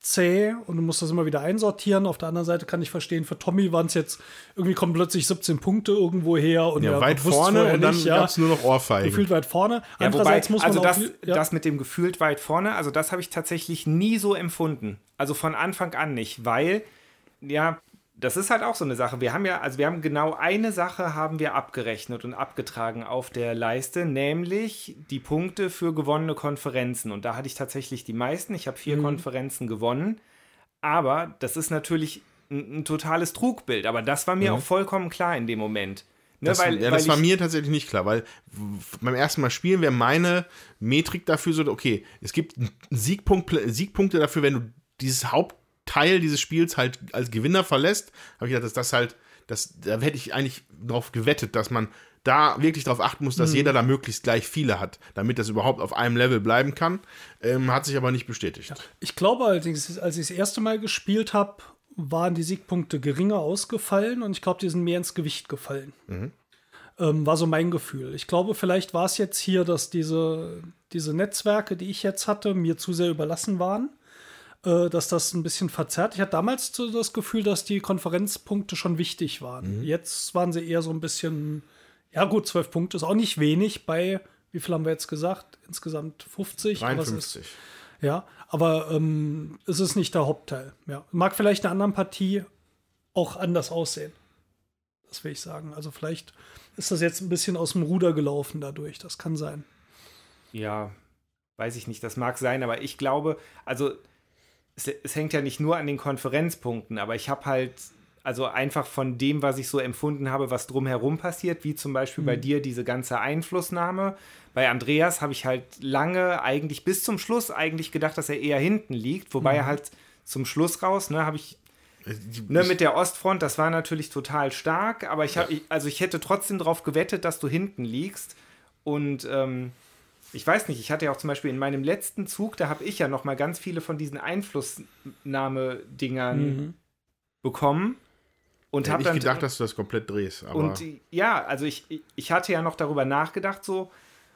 zäh und du musst das immer wieder einsortieren. Auf der anderen Seite kann ich verstehen, für Tommy waren es jetzt, irgendwie kommen plötzlich 17 Punkte irgendwo her und ja, weit vorne und dann ja, gab es nur noch Ohrfeigen. Gefühlt weit vorne. Ja, wobei, muss man also das, ja. das mit dem gefühlt weit vorne, also das habe ich tatsächlich nie so empfunden. Also von Anfang an nicht, weil ja, das ist halt auch so eine Sache. Wir haben ja, also wir haben genau eine Sache haben wir abgerechnet und abgetragen auf der Leiste, nämlich die Punkte für gewonnene Konferenzen. Und da hatte ich tatsächlich die meisten. Ich habe vier mhm. Konferenzen gewonnen. Aber das ist natürlich ein, ein, totales Trugbild. Aber das war mir mhm. auch vollkommen klar in dem Moment. Ne, das, weil, ja, das war mir tatsächlich nicht klar, weil beim ersten Mal spielen wäre meine Metrik dafür so, okay, es gibt Siegpunkt, Siegpunkte dafür, wenn du dieses Haupt Teil dieses Spiels halt als Gewinner verlässt, habe ich gedacht, dass das halt, das, da hätte ich eigentlich drauf gewettet, dass man da wirklich darauf achten muss, dass mhm. jeder da möglichst gleich viele hat, damit das überhaupt auf einem Level bleiben kann. Ähm, hat sich aber nicht bestätigt. Ich glaube allerdings, als ich das erste Mal gespielt habe, waren die Siegpunkte geringer ausgefallen und ich glaube, die sind mehr ins Gewicht gefallen. Mhm. Ähm, war so mein Gefühl. Ich glaube, vielleicht war es jetzt hier, dass diese, diese Netzwerke, die ich jetzt hatte, mir zu sehr überlassen waren äh, dass das ein bisschen verzerrt. Ich hatte damals so das Gefühl, dass die Konferenzpunkte schon wichtig waren. Mhm. Jetzt waren sie eher so ein bisschen, ja gut, zwölf Punkte ist auch nicht wenig bei, wie viel haben wir jetzt gesagt? Insgesamt 50. 53. Ist, ja, aber ähm, es ist nicht der Hauptteil. Ja. Mag vielleicht in einer anderen Partie auch anders aussehen. Das will ich sagen. Also vielleicht ist das jetzt ein bisschen aus dem Ruder gelaufen dadurch. Das kann sein. Ja, weiß ich nicht. Das mag sein, aber ich glaube, also es, es hängt ja nicht nur an den Konferenzpunkten, aber ich habe halt also einfach von dem, was ich so empfunden habe, was drumherum passiert, wie zum Beispiel mhm. bei dir diese ganze Einflussnahme. Bei Andreas habe ich halt lange, eigentlich bis zum Schluss, eigentlich gedacht, dass er eher hinten liegt, wobei mhm. er halt zum Schluss raus, ne, habe ich äh, Ne, mit der Ostfront, das war natürlich total stark, aber ich habe, ja. also ich hätte trotzdem darauf gewettet, dass du hinten liegst. Und ähm, ich weiß nicht, ich hatte ja auch zum Beispiel in meinem letzten Zug, da habe ich ja noch mal ganz viele von diesen Einflussnahme-Dingern mhm. bekommen. Und habe dann gedacht, dass du das komplett drehst. und ja, also ich, ich hatte ja noch darüber nachgedacht, so,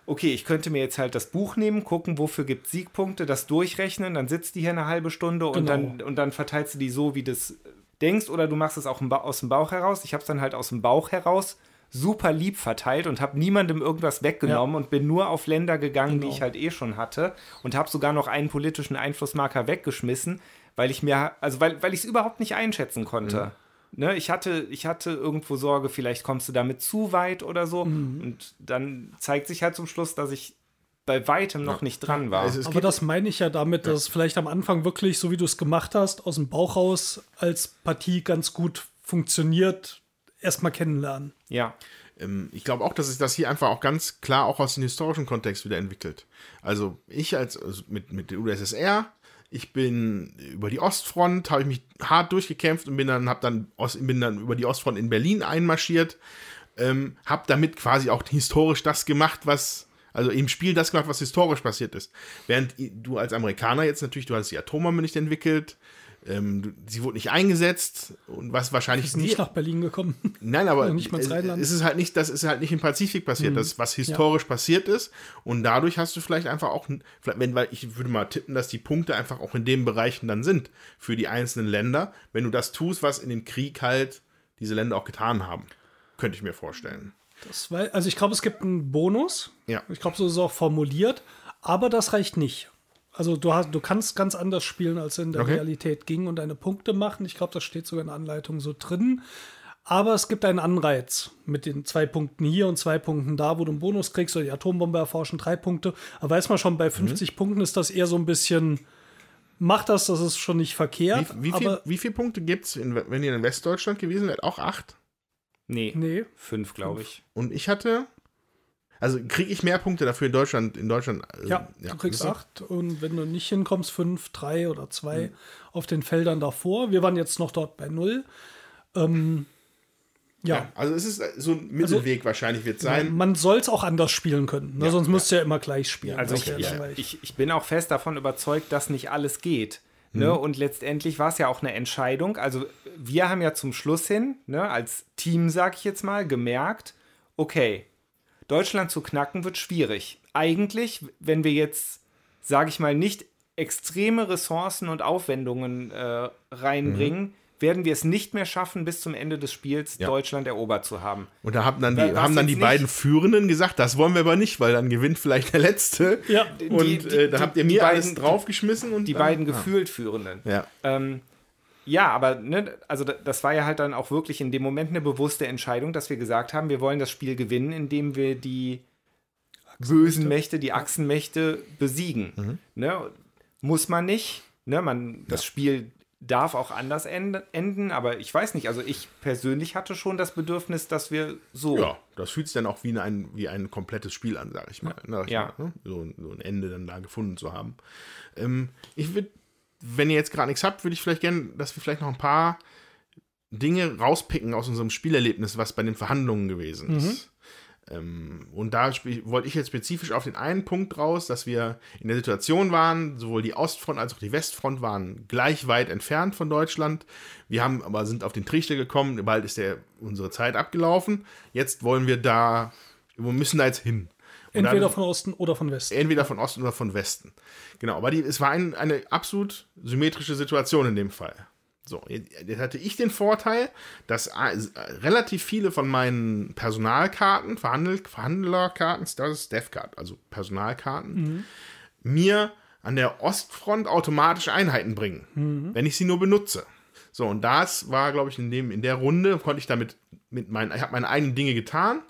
okay, ich könnte mir jetzt halt das Buch nehmen, gucken, wofür gibt es Siegpunkte, das durchrechnen, dann sitzt die hier eine halbe Stunde und, genau. dann, und dann verteilst du die so, wie du es denkst, oder du machst es auch aus dem Bauch heraus. Ich habe es dann halt aus dem Bauch heraus super lieb verteilt und habe niemandem irgendwas weggenommen ja. und bin nur auf Länder gegangen, genau. die ich halt eh schon hatte und habe sogar noch einen politischen Einflussmarker weggeschmissen, weil ich mir, also weil, weil ich es überhaupt nicht einschätzen konnte. Mhm. Ne, ich, hatte, ich hatte irgendwo Sorge, vielleicht kommst du damit zu weit oder so. Mhm. Und dann zeigt sich halt zum Schluss, dass ich bei weitem noch ja. nicht dran war. Also Aber das meine ich ja damit, dass ja. es vielleicht am Anfang wirklich, so wie du es gemacht hast, aus dem Bauch raus als Partie ganz gut funktioniert, erstmal kennenlernen. Ja. Ähm, ich glaube auch, dass sich das hier einfach auch ganz klar auch aus dem historischen Kontext wieder entwickelt. Also ich als also mit, mit der UdSSR, ich bin über die Ostfront, habe ich mich hart durchgekämpft und bin dann, hab dann, bin dann über die Ostfront in Berlin einmarschiert, ähm, habe damit quasi auch historisch das gemacht, was also im Spiel das gemacht, was historisch passiert ist. Während du als Amerikaner jetzt natürlich, du hast die Atombombe nicht entwickelt, ähm, sie wurde nicht eingesetzt und was wahrscheinlich ist nicht nach Berlin gekommen. Nein, aber nicht mal es ist halt nicht, das ist halt nicht im Pazifik passiert, mhm. das was historisch ja. passiert ist und dadurch hast du vielleicht einfach auch, wenn weil ich würde mal tippen, dass die Punkte einfach auch in den Bereichen dann sind für die einzelnen Länder, wenn du das tust, was in dem Krieg halt diese Länder auch getan haben, könnte ich mir vorstellen. Das war, also ich glaube, es gibt einen Bonus. Ja. Ich glaube, so ist es auch formuliert, aber das reicht nicht. Also du, hast, du kannst ganz anders spielen, als in der okay. Realität ging und deine Punkte machen. Ich glaube, das steht sogar in der Anleitung so drin. Aber es gibt einen Anreiz mit den zwei Punkten hier und zwei Punkten da, wo du einen Bonus kriegst oder die Atombombe erforschen, drei Punkte. Aber weiß man schon, bei 50 mhm. Punkten ist das eher so ein bisschen, macht das, das ist schon nicht verkehrt. Wie, wie, viel, wie viele Punkte gibt es, wenn ihr in Westdeutschland gewesen wärt? Auch acht? Nee, nee. fünf, glaube ich. Und ich hatte also kriege ich mehr Punkte dafür in Deutschland. In Deutschland äh, ja, ja, du kriegst acht und wenn du nicht hinkommst, fünf, drei oder zwei mhm. auf den Feldern davor. Wir waren jetzt noch dort bei null. Ähm, ja. ja. Also es ist so ein Mittelweg also, wahrscheinlich wird sein. Man soll es auch anders spielen können, ne? ja, sonst musst du ja immer gleich spielen. Also ich, ich, ich, ich, bin auch fest davon überzeugt, dass nicht alles geht. Ne? Mhm. Und letztendlich war es ja auch eine Entscheidung. Also wir haben ja zum Schluss hin, ne, als Team, sag ich jetzt mal, gemerkt, okay, Deutschland zu knacken wird schwierig. Eigentlich, wenn wir jetzt, sage ich mal, nicht extreme Ressourcen und Aufwendungen äh, reinbringen, mhm. werden wir es nicht mehr schaffen, bis zum Ende des Spiels ja. Deutschland erobert zu haben. Und da haben dann die, haben dann die beiden Führenden gesagt, das wollen wir aber nicht, weil dann gewinnt vielleicht der Letzte. Ja. Und die, die, äh, da habt ihr mir beiden, alles draufgeschmissen. Und die dann, beiden gefühlt Führenden. Ja. Ähm, ja, aber ne, also das war ja halt dann auch wirklich in dem Moment eine bewusste Entscheidung, dass wir gesagt haben, wir wollen das Spiel gewinnen, indem wir die bösen Mächte, die Achsenmächte besiegen. Mhm. Ne? Muss man nicht. Ne? Man, das ja. Spiel darf auch anders enden, aber ich weiß nicht, also ich persönlich hatte schon das Bedürfnis, dass wir so. Ja, das fühlt sich dann auch wie ein, wie ein komplettes Spiel an, sag ich mal. Ne? Ja. Ne? So, so, ein Ende dann da gefunden zu haben. Ähm, ich würde wenn ihr jetzt gerade nichts habt, würde ich vielleicht gerne, dass wir vielleicht noch ein paar Dinge rauspicken aus unserem Spielerlebnis, was bei den Verhandlungen gewesen ist. Mhm. Ähm, und da wollte ich jetzt spezifisch auf den einen Punkt raus, dass wir in der Situation waren, sowohl die Ostfront als auch die Westfront waren gleich weit entfernt von Deutschland. Wir haben aber sind auf den Trichter gekommen, bald ist der, unsere Zeit abgelaufen. Jetzt wollen wir da, wir müssen da jetzt hin. Entweder dann, von Osten oder von Westen. Entweder von Osten oder von Westen. Genau, aber die, es war ein, eine absolut symmetrische Situation in dem Fall. So, jetzt hatte ich den Vorteil, dass äh, relativ viele von meinen Personalkarten, Verhandel Verhandlerkarten, das ist DevCard, also Personalkarten, mhm. mir an der Ostfront automatisch Einheiten bringen, mhm. wenn ich sie nur benutze. So, und das war, glaube ich, in, dem, in der Runde, konnte ich damit mit meinen, ich habe meine eigenen Dinge getan,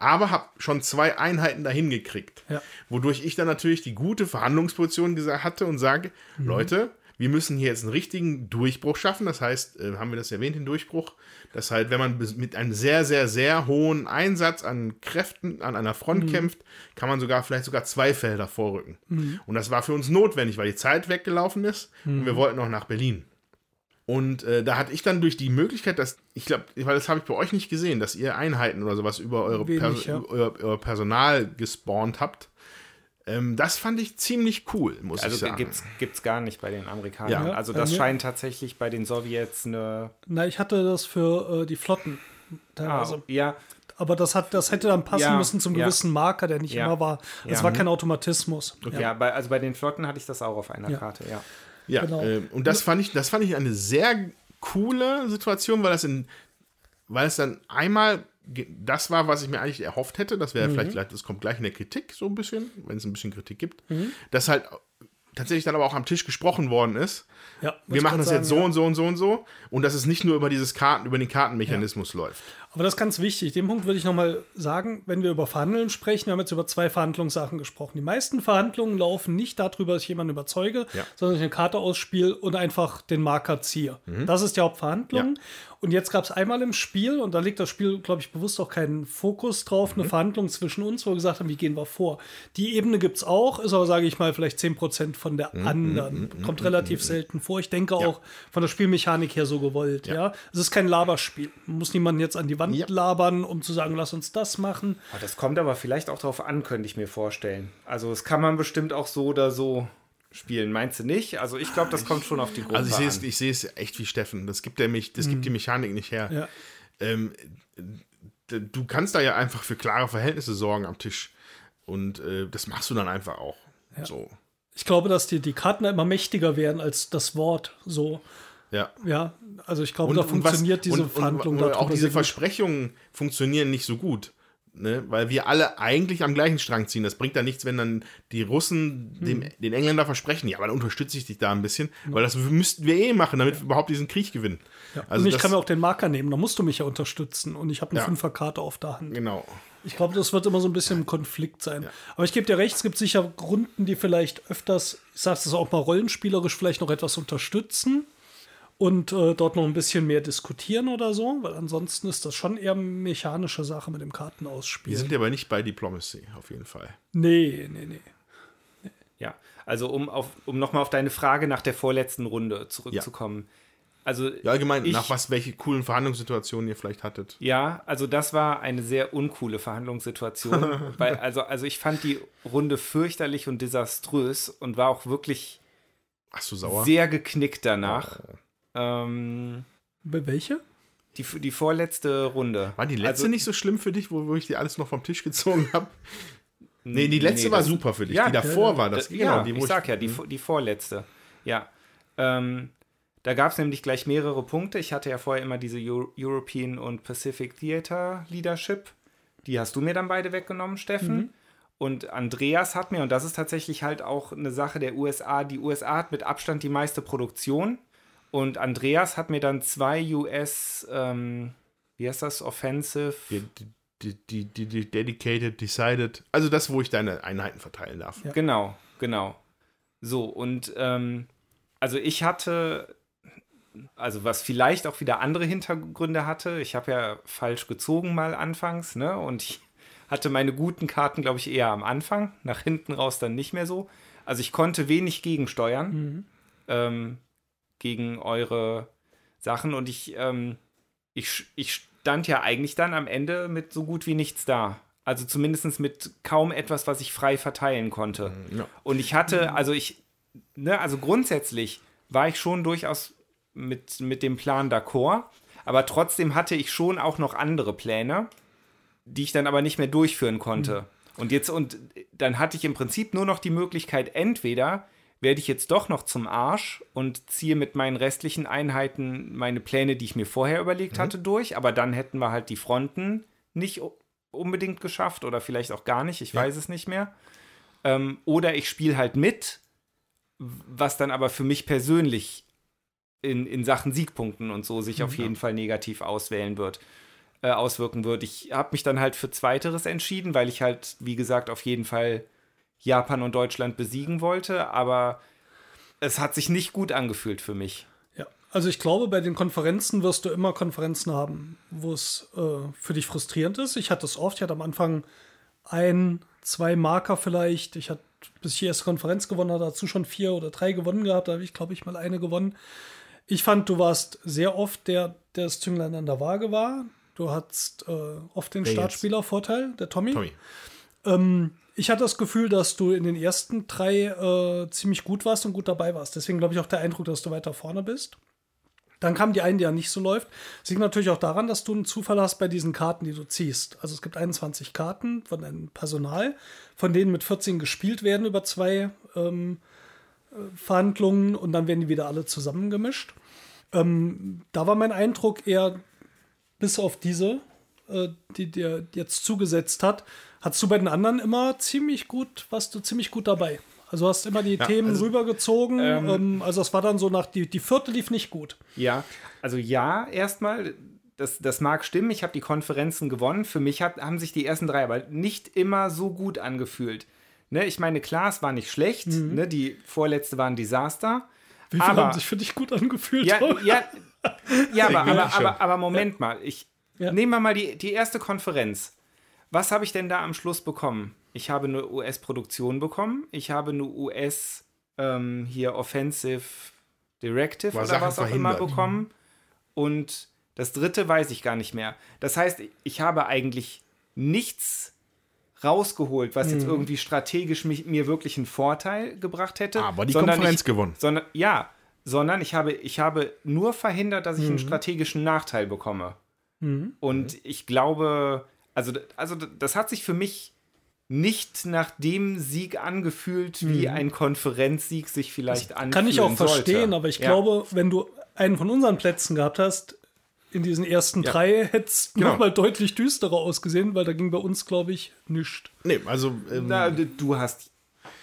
aber habe schon zwei Einheiten dahin gekriegt. Ja. Wodurch ich dann natürlich die gute Verhandlungsposition hatte und sage, mhm. Leute, wir müssen hier jetzt einen richtigen Durchbruch schaffen. Das heißt, äh, haben wir das erwähnt, den Durchbruch, dass halt, wenn man mit einem sehr, sehr, sehr hohen Einsatz an Kräften an einer Front mhm. kämpft, kann man sogar vielleicht sogar zwei Felder vorrücken. Mhm. Und das war für uns notwendig, weil die Zeit weggelaufen ist mhm. und wir wollten noch nach Berlin. Und äh, da hatte ich dann durch die Möglichkeit, dass, ich glaube, weil das habe ich bei euch nicht gesehen, dass ihr Einheiten oder sowas über eure Wenig, per ja. euer, euer Personal gespawnt habt. Ähm, das fand ich ziemlich cool, muss also ich sagen. Also gibt es gar nicht bei den Amerikanern. Ja. Also das scheint tatsächlich bei den Sowjets eine. Na, ich hatte das für äh, die Flotten. Teilweise. Ah, ja. Aber das, hat, das hätte dann passen ja, müssen zum gewissen ja. Marker, der nicht immer war. Es war kein Automatismus. Okay. Ja, bei, also bei den Flotten hatte ich das auch auf einer Karte, ja. Ja, genau. äh, und das fand, ich, das fand ich eine sehr coole Situation, weil das in, weil es dann einmal das war, was ich mir eigentlich erhofft hätte. Das wäre mhm. vielleicht, vielleicht, das kommt gleich in der Kritik so ein bisschen, wenn es ein bisschen Kritik gibt. Mhm. Dass halt tatsächlich dann aber auch am Tisch gesprochen worden ist. Ja, wir machen das sagen, jetzt so ja. und so und so und so. Und dass es nicht nur über dieses Karten, über den Kartenmechanismus ja. läuft. Aber das ist ganz wichtig. Den Punkt würde ich nochmal sagen, wenn wir über Verhandeln sprechen, wir haben jetzt über zwei Verhandlungssachen gesprochen. Die meisten Verhandlungen laufen nicht darüber, dass ich jemanden überzeuge, ja. sondern dass ich eine Karte ausspiele und einfach den Marker ziehe. Mhm. Das ist die Hauptverhandlung. Ja. Und jetzt gab es einmal im Spiel, und da legt das Spiel, glaube ich, bewusst auch keinen Fokus drauf, mhm. eine Verhandlung zwischen uns, wo wir gesagt haben, wie gehen wir vor. Die Ebene gibt es auch, ist aber, sage ich mal, vielleicht 10% von der mhm. anderen. Mhm. Mhm. Kommt relativ mhm. selten vor. Ich denke ja. auch von der Spielmechanik her so gewollt. Ja. ja. Es ist kein Laberspiel. Man muss niemanden jetzt an die Wand ja. labern, um zu sagen, lass uns das machen. Das kommt aber vielleicht auch darauf an, könnte ich mir vorstellen. Also, das kann man bestimmt auch so oder so spielen. Meinst du nicht? Also ich glaube, das kommt schon auf die Gruppe Also ich sehe es, ich es echt wie Steffen. Das gibt der mich, das mhm. gibt die Mechanik nicht her. Ja. Ähm, du kannst da ja einfach für klare Verhältnisse sorgen am Tisch. Und äh, das machst du dann einfach auch. Ja. So. Ich glaube, dass die, die Karten immer mächtiger werden als das Wort. So. Ja. Ja, also ich glaube, da funktioniert was, diese Verhandlung. Und, und auch diese Versprechungen funktionieren nicht so gut. Ne? Weil wir alle eigentlich am gleichen Strang ziehen. Das bringt da nichts, wenn dann die Russen dem, hm. den Engländer versprechen, ja, aber dann unterstütze ich dich da ein bisschen, ja. weil das müssten wir eh machen, damit wir überhaupt diesen Krieg gewinnen. Ja. Also und ich kann mir auch den Marker nehmen, da musst du mich ja unterstützen und ich habe eine ja. Fünferkarte auf der Hand. Genau. Ich glaube, das wird immer so ein bisschen ein Konflikt sein. Ja. Aber ich gebe dir recht, es gibt sicher Runden, die vielleicht öfters, ich sage es auch mal rollenspielerisch, vielleicht noch etwas unterstützen und äh, dort noch ein bisschen mehr diskutieren oder so, weil ansonsten ist das schon eher mechanische Sache mit dem Kartenausspielen. Wir sind ja aber nicht bei Diplomacy, auf jeden Fall. Nee, nee, nee. Ja, also um, auf, um nochmal auf deine Frage nach der vorletzten Runde zurückzukommen. Ja. Also ja, allgemein, ich, nach was, welche coolen Verhandlungssituationen ihr vielleicht hattet. Ja, also das war eine sehr uncoole Verhandlungssituation. weil, also, also ich fand die Runde fürchterlich und desaströs und war auch wirklich Ach so, sauer? sehr geknickt danach. Oh. Ähm, Welche? Die, die vorletzte Runde. War die letzte also, nicht so schlimm für dich, wo, wo ich die alles noch vom Tisch gezogen habe? Nee, die letzte nee, war super für dich. Ja, die davor ja, war das. das genau, ja, die, ich sag ja, die, die vorletzte. Ja. Ähm, da gab es nämlich gleich mehrere Punkte. Ich hatte ja vorher immer diese Euro European und Pacific Theater Leadership. Die hast du mir dann beide weggenommen, Steffen. Mhm. Und Andreas hat mir, und das ist tatsächlich halt auch eine Sache der USA, die USA hat mit Abstand die meiste Produktion. Und Andreas hat mir dann zwei US, ähm, wie heißt das, Offensive? Die, die, die, die, die Dedicated, Decided. Also das, wo ich deine Einheiten verteilen darf. Ja. Genau, genau. So, und ähm, also ich hatte, also was vielleicht auch wieder andere Hintergründe hatte. Ich habe ja falsch gezogen mal anfangs, ne? Und ich hatte meine guten Karten, glaube ich, eher am Anfang, nach hinten raus dann nicht mehr so. Also ich konnte wenig gegensteuern. Mhm. Ähm, gegen eure Sachen und ich, ähm, ich, ich stand ja eigentlich dann am Ende mit so gut wie nichts da. Also zumindest mit kaum etwas, was ich frei verteilen konnte. Mhm, ja. Und ich hatte, also ich, ne, also grundsätzlich war ich schon durchaus mit, mit dem Plan d'accord, aber trotzdem hatte ich schon auch noch andere Pläne, die ich dann aber nicht mehr durchführen konnte. Mhm. Und jetzt, und dann hatte ich im Prinzip nur noch die Möglichkeit, entweder werde ich jetzt doch noch zum Arsch und ziehe mit meinen restlichen Einheiten meine Pläne, die ich mir vorher überlegt mhm. hatte, durch. Aber dann hätten wir halt die Fronten nicht unbedingt geschafft oder vielleicht auch gar nicht, ich ja. weiß es nicht mehr. Ähm, oder ich spiele halt mit, was dann aber für mich persönlich in, in Sachen Siegpunkten und so sich mhm. auf jeden Fall negativ auswählen wird, äh, auswirken wird. Ich habe mich dann halt für Zweiteres entschieden, weil ich halt, wie gesagt, auf jeden Fall Japan und Deutschland besiegen wollte, aber es hat sich nicht gut angefühlt für mich. Ja, also ich glaube, bei den Konferenzen wirst du immer Konferenzen haben, wo es äh, für dich frustrierend ist. Ich hatte es oft, ich hatte am Anfang ein, zwei Marker vielleicht. Ich hatte, bis ich die erste Konferenz gewonnen habe, dazu schon vier oder drei gewonnen gehabt. Da habe ich, glaube ich, mal eine gewonnen. Ich fand, du warst sehr oft der, der das Zünglein an der Waage war. Du hattest äh, oft den Startspielervorteil, der Tommy. Tommy. Ähm, ich hatte das Gefühl, dass du in den ersten drei äh, ziemlich gut warst und gut dabei warst. Deswegen glaube ich auch der Eindruck, dass du weiter vorne bist. Dann kam die eine, die ja nicht so läuft. Das liegt natürlich auch daran, dass du einen Zufall hast bei diesen Karten, die du ziehst. Also es gibt 21 Karten von deinem Personal, von denen mit 14 gespielt werden über zwei ähm, äh, Verhandlungen und dann werden die wieder alle zusammengemischt. Ähm, da war mein Eindruck eher, bis auf diese, äh, die dir jetzt zugesetzt hat, hast du bei den anderen immer ziemlich gut, warst du ziemlich gut dabei. Also hast immer die ja, Themen also, rübergezogen. Ähm, ähm, also es war dann so nach, die, die vierte lief nicht gut. Ja, also ja, erstmal, das, das mag stimmen, ich habe die Konferenzen gewonnen. Für mich hat, haben sich die ersten drei aber nicht immer so gut angefühlt. Ne, ich meine, klar, es war nicht schlecht. Mhm. Ne, die vorletzte war ein Desaster. Wie viele aber, haben sich für dich gut angefühlt? Ja, ja, ja aber, aber, aber, aber, Moment mal. Ich, ja. Nehmen wir mal die, die erste Konferenz. Was habe ich denn da am Schluss bekommen? Ich habe eine US-Produktion bekommen. Ich habe eine US ähm, hier Offensive Directive War oder Sachen was auch verhindert. immer bekommen. Und das dritte weiß ich gar nicht mehr. Das heißt, ich habe eigentlich nichts rausgeholt, was mhm. jetzt irgendwie strategisch mich, mir wirklich einen Vorteil gebracht hätte. Aber die Konferenz ich, gewonnen. Sondern, ja, sondern ich habe, ich habe nur verhindert, dass ich mhm. einen strategischen Nachteil bekomme. Mhm. Und ich glaube, also, also das hat sich für mich nicht nach dem Sieg angefühlt, wie mhm. ein Konferenzsieg sich vielleicht anfühlt. Kann ich auch verstehen, sollte. aber ich ja. glaube, wenn du einen von unseren Plätzen gehabt hast, in diesen ersten ja. drei hätte es genau. nochmal deutlich düsterer ausgesehen, weil da ging bei uns, glaube ich, nichts. Nee, also. Ähm, Na, du hast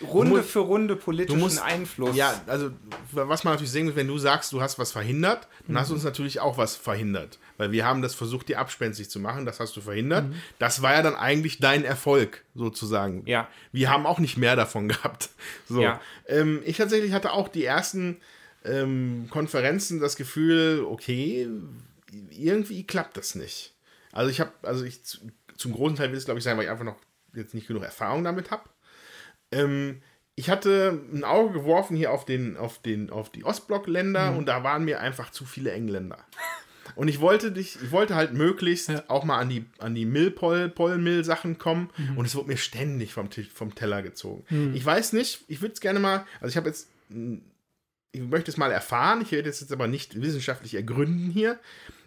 Runde für Runde politischen musst, Einfluss. Ja, also was man natürlich sehen muss, wenn du sagst, du hast was verhindert, dann mhm. hast du uns natürlich auch was verhindert. Weil wir haben das versucht, dir abspenstig zu machen, das hast du verhindert. Mhm. Das war ja dann eigentlich dein Erfolg, sozusagen. Ja. Wir haben auch nicht mehr davon gehabt. So. Ja. Ähm, ich tatsächlich hatte auch die ersten ähm, Konferenzen das Gefühl, okay, irgendwie klappt das nicht. Also ich habe, also ich zum großen Teil will es, glaube ich, sein, weil ich einfach noch jetzt nicht genug Erfahrung damit habe. Ähm, ich hatte ein Auge geworfen hier auf, den, auf, den, auf die Ostblockländer mhm. und da waren mir einfach zu viele Engländer. Und ich wollte dich, ich wollte halt möglichst ja. auch mal an die, an die Mill-Poll-Mill-Sachen kommen mhm. und es wurde mir ständig vom, vom Teller gezogen. Mhm. Ich weiß nicht, ich würde es gerne mal, also ich habe jetzt, ich möchte es mal erfahren, ich werde es jetzt aber nicht wissenschaftlich ergründen hier.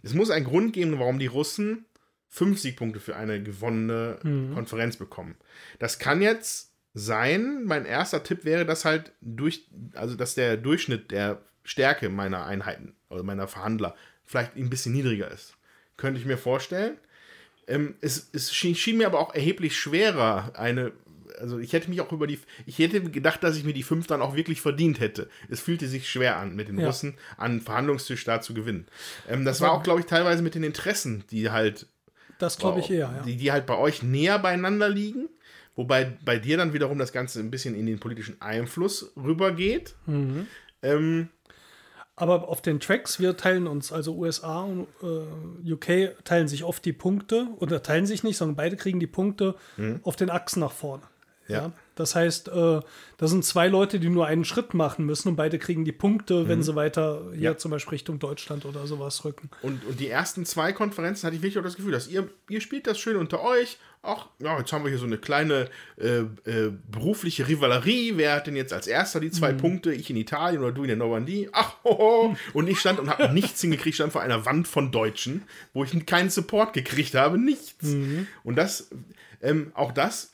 Es muss einen Grund geben, warum die Russen fünf Siegpunkte für eine gewonnene mhm. Konferenz bekommen. Das kann jetzt sein. Mein erster Tipp wäre, dass halt durch, also dass der Durchschnitt der Stärke meiner Einheiten oder meiner Verhandler vielleicht ein bisschen niedriger ist. Könnte ich mir vorstellen. Ähm, es, es schien, schien, mir aber auch erheblich schwerer, eine. Also ich hätte mich auch über die. Ich hätte gedacht, dass ich mir die fünf dann auch wirklich verdient hätte. Es fühlte sich schwer an, mit den ja. Russen an Verhandlungstisch da zu gewinnen. Ähm, das also, war auch, glaube ich, teilweise mit den Interessen, die halt. Das glaube ich eher, ja. Die, die halt bei euch näher beieinander liegen. Wobei bei dir dann wiederum das Ganze ein bisschen in den politischen Einfluss rübergeht. Mhm. Ähm, aber auf den Tracks, wir teilen uns, also USA und äh, UK teilen sich oft die Punkte oder teilen sich nicht, sondern beide kriegen die Punkte mhm. auf den Achsen nach vorne. Ja. ja. Das heißt, äh, da sind zwei Leute, die nur einen Schritt machen müssen und beide kriegen die Punkte, mhm. wenn sie weiter hier ja. zum Beispiel Richtung Deutschland oder sowas rücken. Und, und die ersten zwei Konferenzen hatte ich wirklich auch das Gefühl, dass ihr, ihr spielt das schön unter euch. Ach, ja, jetzt haben wir hier so eine kleine äh, äh, berufliche Rivalerie. Wer hat denn jetzt als erster die zwei mhm. Punkte? Ich in Italien oder du in der Normandie? Ach, hoho. Und ich stand und habe nichts hingekriegt, stand vor einer Wand von Deutschen, wo ich keinen Support gekriegt habe. Nichts. Mhm. Und das, ähm, auch das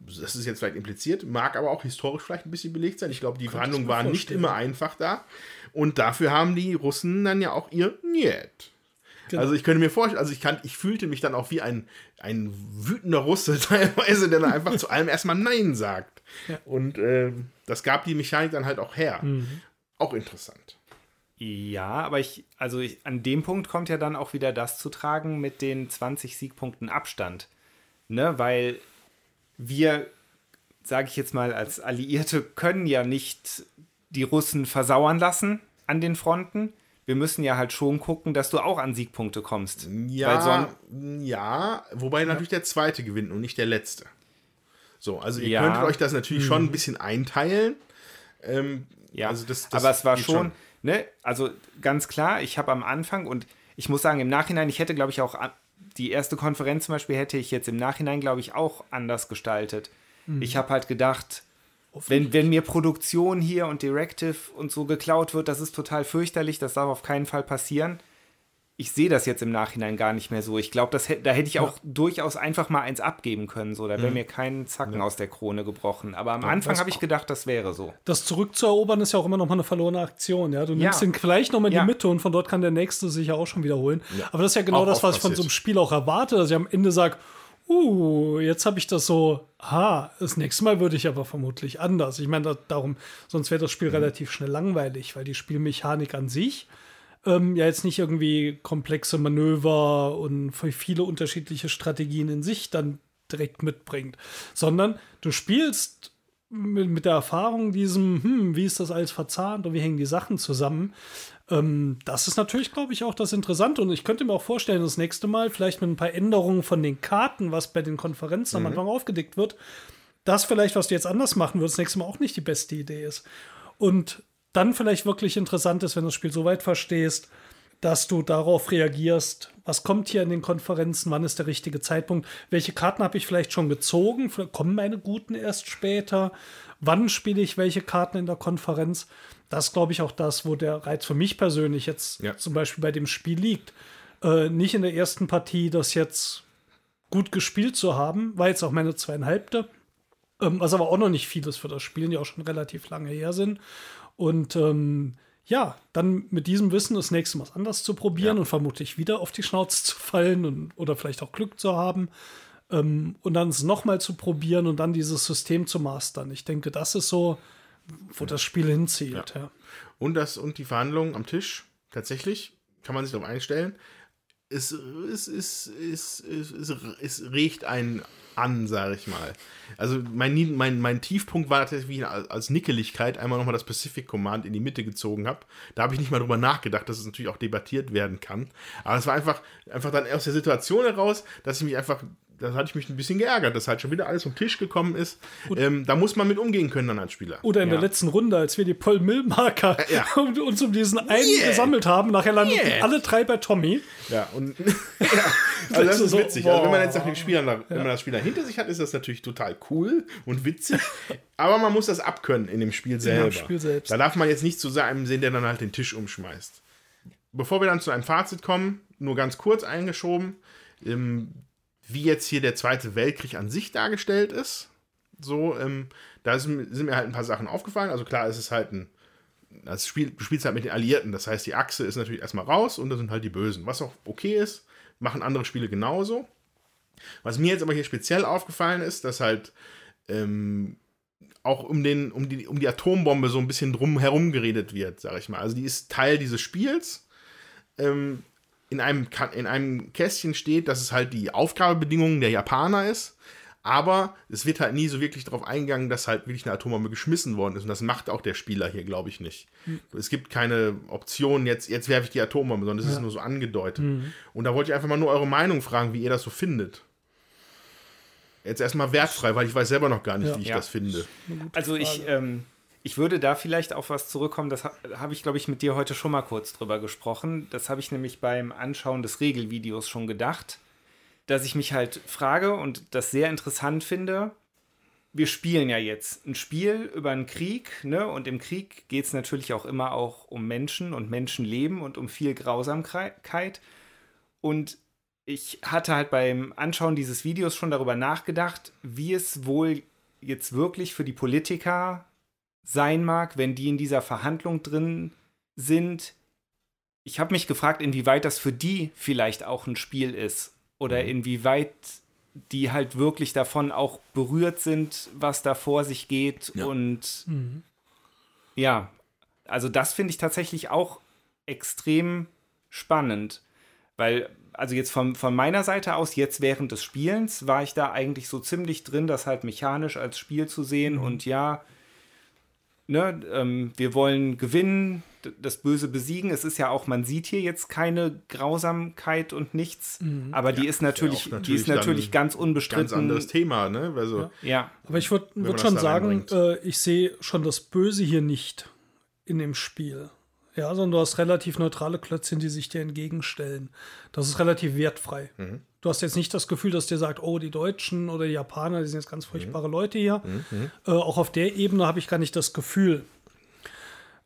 das ist jetzt vielleicht impliziert, mag aber auch historisch vielleicht ein bisschen belegt sein. Ich glaube, die Könnte Verhandlungen waren vorstellen. nicht immer einfach da. Und dafür haben die Russen dann ja auch ihr Niet. Genau. Also ich könnte mir vorstellen, also ich kann, ich fühlte mich dann auch wie ein, ein wütender Russe teilweise, der dann einfach zu allem erstmal Nein sagt. Ja. Und äh, das gab die Mechanik dann halt auch her. Mhm. Auch interessant. Ja, aber ich, also ich, an dem Punkt kommt ja dann auch wieder das zu tragen mit den 20 Siegpunkten Abstand. Ne, weil wir, sage ich jetzt mal, als Alliierte können ja nicht die Russen versauern lassen an den Fronten. Wir müssen ja halt schon gucken, dass du auch an Siegpunkte kommst. Ja, ja wobei natürlich der zweite gewinnt und nicht der letzte. So, also ihr ja. könntet euch das natürlich mhm. schon ein bisschen einteilen. Ähm, ja, also das, das aber es war schon, schon, ne, also ganz klar, ich habe am Anfang und ich muss sagen, im Nachhinein, ich hätte, glaube ich, auch die erste Konferenz zum Beispiel hätte ich jetzt im Nachhinein, glaube ich, auch anders gestaltet. Mhm. Ich habe halt gedacht, wenn, wenn mir Produktion hier und Directive und so geklaut wird, das ist total fürchterlich, das darf auf keinen Fall passieren. Ich sehe das jetzt im Nachhinein gar nicht mehr so. Ich glaube, da hätte ich auch ja. durchaus einfach mal eins abgeben können. So. Da wäre mhm. mir kein Zacken ja. aus der Krone gebrochen. Aber am ja, Anfang habe ich gedacht, das wäre so. Das zurückzuerobern ist ja auch immer noch mal eine verlorene Aktion. Ja? Du nimmst ihn vielleicht noch mal in die Mitte und von dort kann der Nächste sich ja auch schon wiederholen. Aber das ist ja genau auch das, was ich von so einem Spiel auch erwarte, dass ich am Ende sage, uh, jetzt habe ich das so, ha, das nächste Mal würde ich aber vermutlich anders. Ich meine, darum, sonst wäre das Spiel mhm. relativ schnell langweilig, weil die Spielmechanik an sich ähm, ja jetzt nicht irgendwie komplexe Manöver und viele unterschiedliche Strategien in sich dann direkt mitbringt, sondern du spielst mit, mit der Erfahrung diesem, hm, wie ist das alles verzahnt und wie hängen die Sachen zusammen, ähm, das ist natürlich, glaube ich, auch das Interessante. Und ich könnte mir auch vorstellen, das nächste Mal vielleicht mit ein paar Änderungen von den Karten, was bei den Konferenzen mhm. am Anfang aufgedeckt wird, das vielleicht, was du jetzt anders machen würdest, das nächste Mal auch nicht die beste Idee ist. Und dann vielleicht wirklich interessant ist, wenn du das Spiel so weit verstehst, dass du darauf reagierst, was kommt hier in den Konferenzen, wann ist der richtige Zeitpunkt, welche Karten habe ich vielleicht schon gezogen, kommen meine guten erst später, wann spiele ich welche Karten in der Konferenz. Das ist, glaube ich, auch das, wo der Reiz für mich persönlich jetzt ja. zum Beispiel bei dem Spiel liegt. Äh, nicht in der ersten Partie das jetzt gut gespielt zu haben, war jetzt auch meine zweieinhalbte, ähm, was aber auch noch nicht vieles für das Spielen, die auch schon relativ lange her sind. Und ähm, ja, dann mit diesem Wissen das nächste Mal anders zu probieren ja. und vermutlich wieder auf die Schnauze zu fallen und, oder vielleicht auch Glück zu haben. Ähm, und dann es nochmal zu probieren und dann dieses System zu mastern. Ich denke, das ist so wo das Spiel hinzielt. Ja. ja. Und, das, und die Verhandlungen am Tisch, tatsächlich, kann man sich darauf einstellen. Es, es, es, es, es, es, es riecht einen an, sage ich mal. Also mein, mein, mein Tiefpunkt war tatsächlich, wie als Nickeligkeit einmal nochmal das Pacific Command in die Mitte gezogen habe. Da habe ich nicht mal drüber nachgedacht, dass es natürlich auch debattiert werden kann. Aber es war einfach, einfach dann aus der Situation heraus, dass ich mich einfach da hatte ich mich ein bisschen geärgert, dass halt schon wieder alles vom Tisch gekommen ist. Ähm, da muss man mit umgehen können dann als Spieler. Oder in ja. der letzten Runde, als wir die Paul Mill Marker äh, ja. uns um diesen einen yeah. gesammelt haben, nachher landeten yeah. alle drei bei Tommy. Ja, und ja. also das ist witzig. Also wenn man jetzt nach Spieler, wenn man das Spieler hinter sich hat, ist das natürlich total cool und witzig. Aber man muss das abkönnen in dem Spiel selber. Spiel selbst. Da darf man jetzt nicht zu einem sehen, der dann halt den Tisch umschmeißt. Bevor wir dann zu einem Fazit kommen, nur ganz kurz eingeschoben. Ähm, wie jetzt hier der Zweite Weltkrieg an sich dargestellt ist. So, ähm, da sind, sind, mir halt ein paar Sachen aufgefallen. Also klar, es ist halt ein, das Spiel, du spielst halt mit den Alliierten. Das heißt, die Achse ist natürlich erstmal raus und da sind halt die Bösen. Was auch okay ist, machen andere Spiele genauso. Was mir jetzt aber hier speziell aufgefallen ist, dass halt ähm, auch um, den, um, die, um die Atombombe so ein bisschen drum herum geredet wird, sag ich mal. Also die ist Teil dieses Spiels. Ähm, in einem, in einem Kästchen steht, dass es halt die Aufgabebedingungen der Japaner ist. Aber es wird halt nie so wirklich darauf eingegangen, dass halt wirklich eine Atombombe geschmissen worden ist. Und das macht auch der Spieler hier, glaube ich, nicht. Mhm. Es gibt keine Option, jetzt, jetzt werfe ich die Atombombe, sondern es ja. ist nur so angedeutet. Mhm. Und da wollte ich einfach mal nur eure Meinung fragen, wie ihr das so findet. Jetzt erstmal wertfrei, weil ich weiß selber noch gar nicht, ja. wie ich ja. das finde. Also ich, ähm, ich würde da vielleicht auf was zurückkommen, das habe ich, glaube ich, mit dir heute schon mal kurz drüber gesprochen. Das habe ich nämlich beim Anschauen des Regelvideos schon gedacht, dass ich mich halt frage und das sehr interessant finde. Wir spielen ja jetzt ein Spiel über einen Krieg, ne? Und im Krieg geht es natürlich auch immer auch um Menschen und Menschenleben und um viel Grausamkeit. Und ich hatte halt beim Anschauen dieses Videos schon darüber nachgedacht, wie es wohl jetzt wirklich für die Politiker sein mag, wenn die in dieser Verhandlung drin sind. Ich habe mich gefragt, inwieweit das für die vielleicht auch ein Spiel ist oder mhm. inwieweit die halt wirklich davon auch berührt sind, was da vor sich geht. Ja. Und mhm. ja, also das finde ich tatsächlich auch extrem spannend, weil also jetzt von, von meiner Seite aus, jetzt während des Spielens, war ich da eigentlich so ziemlich drin, das halt mechanisch als Spiel zu sehen mhm. und ja, ne, ähm, wir wollen gewinnen, das Böse besiegen. Es ist ja auch, man sieht hier jetzt keine Grausamkeit und nichts, mhm. aber die ja, ist natürlich, ja natürlich, die ist natürlich ganz unbestritten. Ganz anderes Thema, ne? Also, ja. ja. Aber ich würde würd schon sagen, äh, ich sehe schon das Böse hier nicht in dem Spiel. Ja, sondern du hast relativ neutrale Klötzchen, die sich dir entgegenstellen. Das ist relativ wertfrei. Mhm. Du hast jetzt nicht das Gefühl, dass dir sagt, oh, die Deutschen oder die Japaner, die sind jetzt ganz furchtbare mhm. Leute hier. Mhm. Äh, auch auf der Ebene habe ich gar nicht das Gefühl.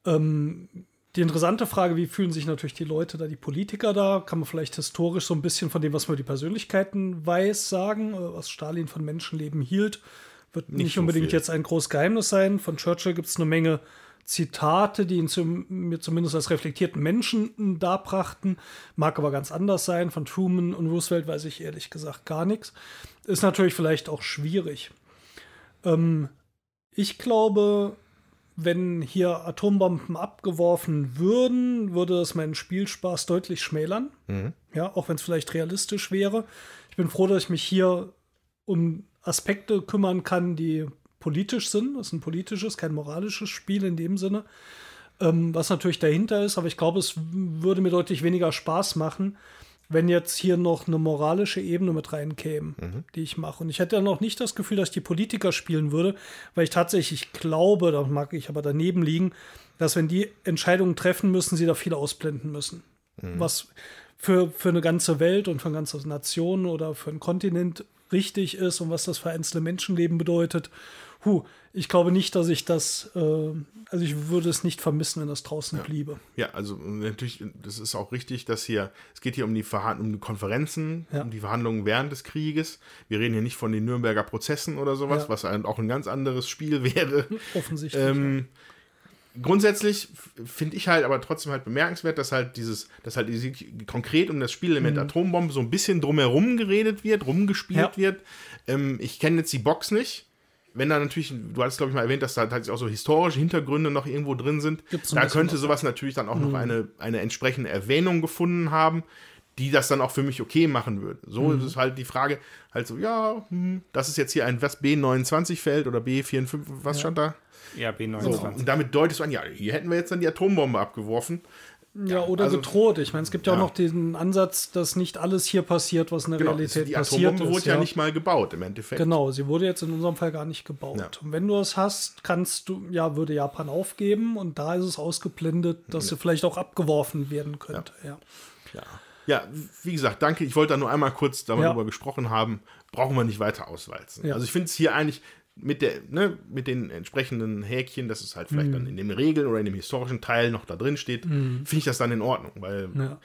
Ähm, die interessante Frage, wie fühlen sich natürlich die Leute da, die Politiker da? Kann man vielleicht historisch so ein bisschen von dem, was man über die Persönlichkeiten weiß, sagen, äh, was Stalin von Menschenleben hielt. Wird nicht, nicht unbedingt so jetzt ein großes Geheimnis sein. Von Churchill gibt es eine Menge Zitate, die ihn zum, mir zumindest als reflektierten Menschen darbrachten. Mag aber ganz anders sein. Von Truman und Roosevelt weiß ich ehrlich gesagt gar nichts. Ist natürlich vielleicht auch schwierig. Ähm, ich glaube, wenn hier Atombomben abgeworfen würden, würde das meinen Spielspaß deutlich schmälern. Mhm. Ja, auch wenn es vielleicht realistisch wäre. Ich bin froh, dass ich mich hier um Aspekte kümmern kann, die politisch sind. Das ist ein politisches, kein moralisches Spiel in dem Sinne. Ähm, was natürlich dahinter ist, aber ich glaube, es würde mir deutlich weniger Spaß machen, wenn jetzt hier noch eine moralische Ebene mit reinkäme, mhm. die ich mache. Und ich hätte dann auch nicht das Gefühl, dass ich die Politiker spielen würde, weil ich tatsächlich glaube, da mag ich aber daneben liegen, dass wenn die Entscheidungen treffen müssen, sie da viel ausblenden müssen. Mhm. Was für, für eine ganze Welt und für eine ganze Nation oder für einen Kontinent richtig ist und was das für einzelne Menschenleben bedeutet Huh, ich glaube nicht, dass ich das, äh, also ich würde es nicht vermissen, wenn das draußen ja. bliebe. Ja, also natürlich, das ist auch richtig, dass hier, es geht hier um die, Verhand um die Konferenzen, ja. um die Verhandlungen während des Krieges. Wir reden hier nicht von den Nürnberger Prozessen oder sowas, ja. was ein, auch ein ganz anderes Spiel wäre. Offensichtlich. Ähm, grundsätzlich finde ich halt aber trotzdem halt bemerkenswert, dass halt dieses, dass halt diese, konkret um das Spielelement mhm. Atombombe so ein bisschen drumherum geredet wird, rumgespielt ja. wird. Ähm, ich kenne jetzt die Box nicht wenn da natürlich, du hattest glaube ich mal erwähnt, dass da tatsächlich auch so historische Hintergründe noch irgendwo drin sind, da könnte sowas natürlich dann auch mhm. noch eine, eine entsprechende Erwähnung gefunden haben, die das dann auch für mich okay machen würde. So mhm. ist es halt die Frage, halt so, ja, hm, das ist jetzt hier ein was B29-Feld oder B54, was ja. stand da? Ja, B29. So, und damit deutest du an, ja, hier hätten wir jetzt dann die Atombombe abgeworfen. Ja, oder also, gedroht. Ich meine, es gibt ja, ja, auch noch den Ansatz, dass nicht alles hier passiert, was in der genau, Realität die passiert ist. Die wurde ja. ja. nicht mal gebaut im Endeffekt. Genau, sie wurde jetzt in unserem Fall gar nicht gebaut. Und wenn du es hast, kannst du, ja, würde Japan aufgeben und da ist es ausgeblendet, dass sie vielleicht auch abgeworfen werden könnte. Ja. ja. Ja, wie gesagt, danke. Ich wollte da nur einmal kurz darüber gesprochen haben. Brauchen wir nicht weiter auswalzen. Also ich finde es hier eigentlich mit, der, ne, mit den entsprechenden Häkchen, dass es halt vielleicht mhm. dann in den Regeln oder in dem historischen Teil noch da drin steht, mhm. finde ich das dann in Ordnung, weil. Ja.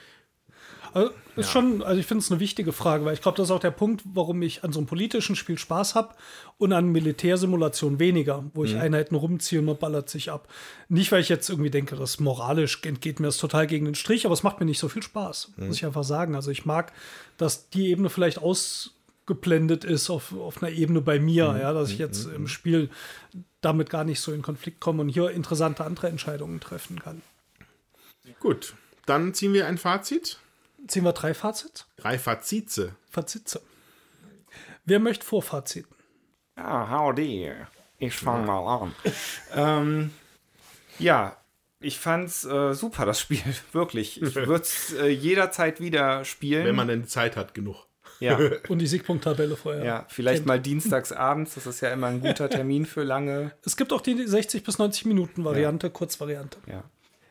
Also, ist ja. schon, also ich finde es eine wichtige Frage, weil ich glaube, das ist auch der Punkt, warum ich an so einem politischen Spiel Spaß habe und an Militärsimulation weniger, wo ich mhm. Einheiten rumziehe und man ballert sich ab. Nicht, weil ich jetzt irgendwie denke, das moralisch entgeht mir das total gegen den Strich, aber es macht mir nicht so viel Spaß, muss mhm. ich einfach sagen. Also ich mag, dass die Ebene vielleicht aus geblendet ist auf, auf einer Ebene bei mir, mhm. ja, dass ich mhm. jetzt mhm. im Spiel damit gar nicht so in Konflikt komme und hier interessante andere Entscheidungen treffen kann. Gut, dann ziehen wir ein Fazit. Ziehen wir drei Fazits? Drei Fazitze. Fazitze. Wer möchte Vorfaziten? Ja, howdy. Ich fange ja. mal an. ähm, ja, ich fand's äh, super, das Spiel. Wirklich. Ich würde es äh, jederzeit wieder spielen. Wenn man denn Zeit hat, genug. Ja. Und die Siegpunkttabelle vorher. Ja, vielleicht mal dienstags abends, das ist ja immer ein guter Termin für lange. Es gibt auch die 60 bis 90 Minuten Variante, ja. Kurzvariante. Ja.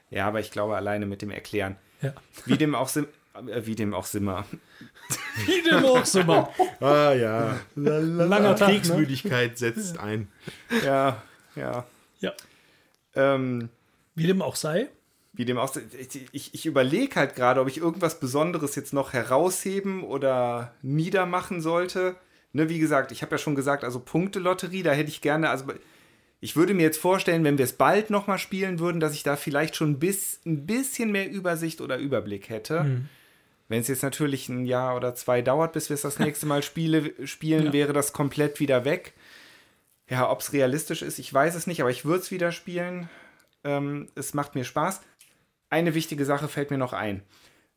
Ja, aber ich glaube alleine mit dem Erklären. Ja. Wie dem auch Sim äh, wie dem auch Simmer. wie dem auch Simmer. ah ja. Langer Tag, ne? Kriegsmüdigkeit ne? setzt ein. Ja, ja. Ja. Ähm, wie dem auch sei wie dem auch. Ich, ich überlege halt gerade, ob ich irgendwas Besonderes jetzt noch herausheben oder niedermachen sollte. ne, wie gesagt, ich habe ja schon gesagt, also Punktelotterie, da hätte ich gerne, also ich würde mir jetzt vorstellen, wenn wir es bald nochmal spielen würden, dass ich da vielleicht schon bis, ein bisschen mehr Übersicht oder Überblick hätte. Mhm. Wenn es jetzt natürlich ein Jahr oder zwei dauert, bis wir es das nächste Mal spiele, spielen, ja. wäre das komplett wieder weg. Ja, ob es realistisch ist, ich weiß es nicht, aber ich würde es wieder spielen. Ähm, es macht mir Spaß. Eine wichtige Sache fällt mir noch ein.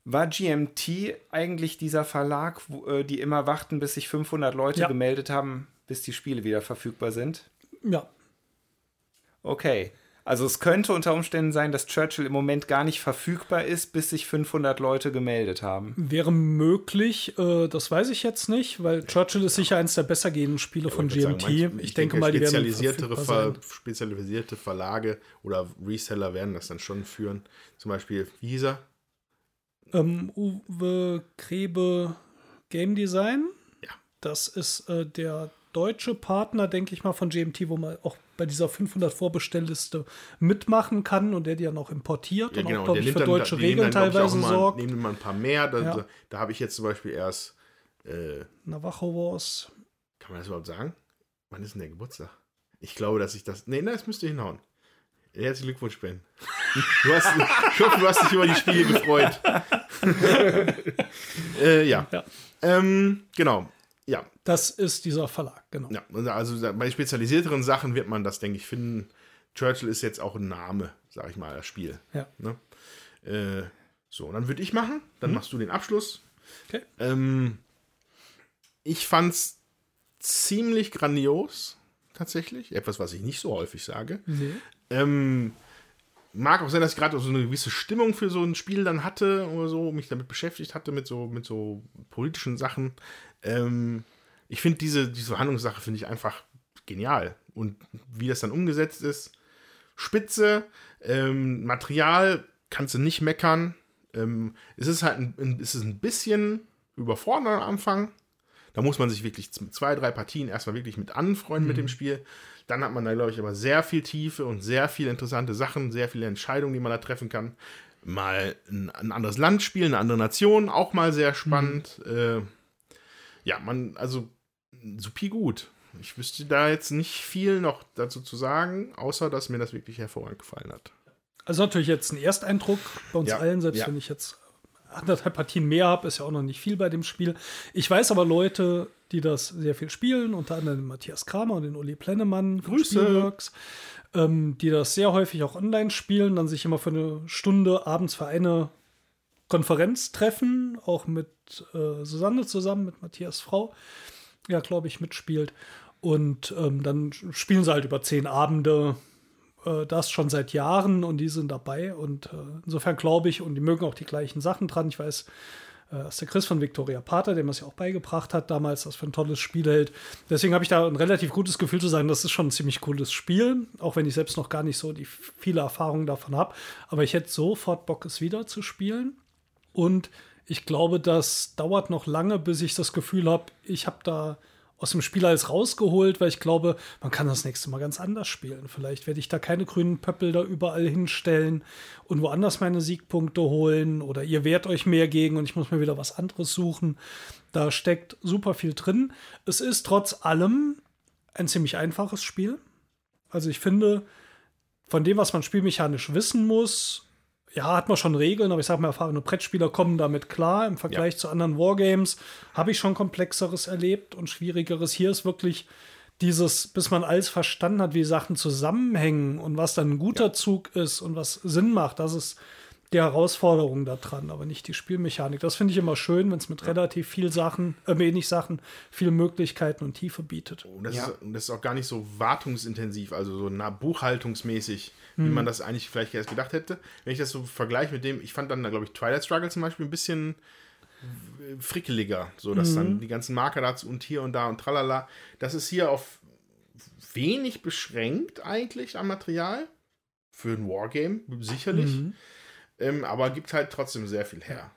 War GMT eigentlich dieser Verlag, wo, äh, die immer warten, bis sich 500 Leute ja. gemeldet haben, bis die Spiele wieder verfügbar sind? Ja. Okay. Also es könnte unter Umständen sein, dass Churchill im Moment gar nicht verfügbar ist, bis sich 500 Leute gemeldet haben. Wäre möglich, äh, das weiß ich jetzt nicht, weil Churchill ist sicher eines der besser gehenden Spiele von GMT. Sagen, ich, ich, denke, denke mal, die werden Ver spezialisierte Verlage oder Reseller werden das dann schon führen. Zum Beispiel, wie hieß er? Ähm, Uwe Krebe Game Design. Ja. Das ist äh, der deutsche Partner, denke ich mal, von GMT, wo man auch bei dieser 500 Vorbestellliste mitmachen kann und der die dann auch importiert ja, und genau. auch, glaube ich, für deutsche Regeln teilweise mal, sorgt. Nehmen wir mal ein paar mehr. Da, ja. da habe ich jetzt zum Beispiel erst äh, Navajo Wars. Kann man das überhaupt sagen? Wann ist denn der Geburtstag? Ich glaube, dass ich das. Nee, nein, das müsste hinhauen. Herzlichen Glückwunsch, Ben. Du hast, ich hoffe, du hast dich über die Spiele gefreut. äh, ja. ja. Ähm, genau. Das ist dieser Verlag, genau. Ja, also bei spezialisierteren Sachen wird man das, denke ich, finden. Churchill ist jetzt auch ein Name, sag ich mal, das Spiel. Ja. Ne? Äh, so, dann würde ich machen. Dann mhm. machst du den Abschluss. Okay. Ähm, ich fand's ziemlich grandios, tatsächlich. Etwas, was ich nicht so häufig sage. Nee. Ähm, mag auch sein, dass ich gerade so eine gewisse Stimmung für so ein Spiel dann hatte oder so, mich damit beschäftigt hatte mit so, mit so politischen Sachen. Ähm, ich finde diese, diese Handlungssache finde ich einfach genial. Und wie das dann umgesetzt ist, spitze. Ähm, Material kannst du nicht meckern. Ähm, es ist halt ein, es ist ein bisschen überfordernd am Anfang. Da muss man sich wirklich zwei, drei Partien erstmal wirklich mit anfreunden mhm. mit dem Spiel. Dann hat man da, glaube ich, aber sehr viel Tiefe und sehr viele interessante Sachen, sehr viele Entscheidungen, die man da treffen kann. Mal ein, ein anderes Land spielen, eine andere Nation, auch mal sehr spannend. Mhm. Äh, ja, man, also supi gut. Ich wüsste da jetzt nicht viel noch dazu zu sagen, außer dass mir das wirklich hervorragend gefallen hat. Also natürlich jetzt ein Ersteindruck bei uns ja, allen, selbst ja. wenn ich jetzt anderthalb Partien mehr habe, ist ja auch noch nicht viel bei dem Spiel. Ich weiß aber Leute, die das sehr viel spielen, unter anderem den Matthias Kramer und den Uli Plennemann Spielworks, ähm, die das sehr häufig auch online spielen, dann sich immer für eine Stunde abends für eine Konferenz treffen, auch mit äh, Susanne zusammen, mit Matthias Frau, ja, glaube ich, mitspielt. Und ähm, dann spielen sie halt über zehn Abende äh, das schon seit Jahren und die sind dabei. Und äh, insofern glaube ich, und die mögen auch die gleichen Sachen dran. Ich weiß, äh, dass der Chris von Victoria Pater, dem es ja auch beigebracht hat damals, das für ein tolles Spiel hält. Deswegen habe ich da ein relativ gutes Gefühl zu sagen, das ist schon ein ziemlich cooles Spiel, auch wenn ich selbst noch gar nicht so die viele Erfahrungen davon habe. Aber ich hätte sofort Bock, es wieder zu spielen. Und ich glaube, das dauert noch lange, bis ich das Gefühl habe, ich habe da aus dem Spiel alles rausgeholt, weil ich glaube, man kann das nächste Mal ganz anders spielen. Vielleicht werde ich da keine grünen Pöppel da überall hinstellen und woanders meine Siegpunkte holen oder ihr wehrt euch mehr gegen und ich muss mir wieder was anderes suchen. Da steckt super viel drin. Es ist trotz allem ein ziemlich einfaches Spiel. Also ich finde, von dem, was man spielmechanisch wissen muss, ja, hat man schon Regeln, aber ich sag mal, erfahrene Brettspieler kommen damit klar. Im Vergleich ja. zu anderen Wargames habe ich schon komplexeres erlebt und schwierigeres. Hier ist wirklich dieses, bis man alles verstanden hat, wie Sachen zusammenhängen und was dann ein guter ja. Zug ist und was Sinn macht, das ist die Herausforderung daran, aber nicht die Spielmechanik. Das finde ich immer schön, wenn es mit relativ viel Sachen, äh, wenig Sachen, viele Möglichkeiten und Tiefe bietet. Und das, ja. ist, das ist auch gar nicht so wartungsintensiv, also so nah buchhaltungsmäßig. Wie man das eigentlich vielleicht erst gedacht hätte. Wenn ich das so vergleiche mit dem, ich fand dann, glaube ich, Twilight Struggle zum Beispiel ein bisschen frickeliger, so dass mhm. dann die ganzen Marker dazu und hier und da und tralala. Das ist hier auf wenig beschränkt eigentlich am Material. Für ein Wargame, sicherlich. Mhm. Ähm, aber gibt halt trotzdem sehr viel her.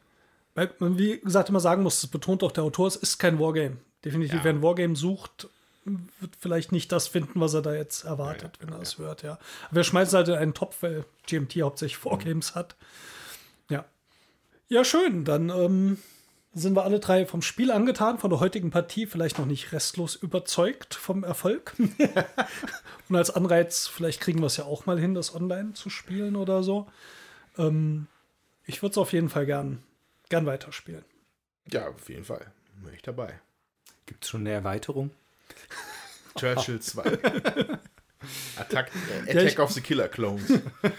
Weil man, wie gesagt, immer sagen muss, das betont auch der Autor, es ist kein Wargame. Definitiv, ja. wer ein Wargame sucht, wird vielleicht nicht das finden, was er da jetzt erwartet, ja, wenn er es hört, ja. Aber er schmeißt halt in einen Topf, weil GMT hauptsächlich Wargames mhm. hat. Ja. Ja, schön. Dann ähm, sind wir alle drei vom Spiel angetan, von der heutigen Partie vielleicht noch nicht restlos überzeugt vom Erfolg. Und als Anreiz, vielleicht kriegen wir es ja auch mal hin, das online zu spielen oder so. Ähm, ich würde es auf jeden Fall gern, gern weiterspielen. Ja, auf jeden Fall. Bin ich dabei. Gibt es schon eine Erweiterung? Churchill 2. Attack, äh, Attack ja, of the Killer Clones.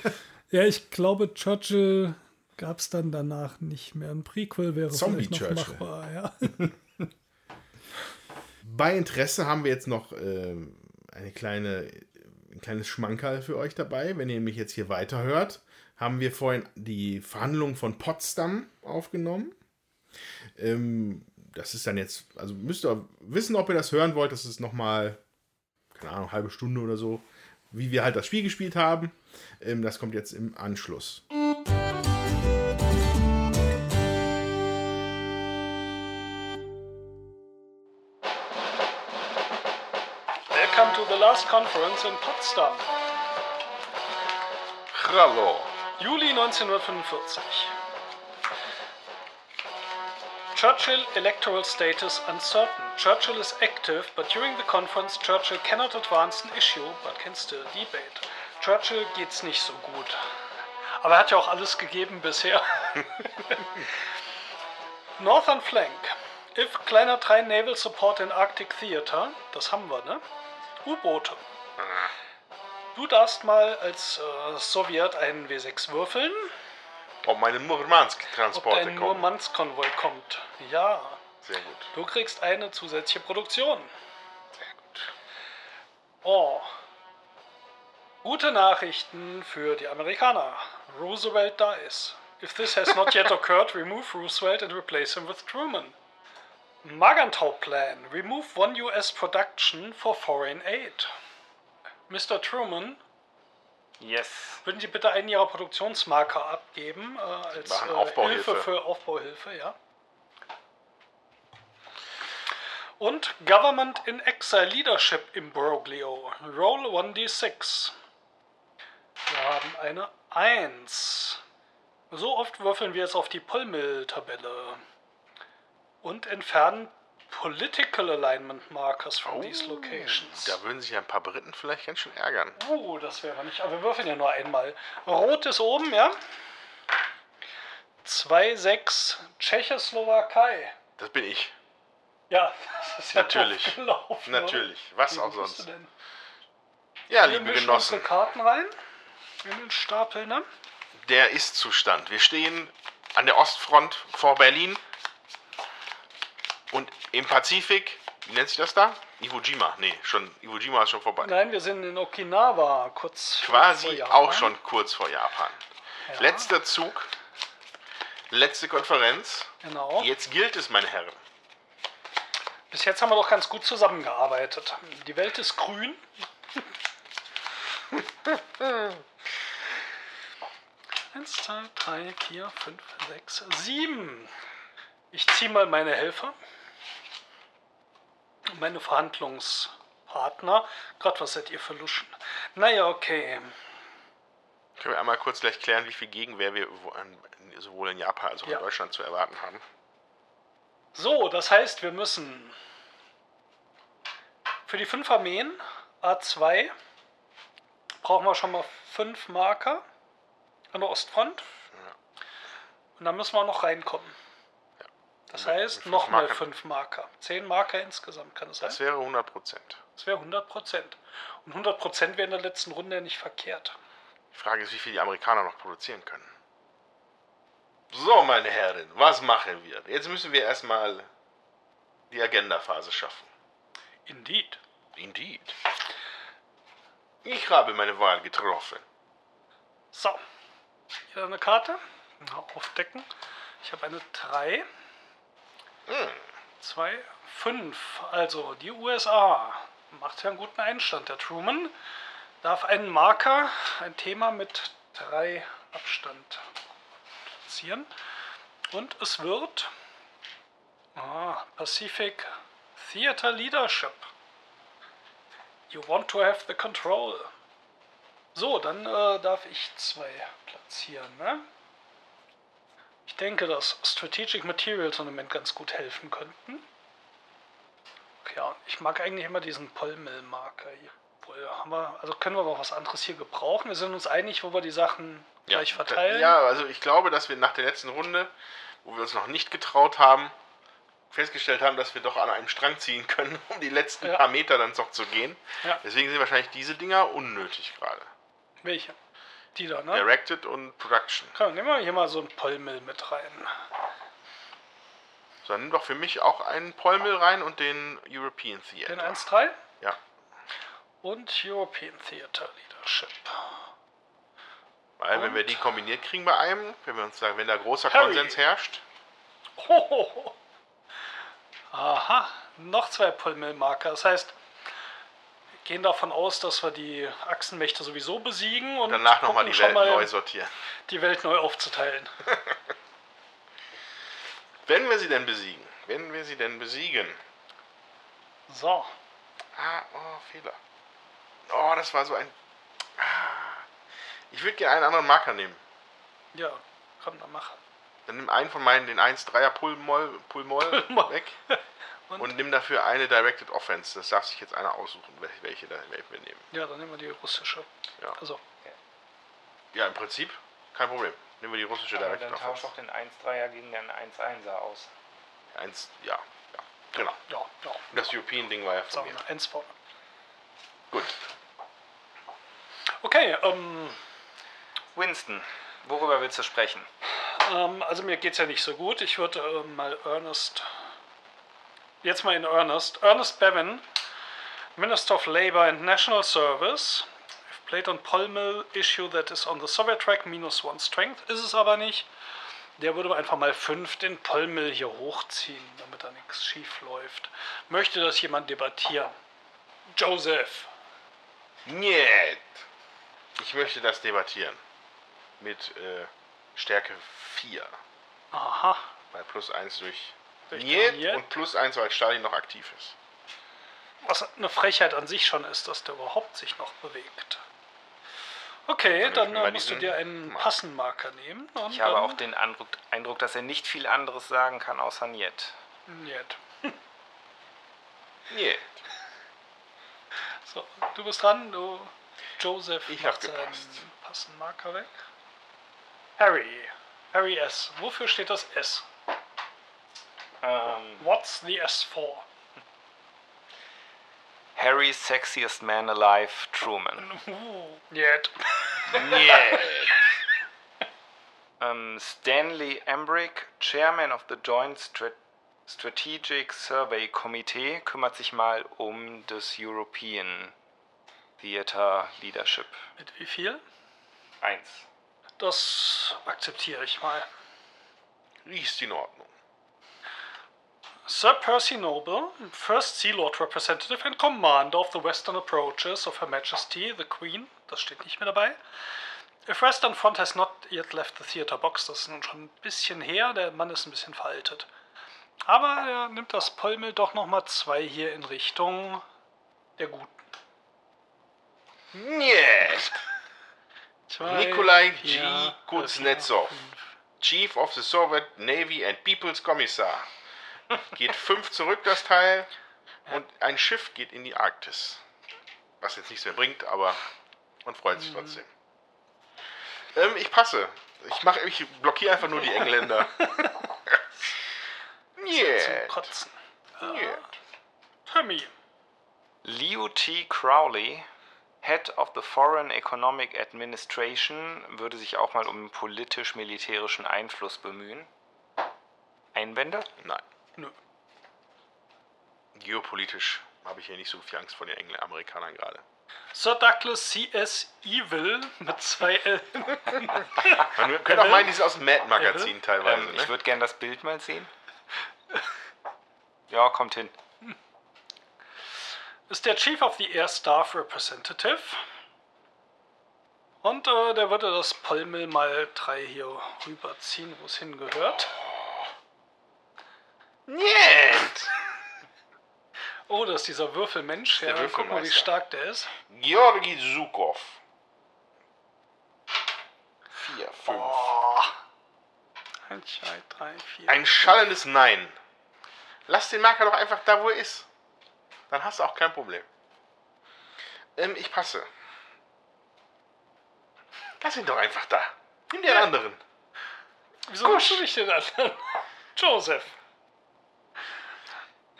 ja, ich glaube, Churchill gab es dann danach nicht mehr. Ein Prequel wäre Zombie vielleicht noch Churchill. machbar. Ja. Bei Interesse haben wir jetzt noch äh, eine kleine, ein kleines Schmankerl für euch dabei. Wenn ihr mich jetzt hier weiterhört, haben wir vorhin die Verhandlungen von Potsdam aufgenommen. Ähm, das ist dann jetzt, also müsst ihr wissen, ob ihr das hören wollt. Das ist nochmal, keine Ahnung, eine halbe Stunde oder so, wie wir halt das Spiel gespielt haben. Ähm, das kommt jetzt im Anschluss. Welcome to the last conference in Potsdam. Hallo. Juli 1945. Churchill electoral status uncertain. Churchill is active, but during the conference Churchill cannot advance an issue, but can still debate. Churchill geht's nicht so gut. Aber er hat ja auch alles gegeben bisher. Northern Flank. If kleiner 3 Naval Support in Arctic Theater. Das haben wir, ne? U-Boote. Du darfst mal als äh, Sowjet einen W6 würfeln. Ob meine Murmansk-Transporte kommen. Ob dein Murmansk-Konvoi kommt. Ja. Sehr gut. Du kriegst eine zusätzliche Produktion. Sehr gut. Oh. Gute Nachrichten für die Amerikaner. Roosevelt dies. If this has not yet occurred, remove Roosevelt and replace him with Truman. Magantau Plan. Remove one US production for foreign aid. Mr. Truman Yes. Würden Sie bitte einen Ihrer Produktionsmarker abgeben äh, als äh, Hilfe für Aufbauhilfe, ja? Und Government in Exile Leadership Imbroglio. Roll 1d6. Wir haben eine 1. So oft würfeln wir jetzt auf die Pullmill-Tabelle. Und entfernen Political Alignment Markers from oh, these locations. Da würden sich ein paar Briten vielleicht ganz schön ärgern. Oh, das wäre nicht. Aber wir würfeln ja nur einmal. Rot ist oben, ja? 2-6 Tschechoslowakei. Das bin ich. Ja, das ist ja Natürlich. Gelaufen, Natürlich. Oder? Was Wie auch sonst. Ja, wir liebe Genossen. Karten rein. In den Stapel, ne? Der Ist-Zustand. Wir stehen an der Ostfront vor Berlin. Und im Pazifik, wie nennt sich das da? Iwo Jima. Nee, schon, Iwo Jima ist schon vorbei. Nein, wir sind in Okinawa, kurz Quasi vor Japan. auch schon kurz vor Japan. Ja. Letzter Zug, letzte Konferenz. Genau. Jetzt gilt es, meine Herren. Bis jetzt haben wir doch ganz gut zusammengearbeitet. Die Welt ist grün. Eins, zwei, drei, vier, fünf, sechs, sieben. Ich ziehe mal meine Helfer meine Verhandlungspartner. Gott, was seid ihr für Luschen? Naja, okay. Können wir einmal kurz gleich klären, wie viel Gegenwehr wir sowohl in Japan als auch ja. in Deutschland zu erwarten haben? So, das heißt, wir müssen für die fünf Armeen A2 brauchen wir schon mal fünf Marker an der Ostfront. Ja. Und dann müssen wir noch reinkommen. Das heißt, nochmal fünf Marker. Zehn Marker insgesamt, kann es sein? Das wäre 100 Prozent. Das wäre 100 Prozent. Und 100 Prozent wäre in der letzten Runde nicht verkehrt. Die Frage ist, wie viel die Amerikaner noch produzieren können. So, meine Herren, was machen wir? Jetzt müssen wir erstmal die Agenda-Phase schaffen. Indeed. Indeed. Ich habe meine Wahl getroffen. So. Hier eine Karte. Aufdecken. Ich habe eine 3. 2, 5. Also die USA macht ja einen guten Einstand. Der Truman darf einen Marker, ein Thema mit 3 Abstand platzieren. Und es wird ah, Pacific Theater Leadership. You want to have the control. So, dann äh, darf ich zwei platzieren. Ne? Ich denke, dass Strategic Materials im Moment ganz gut helfen könnten. Ja, ich mag eigentlich immer diesen Pollmill-Marker hier. Wohl, haben wir, also können wir aber was anderes hier gebrauchen. Wir sind uns einig, wo wir die Sachen Ja, gleich verteilen. Ja, also ich glaube, dass wir nach der letzten Runde, wo wir uns noch nicht getraut haben, festgestellt haben, dass wir doch an einem Strang ziehen können, um die letzten Ja. paar Meter dann doch zu gehen. Ja. Deswegen sind wahrscheinlich diese Dinger unnötig gerade. Welche? Da, ne? Directed und Production. Komm, nehmen wir hier mal so ein Pollmill mit rein. So, dann nimm doch für mich auch einen Polmill rein und den European Theater. Den 1-3 Ja. und European Theater Leadership. Weil wenn wir Und? die kombiniert kriegen bei einem, wenn wir uns sagen, wenn da großer Harry. Konsens herrscht, Hohoho. Aha, noch zwei Pollmill-Marker. Das heißt, gehen davon aus, dass wir die Achsenmächte sowieso besiegen und danach nochmal die Welt mal, neu sortieren. die Welt neu aufzuteilen. Wenn wir sie denn besiegen, wenn wir sie denn besiegen. So, Ah, oh, Fehler. Oh, das war so ein. Ah. Ich würde gerne einen anderen Marker nehmen. ja, komm, dann mach. Dann nimm einen von meinen, den 1-3er Pullmoll, Pullmoll Pullmoll. weg. Und? Und? nimm dafür eine Directed Offense. Das darf sich jetzt einer aussuchen, welche, welche, da- welche wir nehmen. Ja, dann nehmen wir die russische. Ja. Also, Ja, im Prinzip kein Problem. Nehmen wir die russische Aber Directed dann tausch Offense. doch den 1-3er gegen den 1-1er aus. Eins, ja, ja, genau. ja, ja. Das European-Ding war ja von Sagen mir. wir, eins vorne. Gut. Okay, ähm, Winston, worüber willst du sprechen? Ähm, also mir geht's ja nicht so gut. Ich würde ähm, mal Ernest. Jetzt mal in Ernest. Ernest Bevin, Minister of Labor and National Service. I've played on Polmill issue that is on the Soviet track, minus one strength. Ist es aber nicht. Der würde einfach mal 5 den Polmill hier hochziehen, damit da nichts schief läuft. Möchte das jemand debattieren? Joseph. Niet. Ich möchte das debattieren. Mit äh, Stärke 4. Aha. Bei plus 1 durch Durch Niet und plus 1, weil Stalin noch aktiv ist. Was eine Frechheit an sich schon ist, dass der überhaupt sich noch bewegt. Okay, Dann dann äh, musst du dir einen Marker. Passenmarker nehmen. Ich habe auch den Eindruck, Eindruck, dass er nicht viel anderes sagen kann außer Niet. Niet. Niet. So, du bist dran, du Joseph Ich macht seinen. Passenmarker weg. Harry. Harry S. Wofür steht das S? Ähm, What's the S for? Harry's sexiest man alive, Truman. Niet. Niet. Ähm, Stanley Embrick, Chairman of the Joint Strat Strategic Survey Committee, kümmert sich mal um das European Theater Leadership. Mit wie viel? 1. Das akzeptiere ich mal. Ist in Ordnung. Sir Percy Noble, First Sea Lord Representative and Commander of the Western Approaches of Her Majesty, the Queen, das steht nicht mehr dabei. If Western Front has not yet left the theater box, das ist nun schon ein bisschen her, der Mann ist ein bisschen veraltet. Aber er nimmt das Polmel doch nochmal zwei hier in Richtung der Guten. Niet. Zwei, Nikolai G. Kuznetsov. Chief of the Soviet Navy and People's Commissar. Geht 5 zurück, das Teil. Und ein Schiff geht in die Arktis. Was jetzt nichts mehr bringt, aber man freut Mhm. sich trotzdem. Ähm, ich passe. Ich, mach, ich blockiere einfach nur die Engländer. Zum Niet. Kotzen. Niet. Tommy. Liu T. Crowley, Head of the Foreign Economic Administration, würde sich auch mal um politisch-militärischen Einfluss bemühen. Einwände? Nein. Nö. Geopolitisch habe ich hier nicht so viel Angst vor den Engl Amerikanern gerade. Sir Douglas C.S. Evil mit zwei L. Man könnte auch meinen, die sind aus dem Mad-Magazin teilweise. Ähm, ne? ich würde gerne das Bild mal sehen. Ja, kommt hin. ist der Chief of the Air Staff Representative. Und äh, der würde das Polmel mal drei hier rüberziehen, wo es hingehört. Niet. Oh, das ist dieser Würfelmensch. der Ja, guck mal, wie Würfelmeister. stark der ist. Georgi Zukov. 4, 5. Oh. 1, 2, 3, 4. Ein schallendes Nein. Lass den Marker doch einfach da, wo er ist. Dann hast du auch kein Problem. Ähm, ich passe. Lass ihn doch einfach da. Nimm dir einen anderen. Wieso machst du nicht den anderen? Joseph.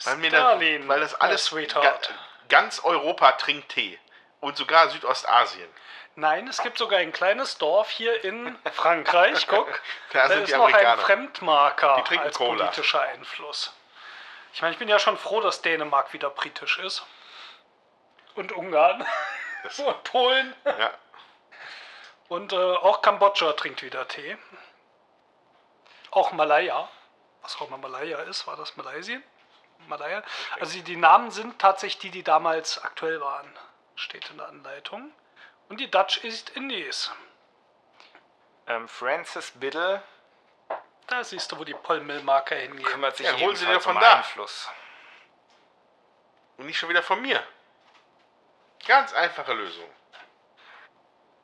Weil, Stalin, das, weil das alles ga, sweetheart. ganz Europa trinkt Tee. Und sogar Südostasien. Nein, es gibt sogar ein kleines Dorf hier in Frankreich. Guck, Da da ist noch ein. Fremdmarker Die als Cola. politischer Einfluss. Ich meine, ich bin ja schon froh, dass Dänemark wieder britisch ist. Und Ungarn. Und Polen. Ja. Und äh, auch Kambodscha trinkt wieder Tee. Auch Malaya. Was auch immer Malaya ist. War das Malaysien? Malaya. Also die, die Namen sind tatsächlich die, die damals aktuell waren. Steht in der Anleitung. Und die Dutch East Indies. Ähm, Francis Biddle Da siehst du, wo die Pollmill-Marker hingehen. kümmert sich Ja, holen Sie dir von um da. Einfluss. Und nicht schon wieder von mir. Ganz einfache Lösung.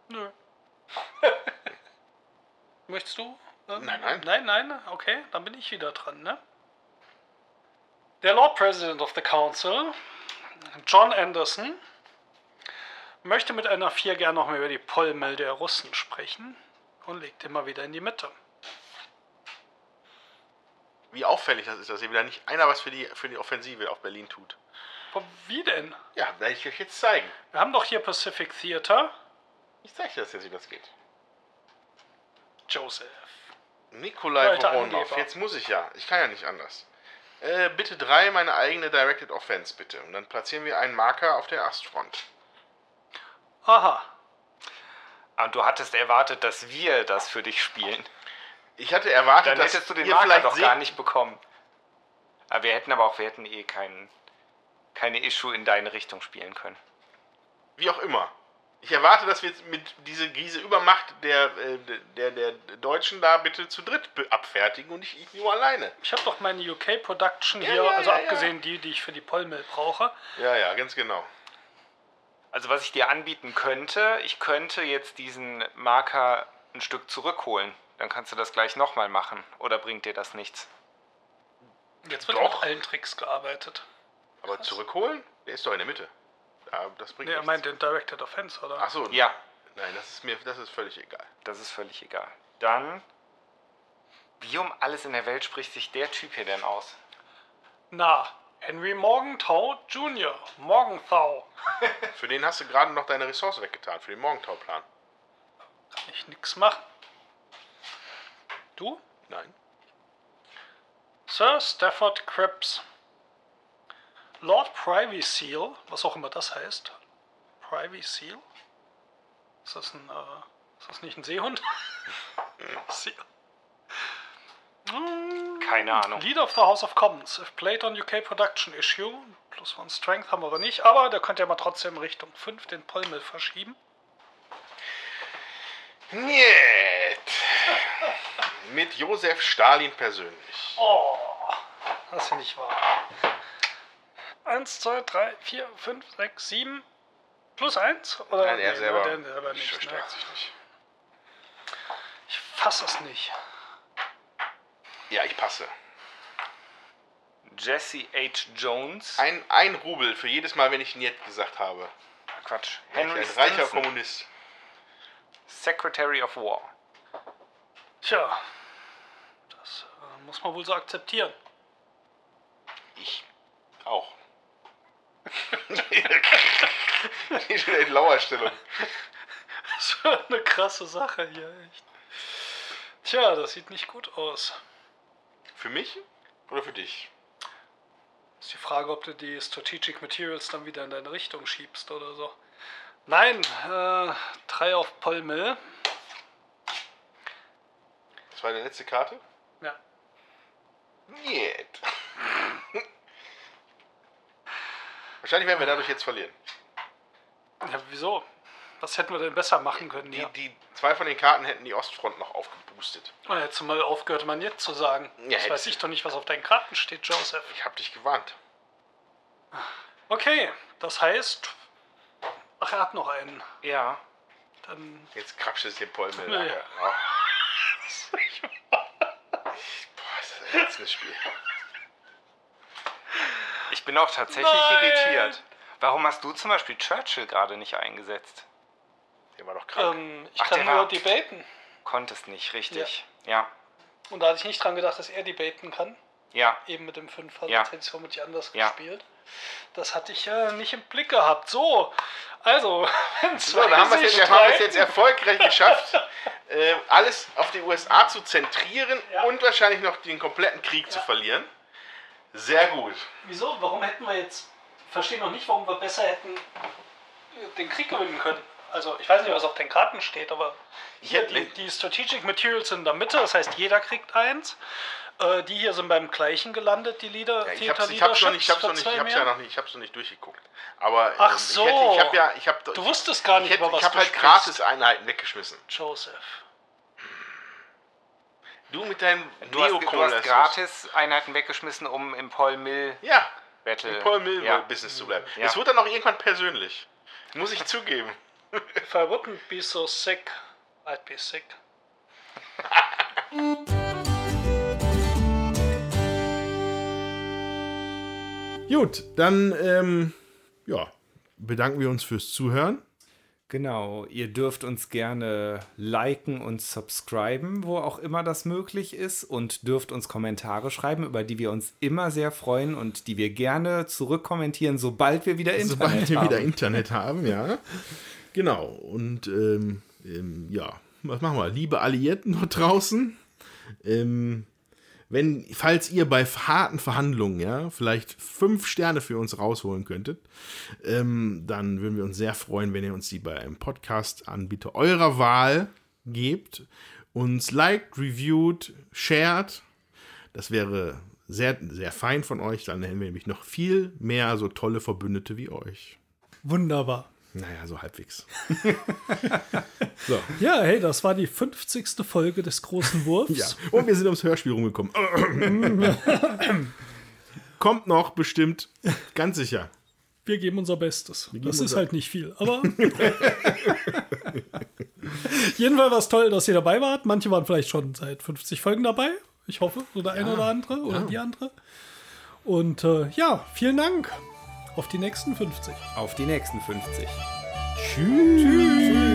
Nö. Möchtest du? Ähm, Nein, nein. Nein, nein, okay, dann bin ich wieder dran, ne? Der Lord President of the Council, John Anderson, möchte mit einer 4 gern noch mal über die Pollmill der Russen sprechen und legt immer wieder in die Mitte. Wie auffällig das ist, dass hier wieder nicht einer was für die, für die Offensive auf Berlin tut. Aber wie denn? Ja, werde ich euch jetzt zeigen. Wir haben doch hier Pacific Theater. Ich zeige dir das jetzt, wie das geht. Joseph. Nikolai Alter Voronov. Angeber. Jetzt muss ich ja. Ich kann ja nicht anders. Äh, bitte drei meine eigene Directed Offense, bitte. Und dann platzieren wir einen Marker auf der Astfront. Aha. Und du hattest erwartet, dass wir das für dich spielen. Ich hatte erwartet, Dann dass hättest du den Marker vielleicht doch gar nicht bekommen. Aber wir hätten aber auch, wir hätten eh keinen, keine Issue in deine Richtung spielen können. wie auch immer. Ich erwarte, dass wir jetzt mit dieser diese Übermacht der, äh, der, der Deutschen da bitte zu dritt abfertigen und nicht ich nur alleine. Ich habe doch meine UK Production Ja, hier, ja, also ja, ja. abgesehen die, die ich für die Pollmill brauche. Ja, ja, ganz genau. Also was ich dir anbieten könnte, ich könnte jetzt diesen Marker ein Stück zurückholen. Dann kannst du das gleich nochmal machen. Oder bringt dir das nichts? Jetzt wird Doch. mit allen Tricks gearbeitet. Aber zurückholen? Der ist doch in der Mitte. Ja, das bringt Nee, er nichts. meint den Directed Offense, oder? Ach so. Ja, Nein, das ist mir das ist völlig egal. das ist völlig egal. Dann, wie um alles in der Welt spricht sich der Typ hier denn aus? Na, Henry Morgenthau Jr. Morgenthau. Für den hast du gerade noch deine Ressource weggetan, für den Morgentauplan. Kann ich nix machen. Du? Nein. Sir Stafford Cripps. Lord Privy Seal, was auch immer das heißt. Privy Seal? Ist das ein, äh, ist das nicht ein Seehund? Seal. Keine Ahnung. Leader of the House of Commons. If played on UK Production Issue. Plus one Strength haben wir aber nicht. Aber der könnte ja mal trotzdem Richtung 5 den Pollmill verschieben. Niet. Mit Josef Stalin persönlich. Oh, das ist ja nicht wahr. 1, 2, 3, 4, 5, 6, 7. Plus 1? Oder? Nein, er Nee, selber Der selber nicht. Ne? verstärkt sich nicht. Ich fasse es nicht. Ja, ich passe. Jesse H. Jones. Ein, ein Rubel für jedes Mal, wenn ich Niet gesagt habe. Quatsch. Henry ein reicher Stinson, Kommunist. Secretary of War. Tja, das äh, muss man wohl so akzeptieren. Ich auch. Die schon in Lauerstellung. Das ist eine krasse Sache hier, echt. Tja, das sieht nicht gut aus. Für mich oder für dich? Ist die Frage, ob du die Strategic Materials dann wieder in deine Richtung schiebst oder so. Nein, äh, 3 auf Pollmill. Das war die letzte Karte? Ja. Niet. Wahrscheinlich werden wir dadurch jetzt verlieren. Ja, wieso? Was hätten wir denn besser machen können Die, hier? die zwei von den Karten hätten die Ostfront noch aufgeboostet. Oh, hättest du mal aufgehört, man jetzt zu sagen. Ja, das weiß ich. doch nicht, was auf deinen Karten steht, Joseph. Ich hab dich gewarnt. Okay, das heißt. Ach, er hat noch einen. Ja. Dann. Jetzt krapscht es den Polmel. Ja. nachher. Ach, letztes Spiel. Ich bin auch tatsächlich Nein. irritiert. Warum hast du zum Beispiel Churchill gerade nicht eingesetzt? Der war doch krank. Ähm, ich Ach, kann nur debaten. Konntest nicht, richtig. Ja. ja. Und da hatte ich nicht dran gedacht, dass er debaten kann. Ja. Eben mit dem Fünfer, ja. sonst hätte ich es vermutlich anders ja. gespielt. Das hatte ich ja nicht im Blick gehabt. So, also, so, da haben wir es jetzt, jetzt erfolgreich geschafft, äh, alles auf die USA zu zentrieren ja. und wahrscheinlich noch den kompletten Krieg ja. zu verlieren. Sehr gut. Wieso? Warum hätten wir jetzt, verstehe noch nicht, warum wir besser hätten den Krieg gewinnen können. Also ich weiß nicht, was auf den Karten steht, aber hier, die, die Strategic Materials sind in der Mitte, das heißt jeder kriegt eins. Äh, die hier sind beim gleichen gelandet, die Lieder. Ja, ich habe es noch nicht, ich hab's noch nicht, ich hab's ja noch nicht, ich hab's noch nicht durchgeguckt. Aber Ach so. Ähm, ich, hätte, ich habe ja, ich habe. Du wusstest gar nicht, ich, hätte, ich habe halt gratis Einheiten weggeschmissen. Joseph. Du mit deinem du hast, du hast gratis Einheiten weggeschmissen, um im Paul Mill ja, Battle im Paul Mill ja. Business zu bleiben. Es ja. wird dann auch irgendwann persönlich. Muss ich zugeben. If I wouldn't be so sick, I'd be sick. Gut, dann ähm, ja, bedanken wir uns fürs Zuhören. Genau, ihr dürft uns gerne liken und subscriben, wo auch immer das möglich ist und dürft uns Kommentare schreiben, über die wir uns immer sehr freuen und die wir gerne zurückkommentieren, sobald wir wieder Internet sobald haben. Sobald wir wieder Internet haben, ja. Genau, und ähm, ähm, ja, was machen wir? Liebe Alliierten dort draußen, ähm, wenn, falls ihr bei harten Verhandlungen, ja, vielleicht fünf Sterne für uns rausholen könntet, ähm, dann würden wir uns sehr freuen, wenn ihr uns die bei einem Podcast-Anbieter eurer Wahl gebt, uns liked, reviewed, shared. Das wäre sehr, sehr fein von euch. Dann hätten wir nämlich noch viel mehr so tolle Verbündete wie euch. Wunderbar. Naja, so halbwegs. so. Ja, hey, das war die 50. Folge des großen Wurfs. Ja. Und wir sind ums Hörspiel rumgekommen. Kommt noch, bestimmt. Ganz sicher. Wir geben unser Bestes. Geben das ist halt nicht viel, aber. Jedenfalls war es toll, dass ihr dabei wart. Manche waren vielleicht schon seit 50 Folgen dabei. Ich hoffe, so der ja. eine oder andere oder ja. die andere. Und äh, ja, vielen Dank. Auf die nächsten 50. Auf die nächsten 50. Tschüss. Tschüss.